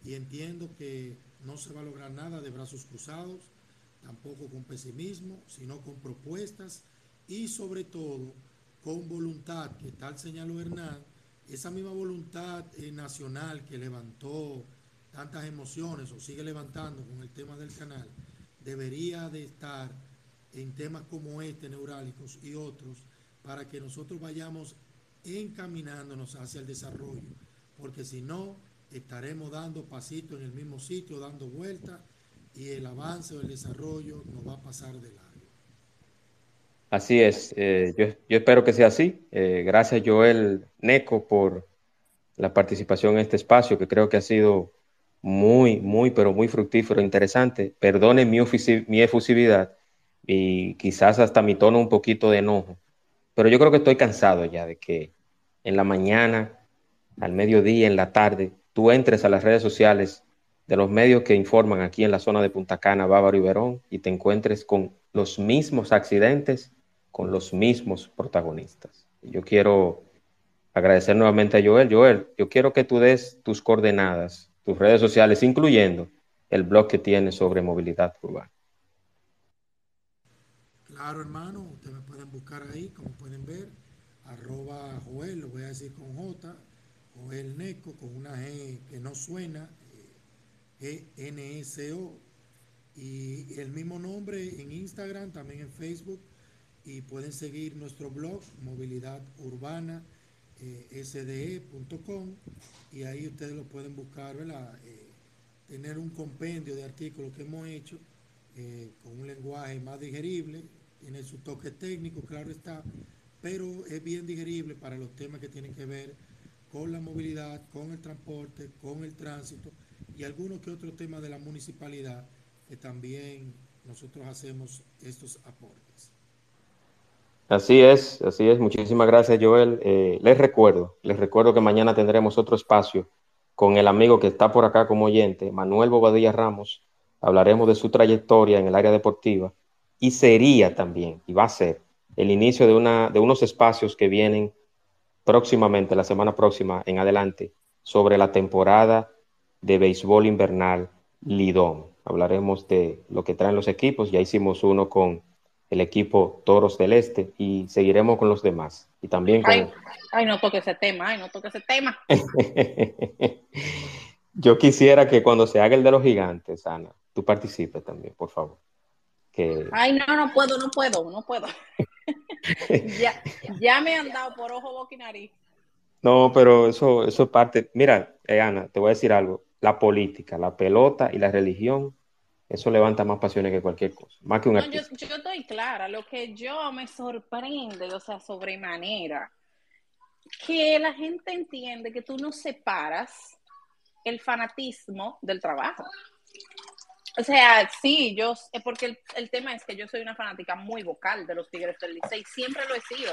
Y entiendo que no se va a lograr nada de brazos cruzados, tampoco con pesimismo, sino con propuestas y sobre todo con voluntad, que tal señaló Hernán, esa misma voluntad eh, nacional que levantó tantas emociones o sigue levantando con el tema del canal, debería de estar en temas como este, neurálgicos y otros, para que nosotros vayamos encaminándonos hacia el desarrollo, porque si no, estaremos dando pasitos en el mismo sitio, dando vueltas, y el avance o el desarrollo nos va a pasar de largo. Así es, eh, yo, yo, espero que sea así. Eh, gracias Joel Neco por la participación en este espacio, que creo que ha sido muy, muy, pero muy fructífero, interesante. Perdone mi, mi efusividad y quizás hasta mi tono un poquito de enojo, pero yo creo que estoy cansado ya de que en la mañana, al mediodía, en la tarde, tú entres a las redes sociales de los medios que informan aquí en la zona de Punta Cana, Bávaro y Verón, y te encuentres con los mismos accidentes, con los mismos protagonistas. Yo quiero agradecer nuevamente a Joel. Joel, yo quiero que tú des tus coordenadas, tus redes sociales, incluyendo el blog que tienes sobre movilidad urbana. Claro, hermano, ustedes me pueden buscar ahí, como pueden ver, arroba Joel, lo voy a decir con J, Joel Neco, con una G que no suena, E-N-S-O, y el mismo nombre en Instagram, también en Facebook, y pueden seguir nuestro blog, Movilidad Urbana, eh, sde.com, y ahí ustedes lo pueden buscar, ¿verdad? Eh, tener un compendio de artículos que hemos hecho eh, con un lenguaje más digerible, tiene su toque técnico, claro está, pero es bien digerible para los temas que tienen que ver con la movilidad, con el transporte, con el tránsito y algunos que otros temas de la municipalidad que también nosotros hacemos estos aportes. Así es, así es. Muchísimas gracias, Joel. Eh, les recuerdo, les recuerdo que mañana tendremos otro espacio con el amigo que está por acá como oyente, Manuel Bobadilla Ramos. Hablaremos de su trayectoria en el área deportiva y sería también, y va a ser, el inicio de, una, de unos espacios que vienen próximamente, la semana próxima en adelante, sobre la temporada de béisbol invernal Lidón. Hablaremos de lo que traen los equipos, ya hicimos uno con el equipo Toros del Este y seguiremos con los demás. Y también con... Ay, no toque ese tema, ay, no toque ese tema. Yo quisiera que cuando se haga el de los gigantes, Ana, tú participes también, por favor. Ay, no, no puedo, no puedo, no puedo. ya, ya me han dado por ojo, boca y nariz. No, pero eso, eso es parte. Mira, eh, Ana, te voy a decir algo. La política, la pelota y la religión, eso levanta más pasiones que cualquier cosa. Más que un no, yo, yo, estoy clara. Lo que yo me sorprende, o sea, sobremanera, que la gente entiende que tú no separas el fanatismo del trabajo. O sea, sí, yo, porque el, tema es que yo soy una fanática muy vocal de los Tigres del Licey, siempre lo he sido.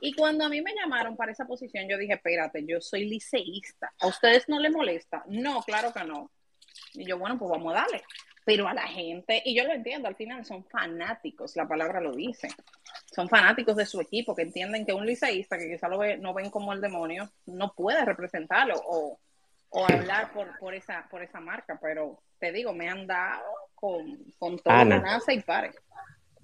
Y cuando a mí me llamaron para esa posición, yo dije, espérate, yo soy liceísta. ¿A ustedes no les molesta? No, claro que no. Y yo, bueno, pues vamos a darle. Pero a la gente, y yo lo entiendo, al final son fanáticos, la palabra lo dice. Son fanáticos de su equipo, que entienden que un liceísta, que quizá lo ve, no ven como el demonio, no puede representarlo o, o hablar por, por, esa, por esa marca. Pero te digo, me han dado con, con todo Ana, y pare.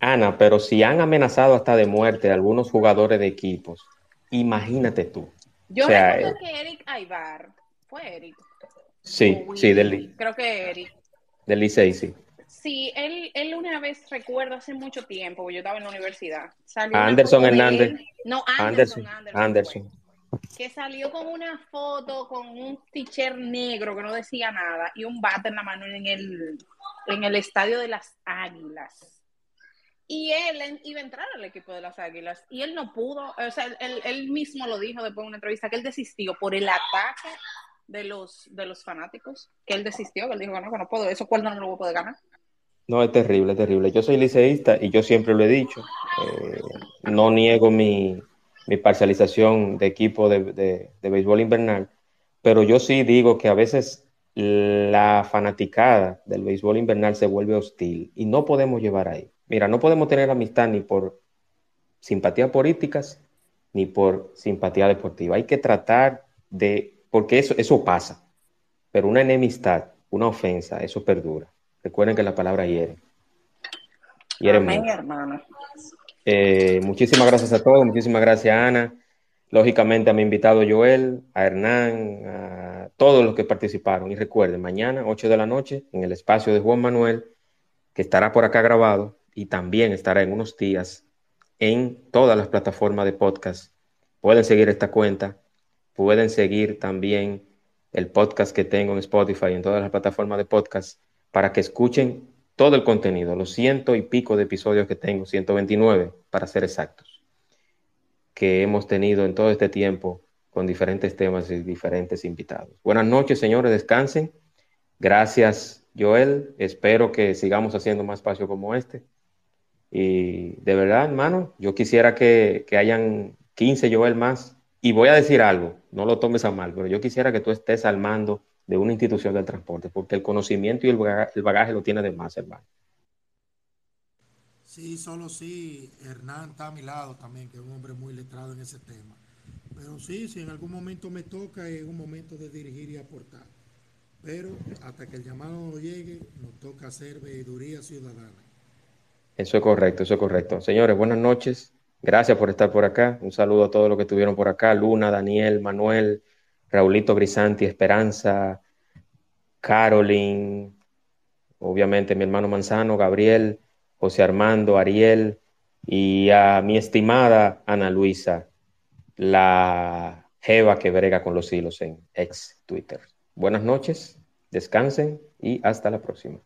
Ana, pero si han amenazado hasta de muerte a algunos jugadores de equipos, imagínate tú. Yo recuerdo eh, que Eric Aybar, fue Eric. Sí, sí, del Creo que Eric. Del Licey, sí. Sí, él, él una vez, recuerdo hace mucho tiempo, yo estaba en la universidad. Anderson Hernández. No, Anderson. Anderson que salió con una foto con un t-shirt negro que no decía nada y un bate en la mano en el, en el estadio de las Águilas. Y él iba a entrar al equipo de las Águilas y él no pudo, o sea, él, él mismo lo dijo después de una entrevista que él desistió por el ataque de los, de los fanáticos, que él desistió, que él dijo, no, que no puedo, eso cuál no lo voy a poder ganar. No, es terrible, es terrible. Yo soy liceísta y yo siempre lo he dicho. Eh, no niego mi, mi parcialización de equipo de, béisbol invernal, pero yo sí digo que a veces la fanaticada del béisbol invernal se vuelve hostil y no podemos llevar ahí. Mira, no podemos tener amistad ni por simpatía políticas ni por simpatía deportiva. Hay que tratar de, porque eso, eso pasa, pero una enemistad, una ofensa, eso perdura. Recuerden que la palabra hiere. hiere Amén, hermano. Eh, muchísimas gracias a todos, muchísimas gracias Ana, lógicamente a mi invitado Joel, a Hernán, a todos los que participaron. Y recuerden, mañana, 8 de la noche, en el espacio de Juan Manuel, que estará por acá grabado y también estará en unos días en todas las plataformas de podcast pueden seguir esta cuenta, pueden seguir también el podcast que tengo en Spotify y en todas las plataformas de podcast para que escuchen todo el contenido, los ciento y pico de episodios que tengo, 129 para ser exactos, que hemos tenido en todo este tiempo con diferentes temas y diferentes invitados. Buenas noches, señores, descansen. Gracias, Joel. Espero que sigamos haciendo más espacio como este. Y de verdad, hermano, yo quisiera que, que hayan 15 Joel más. Y voy a decir algo, no lo tomes a mal, pero yo quisiera que tú estés al mando de una institución del transporte, porque el conocimiento y el bagaje, el bagaje lo tiene de más, hermano. Sí, solo sí, Hernán está a mi lado también, que es un hombre muy letrado en ese tema. Pero sí, si en algún momento me toca, es un momento de dirigir y aportar. Pero hasta que el llamado llegue, nos toca hacer veeduría ciudadana. Eso es correcto, eso es correcto. Señores, buenas noches. Gracias por estar por acá. Un saludo a todos los que estuvieron por acá. Luna, Daniel, Manuel, Raulito Grisanti, Esperanza, Caroline, obviamente mi hermano Manzano, Gabriel, José Armando, Ariel y a mi estimada Ana Luisa, la Jeva que brega con los hilos en ex Twitter. Buenas noches, descansen y hasta la próxima.